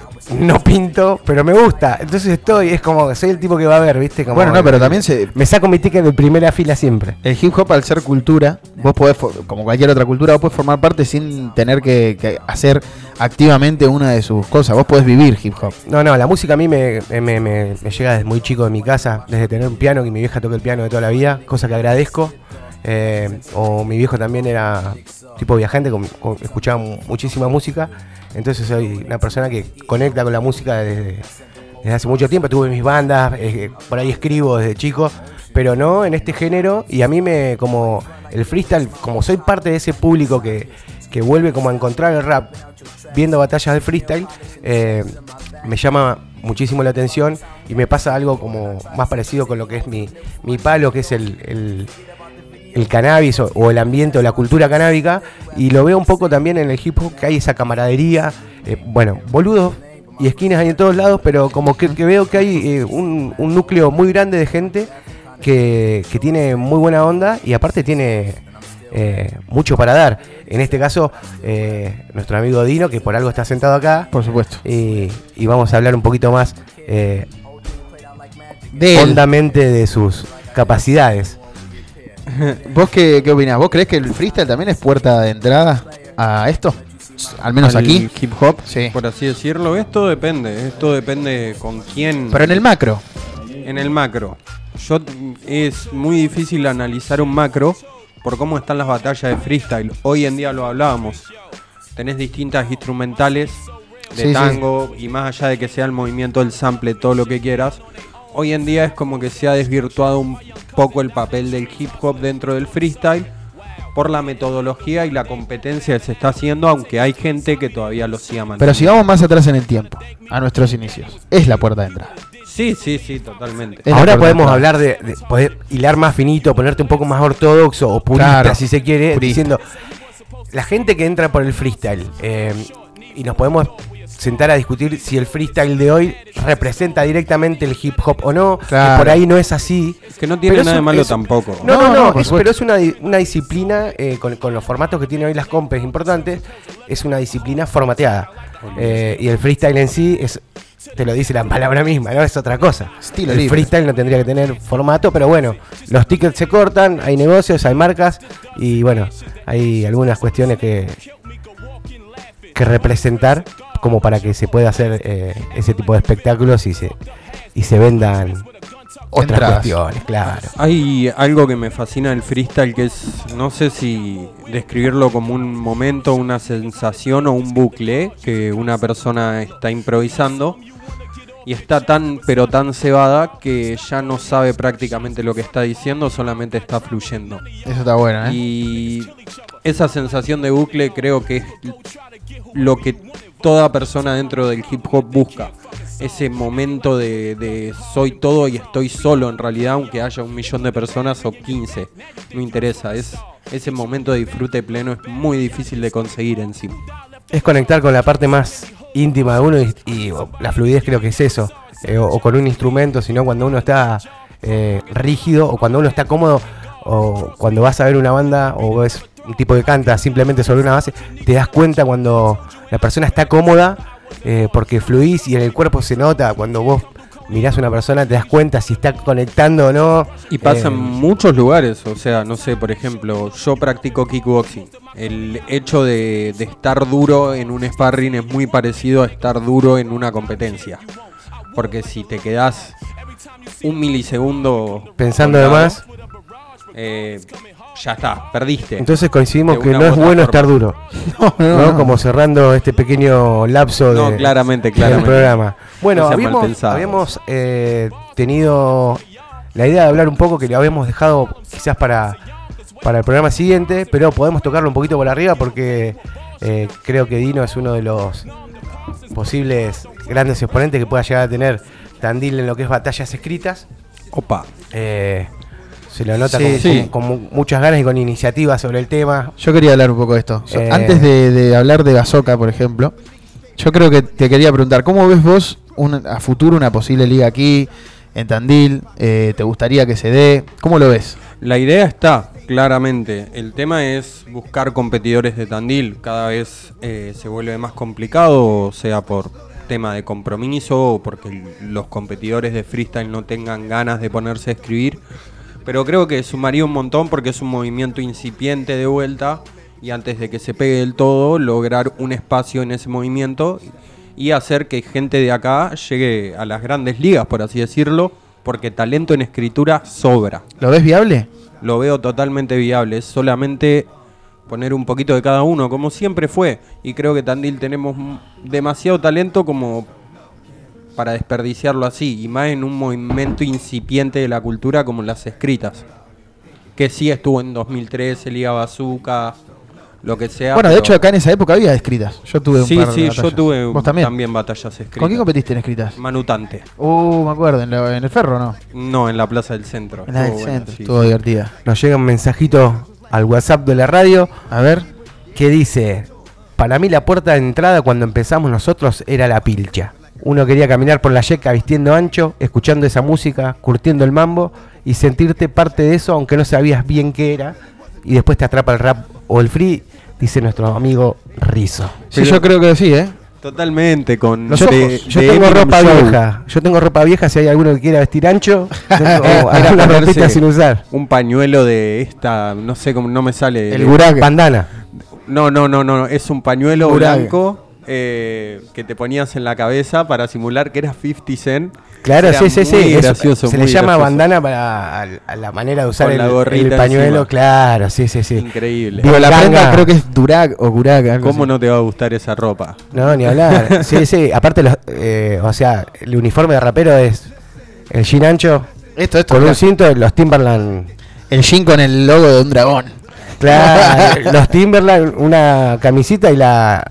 Pinto, pero me gusta. Entonces estoy, es como soy el tipo que va a ver, ¿viste? Como Bueno, no, pero también se- Me saco mi ticket de primera fila siempre. El hip hop, al ser cultura, vos podés, como cualquier otra cultura, vos podés formar parte sin tener que, que hacer activamente una de sus cosas. Vos podés vivir hip hop. No, no, la música a mí me, me- me- me- me llega desde muy chico de mi casa, desde tener un piano, que mi vieja toca el piano de toda la vida, cosa que agradezco. Eh, o mi viejo también era tipo viajante, escuchaba mu- muchísima música. Entonces soy una persona que conecta con la música desde, hace mucho tiempo. Tuve mis bandas, eh, por ahí escribo desde chico, pero no en este género. Y a mí me, como el freestyle, como soy parte de ese público que, que vuelve como a encontrar el rap viendo batallas de freestyle, eh, me llama muchísimo la atención y me pasa algo como más parecido con lo que es mi, mi palo, que es el- el cannabis o, o el ambiente o la cultura canábica, y lo veo un poco también en el hip hop, que hay esa camaradería, eh, bueno, boludos y esquinas hay en todos lados, pero como que, que veo que hay eh, un, un núcleo muy grande de gente que, que tiene muy buena onda y aparte tiene eh, mucho para dar. En este caso, eh, nuestro amigo Dino, que por algo está sentado acá. Por supuesto. Y, y vamos a hablar un poquito más eh, De él. hondamente de sus capacidades. ¿Vos qué, qué opinás? ¿Vos creés que el freestyle también es puerta de entrada a esto? Al menos Al aquí. hip hop, Sí. por así decirlo. Esto depende, esto depende con quién. Pero en el macro. En el macro. Yo es muy difícil analizar un macro por cómo están las batallas de freestyle. Hoy en día lo hablábamos. Tenés distintas instrumentales de Sí, sí. tango y más allá de que sea el movimiento del sample, todo lo que quieras. Hoy en día es como que se ha desvirtuado un poco el papel del hip hop dentro del freestyle por la metodología y la competencia que se está haciendo, aunque hay gente que todavía lo siga manteniendo. Pero si vamos más atrás en el tiempo, a nuestros inicios, es la puerta de entrada. Sí, sí, sí, totalmente. Es Ahora podemos de hablar de, de poder hilar más finito, ponerte un poco más ortodoxo o purista, Claro, si se quiere, purista. diciendo la gente que entra por el freestyle eh, y nos podemos sentar a discutir si el freestyle de hoy representa directamente el hip hop o no, Claro. que por ahí no es así. Que no tiene Pero nada de malo es- tampoco. No, no, No, no, no, por es- supuesto. pero es una, una disciplina eh, con, con los formatos que tiene hoy las compes importantes, es una disciplina formateada. Eh, y el freestyle en sí es, te lo dice la palabra misma, ¿no? Es otra cosa. Estilo el libre. freestyle no tendría que tener formato, pero bueno, los tickets se cortan, hay negocios, hay marcas y bueno, hay algunas cuestiones que, que representar como para que se pueda hacer eh, ese tipo de espectáculos y se, y se vendan otras Entradas. cuestiones, claro. Hay algo que me fascina del freestyle que es, no sé si describirlo como un momento, una sensación o un bucle que una persona está improvisando y está tan pero tan cebada que ya no sabe prácticamente lo que está diciendo, solamente está fluyendo. Eso está bueno, ¿eh? Y esa sensación de bucle creo que es lo que toda persona dentro del hip hop busca. Ese momento de, soy todo y estoy solo en realidad, aunque haya un millón de personas o 15. No interesa, es ese momento de disfrute pleno es muy difícil de conseguir encima. Es conectar con la parte más íntima de uno y, la fluidez creo que es eso. eh, o, o con un instrumento, sino cuando uno está eh, rígido o cuando uno está cómodo o cuando vas a ver una banda o ves un tipo que canta simplemente sobre una base, te das cuenta cuando la persona está cómoda eh, porque fluís y en el cuerpo se nota cuando vos mirás a una persona te das cuenta si está conectando o no. Y pasa en Eh, muchos lugares, o sea, no sé, por ejemplo, yo practico kickboxing. El hecho de, de estar duro en un sparring es muy parecido a estar duro en una competencia. Porque si te quedás un milisegundo Pensando de más. eh, ya está, perdiste. Entonces coincidimos que no es bueno forma. estar duro. No, no, ¿no? no. Como cerrando este pequeño lapso de, No, claramente, del claramente. programa. Bueno, habíamos, eh, tenido la idea de hablar un poco que lo habíamos dejado quizás para, para el programa siguiente, pero podemos tocarlo un poquito por arriba porque eh, creo que Dino es uno de los posibles grandes exponentes que pueda llegar a tener Tandil en lo que es batallas escritas. Opa. Eh, se lo nota Sí, con, sí. con- con mu- muchas ganas y con iniciativa sobre el tema. Yo quería hablar un poco de esto. Eh, Antes de, de hablar de Bazooka, por ejemplo, yo creo que te quería preguntar, ¿cómo ves vos un- a futuro una posible liga aquí, en Tandil? Eh, ¿Te gustaría que se dé? ¿Cómo lo ves? La idea está, claramente. El tema es buscar competidores de Tandil. Cada vez eh, se vuelve más complicado, sea por tema de compromiso o porque los competidores de freestyle no tengan ganas de ponerse a escribir. Pero creo que sumaría un montón porque es un movimiento incipiente de vuelta y antes de que se pegue del todo, lograr un espacio en ese movimiento y hacer que gente de acá llegue a las grandes ligas, por así decirlo, porque talento en escritura sobra. ¿Lo ves viable? Lo veo totalmente viable, es solamente poner un poquito de cada uno, como siempre fue. Y creo que Tandil tenemos demasiado talento como para desperdiciarlo así, y más en un movimiento incipiente de la cultura como las escritas. Que sí estuvo en 2013, Liga Bazooka, lo que sea. bueno, de hecho acá en esa época había escritas. Yo tuve un Sí, par de sí, yo batallas. tuve ¿Vos también? batallas escritas. ¿Con quién competiste en escritas? Manutante. Uh, me acuerdo, en, lo- en el ferro, ¿no? No, en la Plaza del Centro. En la del Estuvo bueno, centro, sí. estuvo divertida. Nos llega un mensajito al WhatsApp de la radio. A ver. Que dice: Para mí, la puerta de entrada cuando empezamos nosotros era la pilcha. Uno quería caminar por la yeca vistiendo ancho, escuchando esa música, curtiendo el mambo y sentirte parte de eso, aunque no sabías bien qué era. Y después te atrapa el rap o el free, dice nuestro amigo Rizo. Sí, yo creo que sí, ¿eh? Totalmente, con Los de- ojos. Yo de tengo Eminem ropa Show. vieja. Yo tengo ropa vieja. Si hay alguno que quiera vestir ancho, tengo Era alguna ponerse ropita sin usar. Un pañuelo de esta, no sé cómo no me sale. El Gurak. Bandana. No, no, no, no, es un pañuelo blanco eh, que te ponías en la cabeza para simular que era 50 Cent. Claro, Era sí, sí, sí. gracioso, se le llama gracioso. bandana para a, a la manera de usar el, pañuelo. encima. Claro, sí, sí, sí. Increíble. Digo, la prenda creo que es Durac o algo ¿Cómo así. no te va a gustar esa ropa? No, ni hablar. sí, sí. Aparte, los, eh, o sea, el uniforme de rapero es el jean ancho Esto, esto. con un cinto, los Timberland. El jean con el logo de un dragón. Claro, los Timberland, una camisita y la.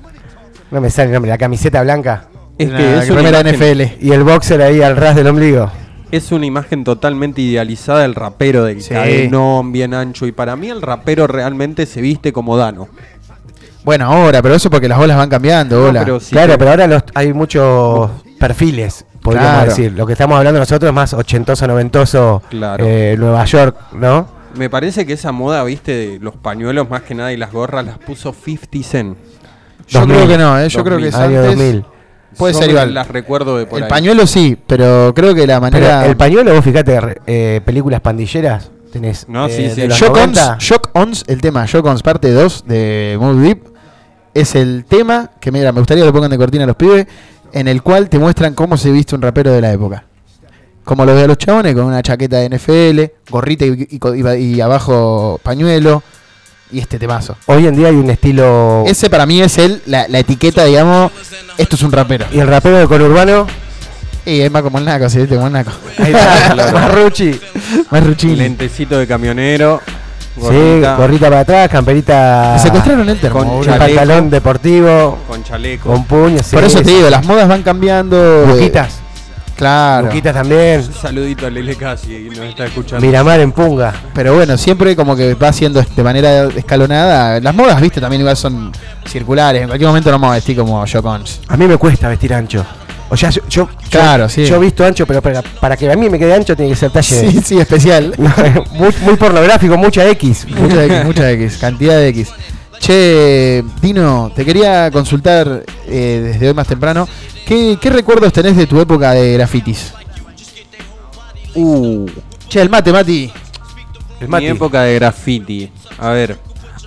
No me sale el nombre, la camiseta blanca. Es La que es una, NFL. Y el boxer ahí al ras del ombligo. es una imagen totalmente idealizada del rapero del Sí. cadenón bien ancho. Y para mí el rapero realmente se viste como Dano. Bueno, ahora, pero eso porque las olas van cambiando, No, hola. pero sí claro, que- pero ahora los, hay muchos perfiles, podríamos Claro. decir. Lo que estamos hablando nosotros es más ochentoso, noventoso, Claro. eh, Nueva York, ¿no? Me parece que esa moda, viste, de los pañuelos más que nada y las gorras las puso 50 Cent. Yo 2000, creo que no, ¿eh? yo creo que 2000. es Año antes. 2000. Puede ser igual. Las recuerdo de por el ahí. pañuelo sí, pero creo que la Pero manera. el pañuelo, vos fíjate, re- eh, películas pandilleras, tenés No, eh, sí, sí. de los Shock Ons, 90. Shock Ons, el tema Shock Ons parte 2 de Move Deep, es el tema que mira, me gustaría que lo pongan de cortina a los pibes, en el cual te muestran cómo se viste un rapero de la época. Como lo ve a los chabones, con una chaqueta de NFL, gorrita y, y co- y- y abajo pañuelo, y este temazo. Hoy en día hay un estilo... Ese para mí es el, la, la etiqueta, digamos, esto es un rapero. Y el rapero de conurbano, Y es más como el naco, ¿sí? Como el naco. ahí está. Más ruchini. Lentecito de camionero. Sí, Gorrita, gorrita para atrás, camperita... Me secuestraron el termo, Con chaleco. pantalón deportivo, con chaleco. con puños. Por sí, eso te digo, las modas van cambiando. eh, Luquitas. Claro. Luquitas también. Un saludito a Lele Casi, que nos está escuchando. Miramar en Punga. Pero bueno, siempre como que va haciendo de manera escalonada. Las modas, viste, también igual son circulares. En cualquier momento no vamos a vestir como Jocons. A mí me cuesta vestir ancho. O sea, yo, yo, Claro, yo, sí. yo he visto ancho, pero para, para que a mí me quede ancho tiene que ser talle Sí, sí, especial. muy, muy pornográfico, mucha X. mucha X, mucha X, cantidad de X. Che, Dino, te quería consultar eh, desde hoy más temprano. ¿Qué, ¿Qué recuerdos tenés de tu época de grafitis? Uh, Che, el mate, Mati. El mi Mati. época de graffiti. A ver,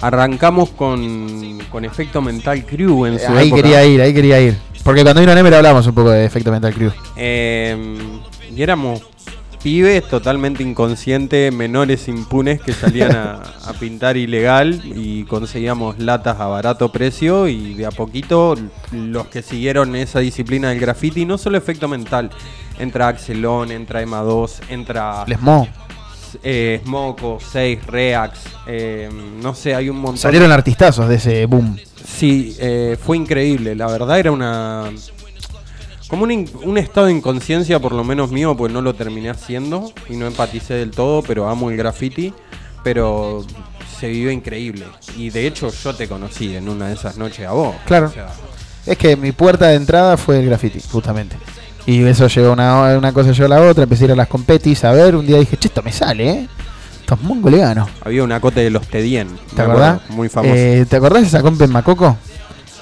arrancamos con, con Efecto Mental Crew en su Ahí época. quería ir, ahí quería ir. Porque cuando vino Nemer hablamos un poco de Efecto Mental Crew. Eh, y éramos pibes totalmente inconscientes, menores impunes que salían a, a pintar ilegal y conseguíamos latas a barato precio y de a poquito los que siguieron esa disciplina del graffiti, no solo efecto mental, entra Axelón, entra Ema 2, entra Les Mo. eh, Smoco, 6, Reax, eh, no sé, hay un montón. Salieron artistazos de ese boom. Sí, eh, fue increíble. La verdad era una como un, un estado de inconsciencia, por lo menos mío, pues no lo terminé haciendo y no empaticé del todo, pero amo el graffiti, pero se vive increíble. Y de hecho yo te conocí en una de esas noches a vos. Claro. O sea, Es que mi puerta de entrada fue el graffiti, justamente. Y eso llegó una, una cosa llegó a la otra, empecé a ir a las competis a ver, un día dije, che, esto me sale, ¿eh? Esto es había una cote de los Tedien, ¿Te acordás? Muy famoso. Eh, ¿Te acordás de esa compa en Macoco?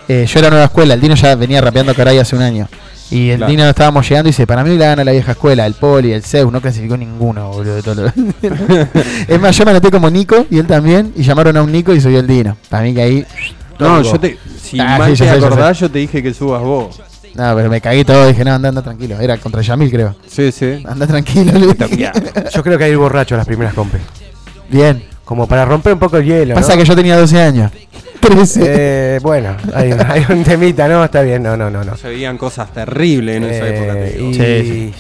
Eh, yo era nueva escuela, el Dino ya venía rapeando caray hace un año. Y el Claro. Dino estábamos llegando y dice, para mí la gana la vieja escuela, el Poli, el Zeus, no clasificó ninguno, boludo. de todo lo- es más, yo me anoté como Nico y él también, y llamaron a un Nico y subió el Dino. Para mí que ahí... no, yo te, si Ah, mal sí, te acordás, yo te dije que subas vos. No, pero me cagué todo, dije, no, anda, anda tranquilo. Era contra Yamil, creo. Sí, sí. Anda tranquilo, le dije. Yo creo que hay borracho las primeras compes. Bien. Como para romper un poco el hielo. Pasa ¿no? que yo tenía 12 años. 13. Eh, bueno, hay, hay un temita, ¿no? Está bien, no, no, no. no. Se veían cosas terribles en esa Eh, época. te digo. y-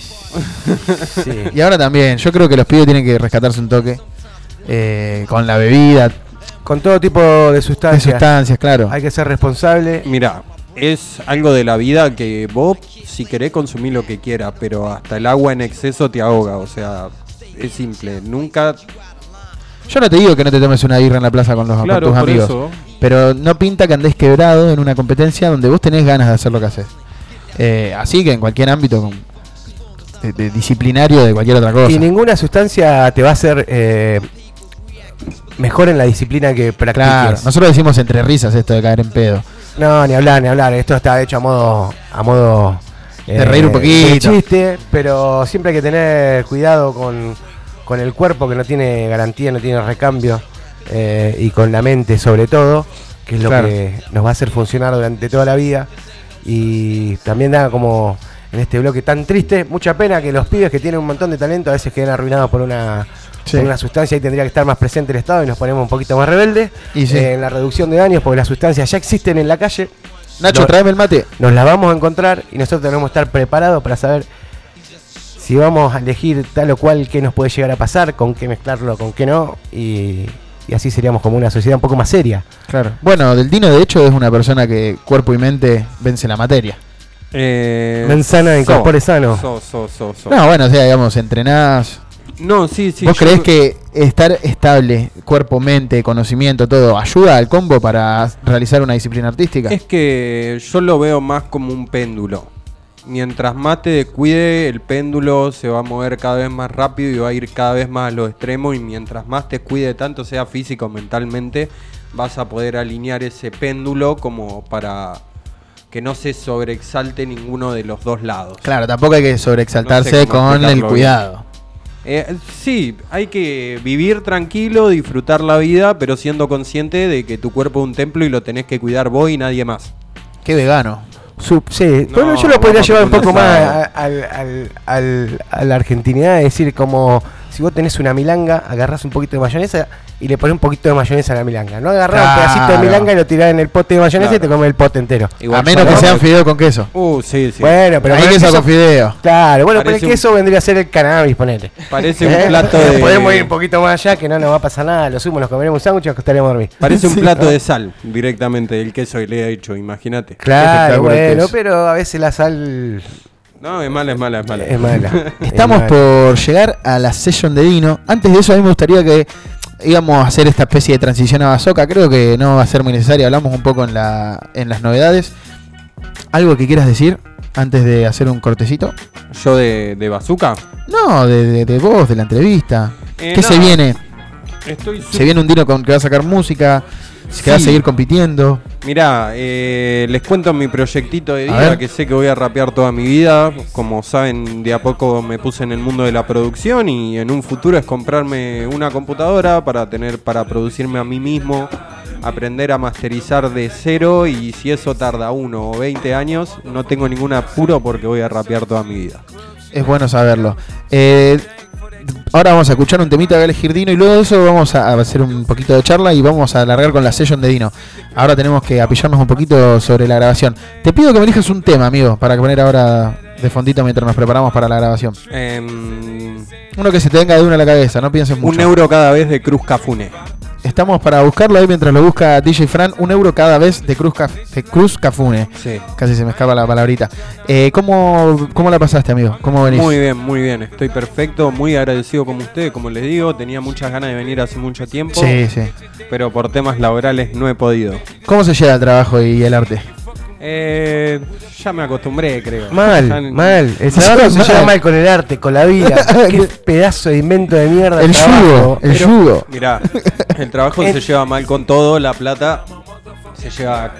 Sí. Y ahora también, yo creo que los pibes tienen que rescatarse un toque. eh, con la bebida, Con todo tipo de sustancias. de sustancias, claro. Hay que ser responsable. Mira, es algo de la vida que vos, si querés, consumir lo que quieras, pero hasta el agua en exceso te ahoga. O sea, es simple. Nunca. Yo no te digo que no te tomes una birra en la plaza con, los, con tus amigos. eso. Pero no pinta que andés quebrado en una competencia donde vos tenés ganas de hacer lo que haces. Eh, así que en cualquier ámbito con- de- de disciplinario de cualquier otra cosa. Y ninguna sustancia te va a hacer eh, mejor en la disciplina que practiques. Claro, nosotros decimos entre risas esto de caer en pedo. No, ni hablar, ni hablar. Esto está hecho a modo. A modo eh, De reír un poquito. de chiste, pero siempre hay que tener cuidado con, con el cuerpo que no tiene garantía, no tiene recambio. eh, y con la mente, sobre todo, que es lo Claro. que nos va a hacer funcionar durante toda la vida. Y también da como en este bloque tan triste, mucha pena que los pibes que tienen un montón de talento a veces queden arruinados por una, Sí. por una sustancia y tendría que estar más presente el Estado y nos ponemos un poquito más rebeldes Y sí. eh, en la reducción de daños porque las sustancias ya existen en la calle. Nacho, tráeme el mate. Nos las vamos a encontrar y nosotros tenemos que estar preparados para saber si vamos a elegir tal o cual qué nos puede llegar a pasar, con qué mezclarlo, con qué no, y, y así seríamos como una sociedad un poco más seria. Claro. Bueno, Del Dino de hecho es una persona que cuerpo y mente vence la materia. Eh, Mensana en so, corpore sano. so, so, so, so. No, bueno, o sea, digamos, entrenás. No, sí, sí. ¿Vos yo- creés que estar estable, cuerpo, mente, conocimiento, todo, ayuda al combo para realizar una disciplina artística? Es que yo lo veo más como un péndulo. Mientras más te descuide, el péndulo se va a mover cada vez más rápido y va a ir cada vez más a los extremos. Y mientras más te cuide, tanto sea físico o mentalmente, vas a poder alinear ese péndulo como para que no se sobreexalte ninguno de los dos lados. Claro, tampoco hay que sobreexaltarse No sé cómo con el cuidado. Eh, sí, hay que vivir tranquilo, disfrutar la vida, pero siendo consciente de que tu cuerpo es un templo y lo tenés que cuidar vos y nadie más. Qué vegano. Su- sí, No, bueno, yo lo podría llevar un poco más al- al- al- a la argentinidad, es decir, como si vos tenés una milanga, agarrás un poquito de mayonesa y le pones un poquito de mayonesa a la milanga. No agarrás un pedacito de Claro. milanga y lo tirás en el pote de mayonesa y te comes el pote entero. a menos que sean fideos con queso. Uh, sí, sí. Bueno, pero Hay con el queso con fideo. Claro, bueno, pero el Parece un- queso vendría a ser el cannabis, ponete. Parece un plato de- Podemos ir un poquito más allá, que no nos va a pasar nada. Lo sumo, nos comeremos un sándwich y nos acostaremos a dormir. Parece un plato ¿no? de sal directamente del queso que le he hecho, imagínate. Claro, bueno, queso. pero a veces la sal No, es mala, es mala, es mala. es mala. Estamos Es mala. por llegar a la session de Dino. Antes de eso, a mí me gustaría que íbamos a hacer esta especie de transición a Bazooka. Creo que no va a ser muy necesario. Hablamos un poco en, la, en las novedades. ¿Algo que quieras decir antes de hacer un cortecito? ¿Yo de, de bazooka? No, de, de- de vos, de la entrevista. Eh, ¿Qué no. se viene? Estoy Se viene un Dino con que va a sacar música, que va a Sí. seguir compitiendo. Mirá, eh, les cuento mi proyectito de vida, que sé que voy a rapear toda mi vida. Como saben, de a poco me puse en el mundo de la producción y en un futuro es comprarme una computadora para tener, para producirme a mí mismo, aprender a masterizar de cero y si eso tarda uno o 20 años, no tengo ningún apuro porque voy a rapear toda mi vida. Es bueno saberlo. Eh, ahora vamos a escuchar un temita de elegir Dino y luego de eso vamos a a hacer un poquito de charla y vamos a alargar con la session de Dino. Ahora tenemos que apillarnos un poquito sobre la grabación. Te pido que me elijas un tema, amigo, para poner ahora de fondito mientras nos preparamos para la grabación. Em, Uno que se te venga de una a la cabeza, no pienses mucho. un euro cada vez de Cruz Cafune. Estamos para buscarlo ahí mientras lo busca DJ Fran. Un euro cada vez de Cruz, Caf- de Cruz Cafune. Sí. Casi se me escapa la palabrita. Eh, ¿cómo, ¿Cómo la pasaste, amigo? ¿Cómo venís? Muy bien, muy bien. Estoy perfecto, muy agradecido como ustedes, como les digo. Tenía muchas ganas de venir hace mucho tiempo. Sí, sí. Pero por temas laborales no he podido. ¿Cómo se lleva el trabajo y el arte? Eh, ya me acostumbré, creo. Mal, Ya- mal. El trabajo se lleva mal con el arte, con la vida. Qué pedazo de invento de mierda. El yugo, el yugo. Mirá, el trabajo se lleva mal con todo, la plata se lleva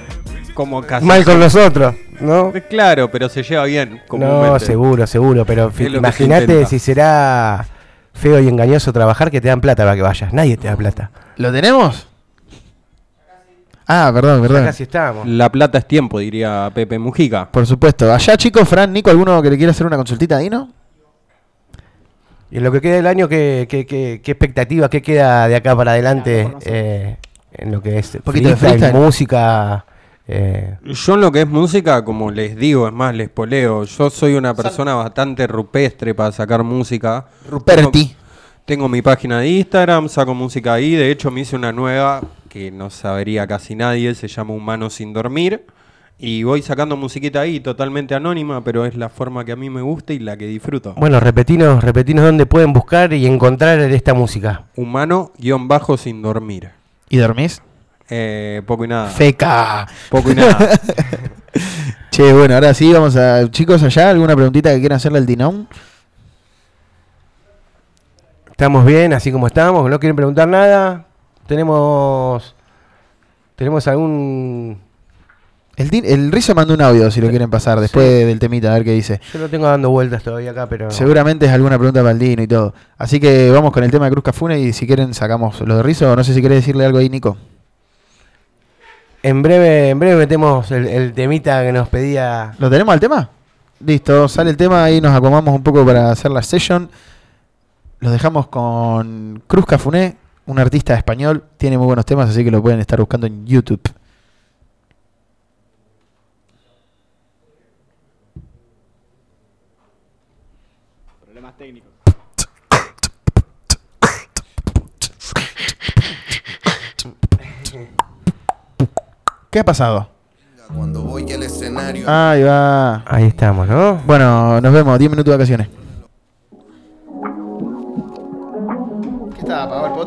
como casi. Mal con nosotros, ¿no? Claro, pero se lleva bien. No, seguro, seguro. Pero imagínate si será feo y engañoso trabajar que te dan plata para que vayas. Nadie te da plata. ¿Lo tenemos? Ah, perdón, perdón. Acá sí estamos. La plata es tiempo, diría Pepe Mujica. Por supuesto. Allá, chicos, Fran, Nico, ¿alguno que le quiera hacer una consultita a Dino? Y en lo que queda del año, ¿qué, qué, qué, qué expectativa, qué queda de acá para adelante eh, en lo que es poquito de freestyle, freestyle. música? eh, Yo en lo que es música, como les digo, es más, les poleo. Yo soy una persona bastante rupestre para sacar música. Ruperti. Tengo, tengo mi página de Instagram, saco música ahí. De hecho, me hice una nueva que no sabría casi nadie, se llama Humano sin dormir. Y voy sacando musiquita ahí, totalmente anónima, pero es la forma que a mí me gusta y la que disfruto. bueno, repetinos, repetinos dónde pueden buscar y encontrar esta música. Humano-bajo sin dormir. ¿Y dormís? Eh, poco y nada. Feca. Poco y nada. che, bueno, ahora sí, vamos a. Chicos, allá, ¿alguna preguntita que quieran hacerle al Dinón? Estamos bien, así como estamos, no quieren preguntar nada. Tenemos. ¿Tenemos algún.? El, el Rizo mandó un audio si lo quieren pasar después Sí. del temita, a ver qué dice. Yo lo tengo dando vueltas todavía acá, pero. Seguramente es alguna pregunta para el Dino y todo. Así que vamos con el tema de Cruz Cafune y si quieren sacamos lo de Rizo. No sé si querés decirle algo ahí, Nico. En breve, en breve metemos el, el temita que nos pedía. ¿Lo tenemos al tema? Listo, sale el tema y nos acomodamos un poco para hacer la session. Los dejamos con Cruz Cafuné, un artista español. Tiene muy buenos temas, así que lo pueden estar buscando en YouTube. Problemas técnicos. ¿Qué ha pasado? Cuando voy al escenario. Ahí va. Ahí estamos, ¿no? Bueno, nos vemos. 10 minutos de vacaciones.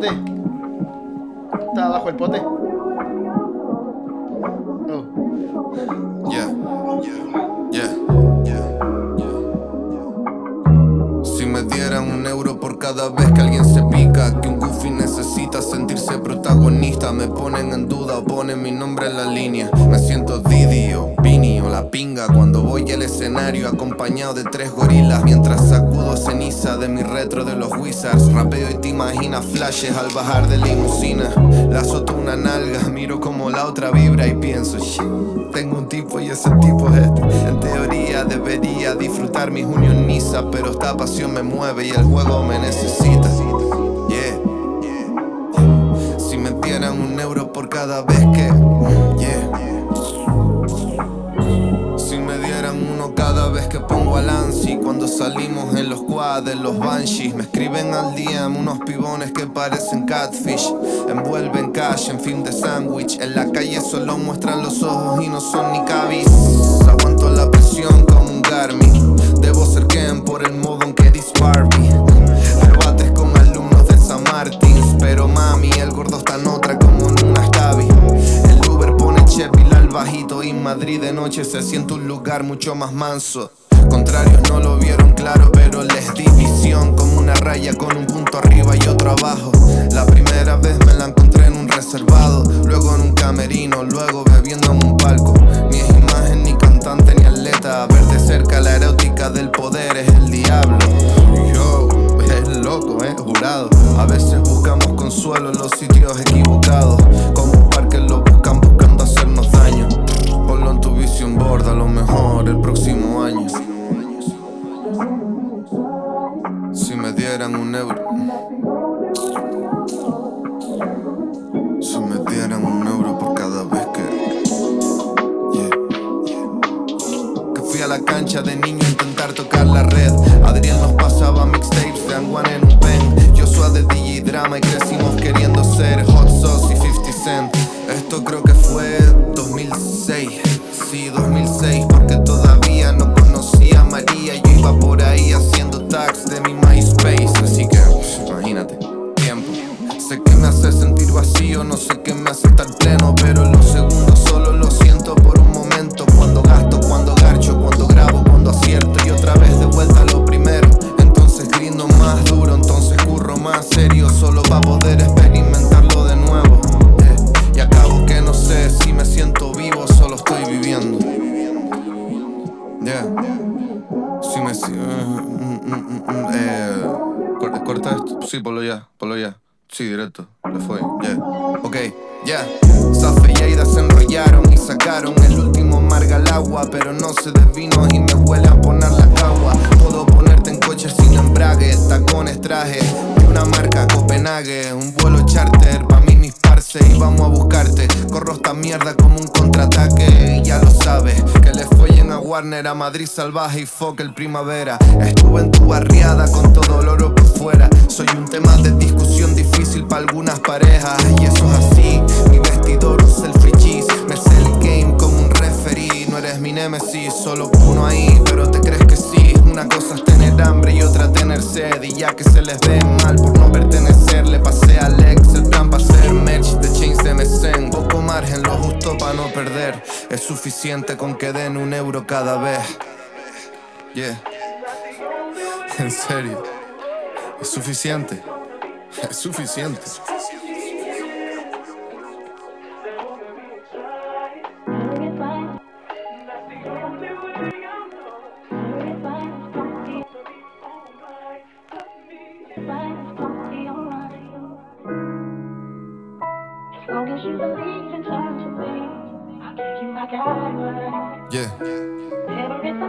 Pote? ¿Estaba abajo el pote? Yeah, yeah, Si me dieran un euro por cada vez que alguien se pica, que un goofy necesita sentirse protagonista, me ponen en duda o ponen mi nombre en la línea. Me siento Didi o Vini o la pinga cuando voy al escenario acompañado de tres gorilas mientras sacudo ceniza de mi retro de los Wizards. Rapeo y te imaginas flashes al bajar de limusina. La azoto una nalga, miro como la otra vibra y pienso, "Shit, tengo un tipo y ese tipo es este. En teoría debería disfrutar mi junio en Niza, pero esta pasión me mueve y el juego me necesita. Yeah. Si me dieran un euro por cada vez que. Yeah. Si me dieran uno cada vez que pongo al ansi Cuando salimos en los quads, los banshees Me escriben al DM unos pibones que parecen catfish Envuelven cash en film de sándwich En la calle solo muestran los ojos y no son ni cabis Aguanto la presión como un Garmin Debo ser Ken por el modo en que eres Pero mami, el gordo está en otra como en una Stabi El Uber pone Sheffield al bajito y Madrid de noche se siente un lugar mucho más manso. Contrarios no lo vieron claro, pero les di visión como una raya con un punto arriba y otro abajo. La primera vez me la encontré en un reservado, luego en un camerino, luego bebiendo en un palco. Ni es imagen, ni cantante, ni atleta. Ver de cerca la erótica del poder es el diablo. Eh, jurado. A veces buscamos consuelo en los sitios equivocados. Como un parque lo buscan buscando hacernos daño. Ponlo en tu vision board, a lo mejor el próximo año. Si me dieran un euro. Si me dieran un euro por cada vez que. Que fui a la cancha de niño a intentar tocar la red. Adrián nos pasaba mixtapes de y crecimos queriendo ser hot sauce y 50 cent. Esto creo que fue 2006, sí 2006, porque todavía no conocía a María. Yo iba por ahí haciendo tags de mi MySpace, así que imagínate, tiempo. Sé que me hace sentir vacío, no sé qué me hace estar pleno, pero lo al agua. Pero no se desvino y me huele a poner la cagua. Puedo ponerte en coche sin embrague. Tacones traje de una marca Copenhague. Un vuelo charter pa' mí mis parce y vamos a buscarte. Corro esta mierda como un contraataque. Y ya lo sabes que le follen a Warner, a Madrid salvaje y fuck el primavera. Estuve en tu barriada con todo el oro por fuera. Soy un tema de discusión difícil para algunas parejas. Y eso es así. Mi vestidor usa el free cheese. Me sé el game eres mi nemesis, solo uno ahí, pero te crees que sí. Una cosa es tener hambre y otra tener sed. Y ya que se les ve mal por no pertenecer, le pasé a Alex el plan para hacer merch de chains de MSN. Poco margen, lo justo para no perder. Es suficiente con que den un euro cada vez. Yeah. En serio. Es suficiente. Es suficiente.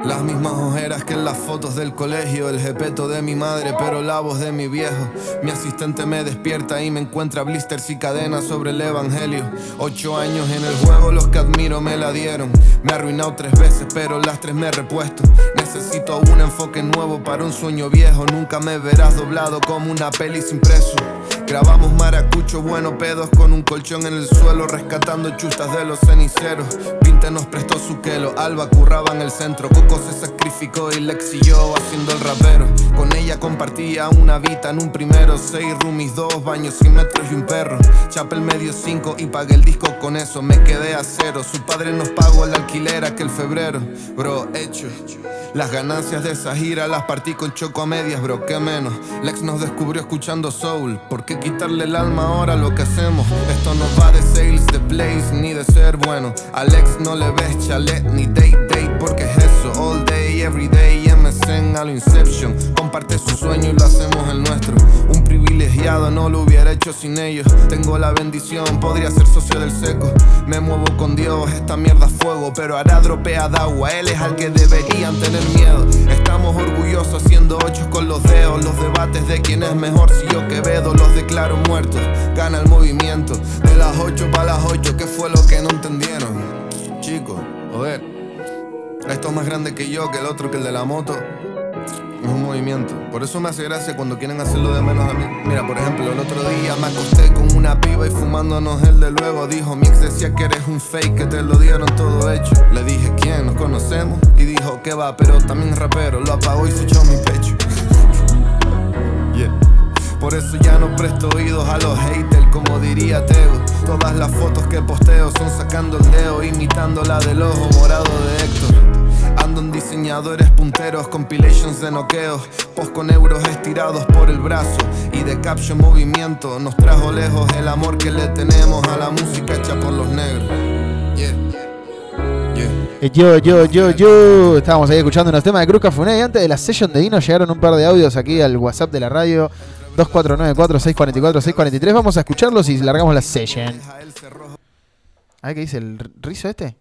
Las mismas ojeras que en las fotos del colegio, el jepeto de mi madre, pero la voz de mi viejo. Mi asistente me despierta y me encuentra blisters y cadenas sobre el evangelio. Ocho años en el juego, los que admiro me la dieron. Me ha arruinado tres veces, pero las tres me he repuesto. Necesito un enfoque nuevo para un sueño viejo. Nunca me verás doblado como una peli sin preso. Grabamos maracucho, bueno pedos con un colchón en el suelo, rescatando chustas de los ceniceros. Pinte nos prestó su quelo, Alba curraba en el centro, Coco se sacrificó y Lex y yo haciendo el rapero. Con ella compartía una vida en un primero, seis roomies, dos baños, cien metros y un perro. Chapel medio cinco y pagué el disco con eso, me quedé a cero. Su padre nos pagó el alquiler aquel febrero, bro, hecho. Las ganancias de esa gira las partí con choco a medias, bro, qué menos. Lex nos descubrió escuchando soul. ¿Por qué quitarle el alma ahora lo que hacemos? Esto no va de sales, de plays, ni de ser bueno. A Lex no le ves chalet ni date date, porque es eso. All day, every day, A lo Inception. Comparte su sueño y lo hacemos el nuestro. Un privilegiado no lo hubiera hecho sin ellos. Tengo la bendición, podría ser socio del seco. Me muevo con Dios, esta mierda es fuego, pero hará dropea de agua. Él es al que deberían tener miedo. Estamos orgullosos haciendo ochos con los dedos. Los debates de quién es mejor si yo Quevedo los declaro muertos. Gana el movimiento de las ocho para las ocho. ¿Qué fue lo que no entendieron? Chicos, joder. Esto es más grande que yo, que el otro, que el de la moto. Es un movimiento. Por eso me hace gracia cuando quieren hacerlo de menos a mí. Mira, por ejemplo, el otro día me acosté con una piba y fumándonos el de luego. Dijo, mi ex decía que eres un fake, que te lo dieron todo hecho. Le dije, ¿quién? ¿Nos conocemos? Y dijo, que va, pero también rapero. Lo apagó y se echó mi pecho. Yeah. Por eso ya no presto oídos a los haters, como diría Tego. Todas las fotos que posteo son sacando el dedo, imitando la del ojo morado de Héctor. En diseñadores punteros, compilations de noqueos, post con euros estirados por el brazo y de caption movimiento. Nos trajo lejos el amor que le tenemos a la música hecha por los negros. Yo, yo, yo, yo. Estábamos ahí escuchando unos temas de Cruz Cafuné y antes de la session de Dino llegaron un par de audios aquí al WhatsApp de la radio. 2494-644-643. Vamos a escucharlos y largamos la session. A ver qué dice el rizo este.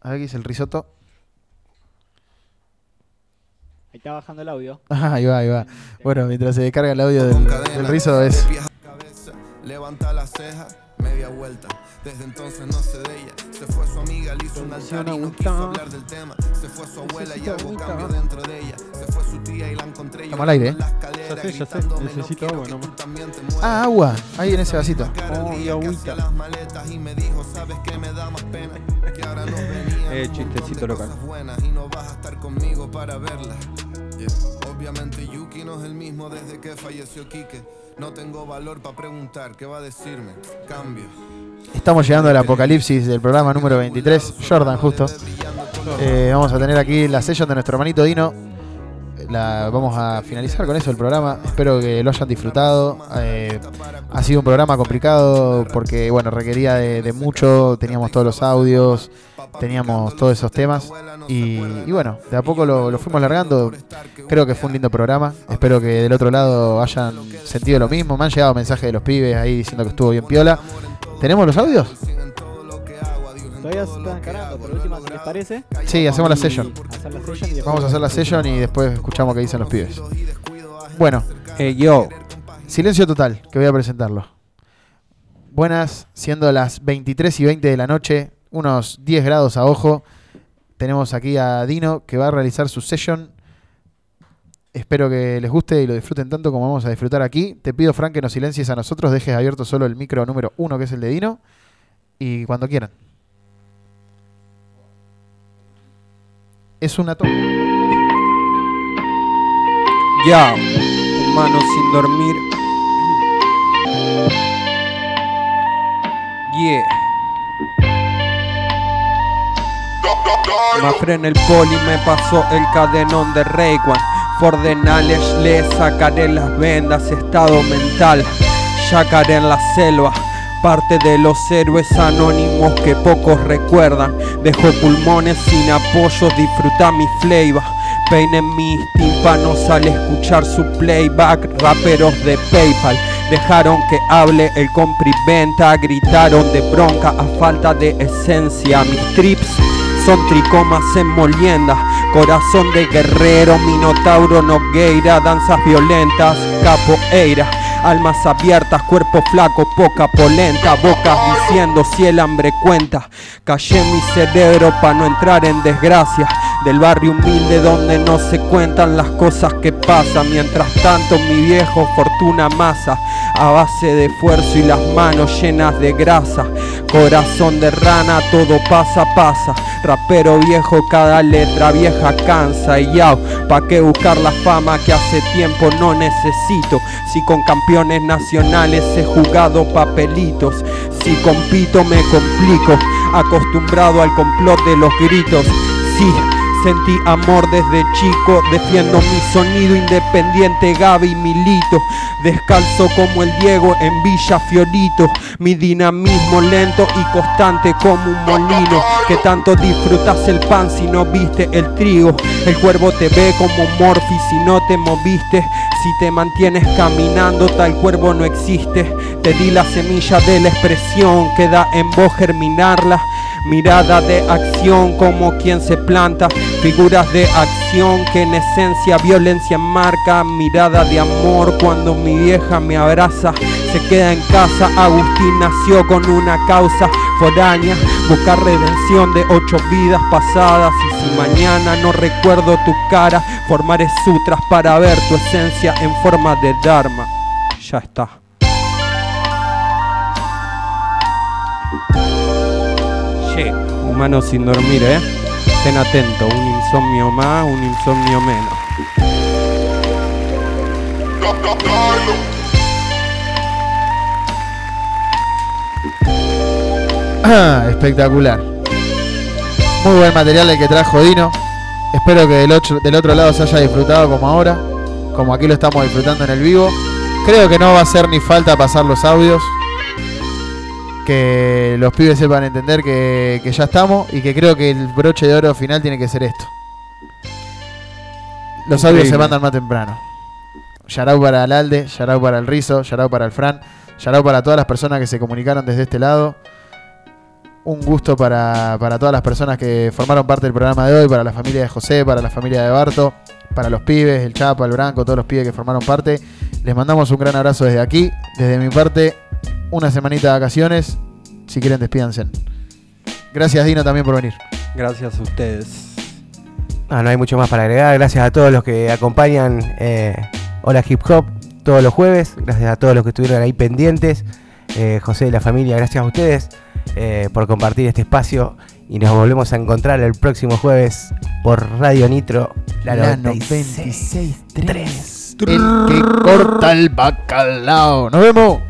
A ver qué dice el risotto. Ahí está bajando el audio. Ah, ahí va, ahí va. Bueno, mientras se descarga el audio del, del rizo es. Levanta la ceja, media vuelta. Desde entonces no sé de ella. Se fue su amiga, le hizo un altar y no quiso hablar del tema. Se fue su abuela y algo cambió dentro de ella. Se fue su tía y la encontré yo Estamos al aire, ¿eh? en la escalera Ya sé, ya sé. "No Necesito quiero agua que nomás. tú también te Ah, agua. Ahí en ese vasito. Oh, y agüita. las maletas y me dijo, ¿sabes qué me da más pena? Que ahora nos venían Eh, chistecito local. y no vas a estar conmigo para verlas. Yeah. Obviamente Yuki no es el mismo desde que falleció Quique. No tengo valor para preguntar qué va a decirme. Cambio. Estamos llegando al apocalipsis del programa número 23. Jordan, justo. Eh, vamos a tener aquí la session de nuestro hermanito Dino. La, vamos a finalizar con eso el programa. Espero que lo hayan disfrutado. Eh, ha sido un programa complicado porque bueno requería de, mucho. Teníamos todos los audios, teníamos todos esos temas. Y, bueno, de a poco lo fuimos largando. Creo que fue un lindo programa. Espero que del otro lado hayan sentido lo mismo. Me han llegado mensajes de los pibes ahí diciendo que estuvo bien piola. ¿Tenemos los audios? Todavía se están encarando, pero última, si les parece. Sí, hacemos la session. hacer la session y después- Vamos a hacer la session y después escuchamos qué dicen los pibes. Bueno, Eh, yo. silencio total, que voy a presentarlo. Buenas, siendo las 23 y 20 de la noche, unos 10 grados a ojo. Tenemos aquí a Dino que va a realizar su session. Espero que les guste y lo disfruten tanto como vamos a disfrutar aquí. Te pido, Frank, que nos silencies a nosotros, dejes abierto solo el micro número 1, que es el de Dino, y cuando quieran. Es una toma. Ya, humano sin dormir. Yeah. Mafre en el poli me pasó el cadenón de Rayquan. Fordenales le sacaré las vendas, estado mental. Yacaré en la selva. Parte de los héroes anónimos que pocos recuerdan. Dejo pulmones sin apoyo, disfruta mi flavor. Peinen mis tímpanos al escuchar su playback. Raperos de PayPal dejaron que hable el compri-venta. Gritaron de bronca a falta de esencia. Mis trips son tricomas en molienda. Corazón de guerrero, minotauro, nogueira. Danzas violentas, capoeira. Almas abiertas, cuerpo flaco, poca polenta. Bocas diciendo si el hambre cuenta. Callé mi cerebro para no entrar en desgracia. Del barrio humilde donde no se cuentan las cosas que pasan. Mientras tanto, mi viejo fortuna masa. A base de esfuerzo y las manos llenas de grasa. Corazón de rana, todo pasa, pasa. Rapero viejo, cada letra vieja cansa. Y yao, pa' qué buscar la fama que hace tiempo no necesito. Si con campeones nacionales he jugado papelitos. Si compito me complico. Acostumbrado al complot de los gritos. Sí, Sentí amor desde chico, defiendo mi sonido independiente, Gaby Milito. Descalzo como el Diego en Villa Fiorito. Mi dinamismo lento y constante como un molino. Que tanto disfrutas el pan si no viste el trigo. El cuervo te ve como Morphy si no te moviste. Si te mantienes caminando, tal cuervo no existe. Te di la semilla de la expresión, queda en vos germinarla. Mirada de acción como quien se planta, figuras de acción que en esencia violencia marca, mirada de amor cuando mi vieja me abraza, se queda en casa, Agustín nació con una causa foránea, buscar redención de ocho vidas pasadas. Y si mañana no recuerdo tu cara, formaré sutras para ver tu esencia en forma de Dharma. Ya está. Che, humano sin dormir, ¿eh? Estén atentos, un insomnio más, un insomnio menos. Espectacular. Muy buen material el que trajo Dino. Espero que del otro, del otro lado se haya disfrutado como ahora, como aquí lo estamos disfrutando en el vivo. Creo que no va a hacer ni falta pasar los audios. Que los pibes sepan entender que, que ya estamos y que creo que el broche de oro final tiene que ser esto. Los audios se Increíble. mandan más temprano. Yarau para el Alde, Yarau para el Rizo, Yarau para el Fran, Yarau para todas las personas que se comunicaron desde este lado. Un gusto para, para todas las personas que formaron parte del programa de hoy, para la familia de José, para la familia de Barto, para los pibes, el Chapa, el Branco, todos los pibes que formaron parte. Les mandamos un gran abrazo desde aquí. Desde mi parte, una semanita de vacaciones. Si quieren, despídanse. Gracias, Dino, también por venir. Gracias a ustedes. No, no hay mucho más para agregar. Gracias a todos los que acompañan eh, Hola Hip Hop todos los jueves. Gracias a todos los que estuvieron ahí pendientes. Eh, José y la familia, gracias a ustedes eh, por compartir este espacio. Y nos volvemos a encontrar el próximo jueves por Radio Nitro, la, La 96.3. El que corta el bacalao. Nos vemos.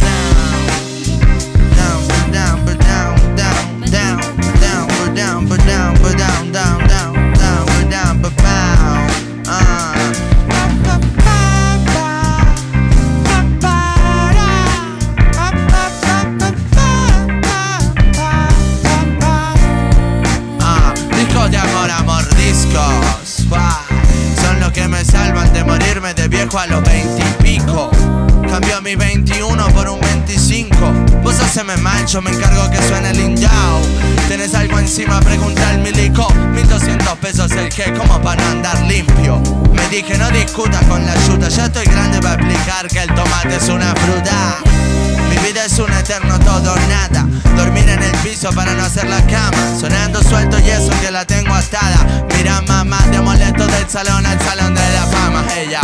que me salvan de morirme de viejo a los veintipico. Cambio mi 21 por un 25. Vos haceme mancho, me encargo que suene el. Tenés algo encima, pregunta al milico. 1200 pesos el que, como para no andar limpio. Me dije, no discutas con la yuta. Ya estoy grande para explicar que el tomate es una fruta. Es un eterno todo nada. Dormir en el piso para no hacer la cama. Sonando suelto y eso que la tengo atada. Mira mamá, te molesto del salón al salón de la fama. Ella,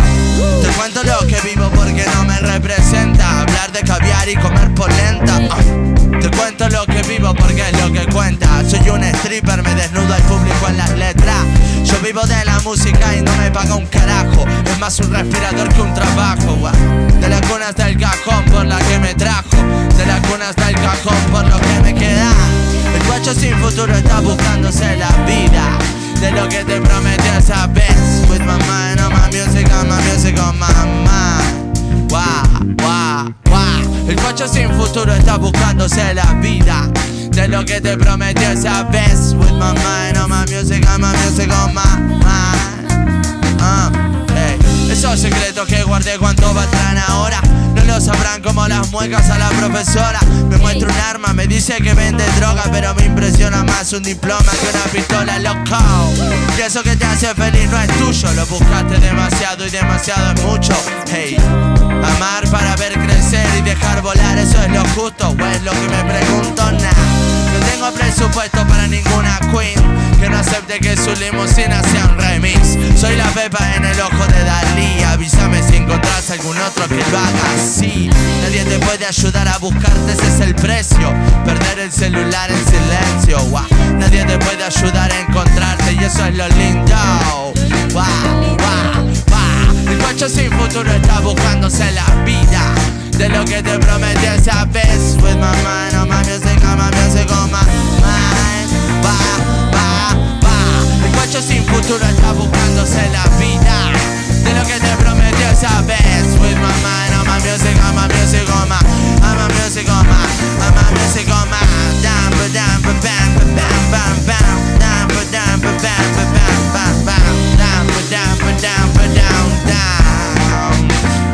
te cuento lo que vivo porque no me representa. Hablar de caviar y comer polenta. Ah, Te cuento lo que vivo porque es lo que cuenta. Soy un stripper, me desnudo al público en las letras. Yo vivo de la música y no me paga un carajo. Es más un respirador que un trabajo. guau. De la cuna hasta el cajón por la que me trajo. De la cuna hasta el cajón por lo que me queda. El guacho sin futuro está buscándose la vida. De lo que te prometí esa vez. With my mind on my music, my music, on my mind. Guau. El guacho sin futuro está buscándose la vida. De lo que te prometí esa vez. With my mind on my music, on my music, on my mind. Esos secretos que guardé cuando valdrán ahora No lo sabrán como las muecas a la profesora. Me muestra un arma, me dice que vende droga Pero me impresiona más un diploma que una pistola loco Y eso que te hace feliz no es tuyo Lo buscaste demasiado y demasiado es mucho. Hey, amar para ver crecer y dejar volar Eso es lo justo o es lo que me pregunto no tengo presupuesto para ninguna queen. Que no acepte que su limusina sea un remix. Soy la pepa en el ojo de Dalí. Avísame si encontrás algún otro que lo haga así. Nadie te puede ayudar a buscarte, ese es el precio. Perder el celular en silencio guau. Nadie te puede ayudar a encontrarte y eso es lo lindo. Guau, guau. El guacho sin futuro está buscándose la vida de lo que te prometí esa vez. With my mind on my music, on my music, on my mind. Va, va, va. El guacho sin futuro está buscándose la vida. De lo que te prometí esa vez. With my mind on my music, on my music, on my On my music, on my On my music, on my. Down, ba, down, ba, bam, ba, bam, bam, bam. Down, ba, down, ba, bam, ba, bam, bam, bam. Down, ba, down, ba, down, ba, down, down.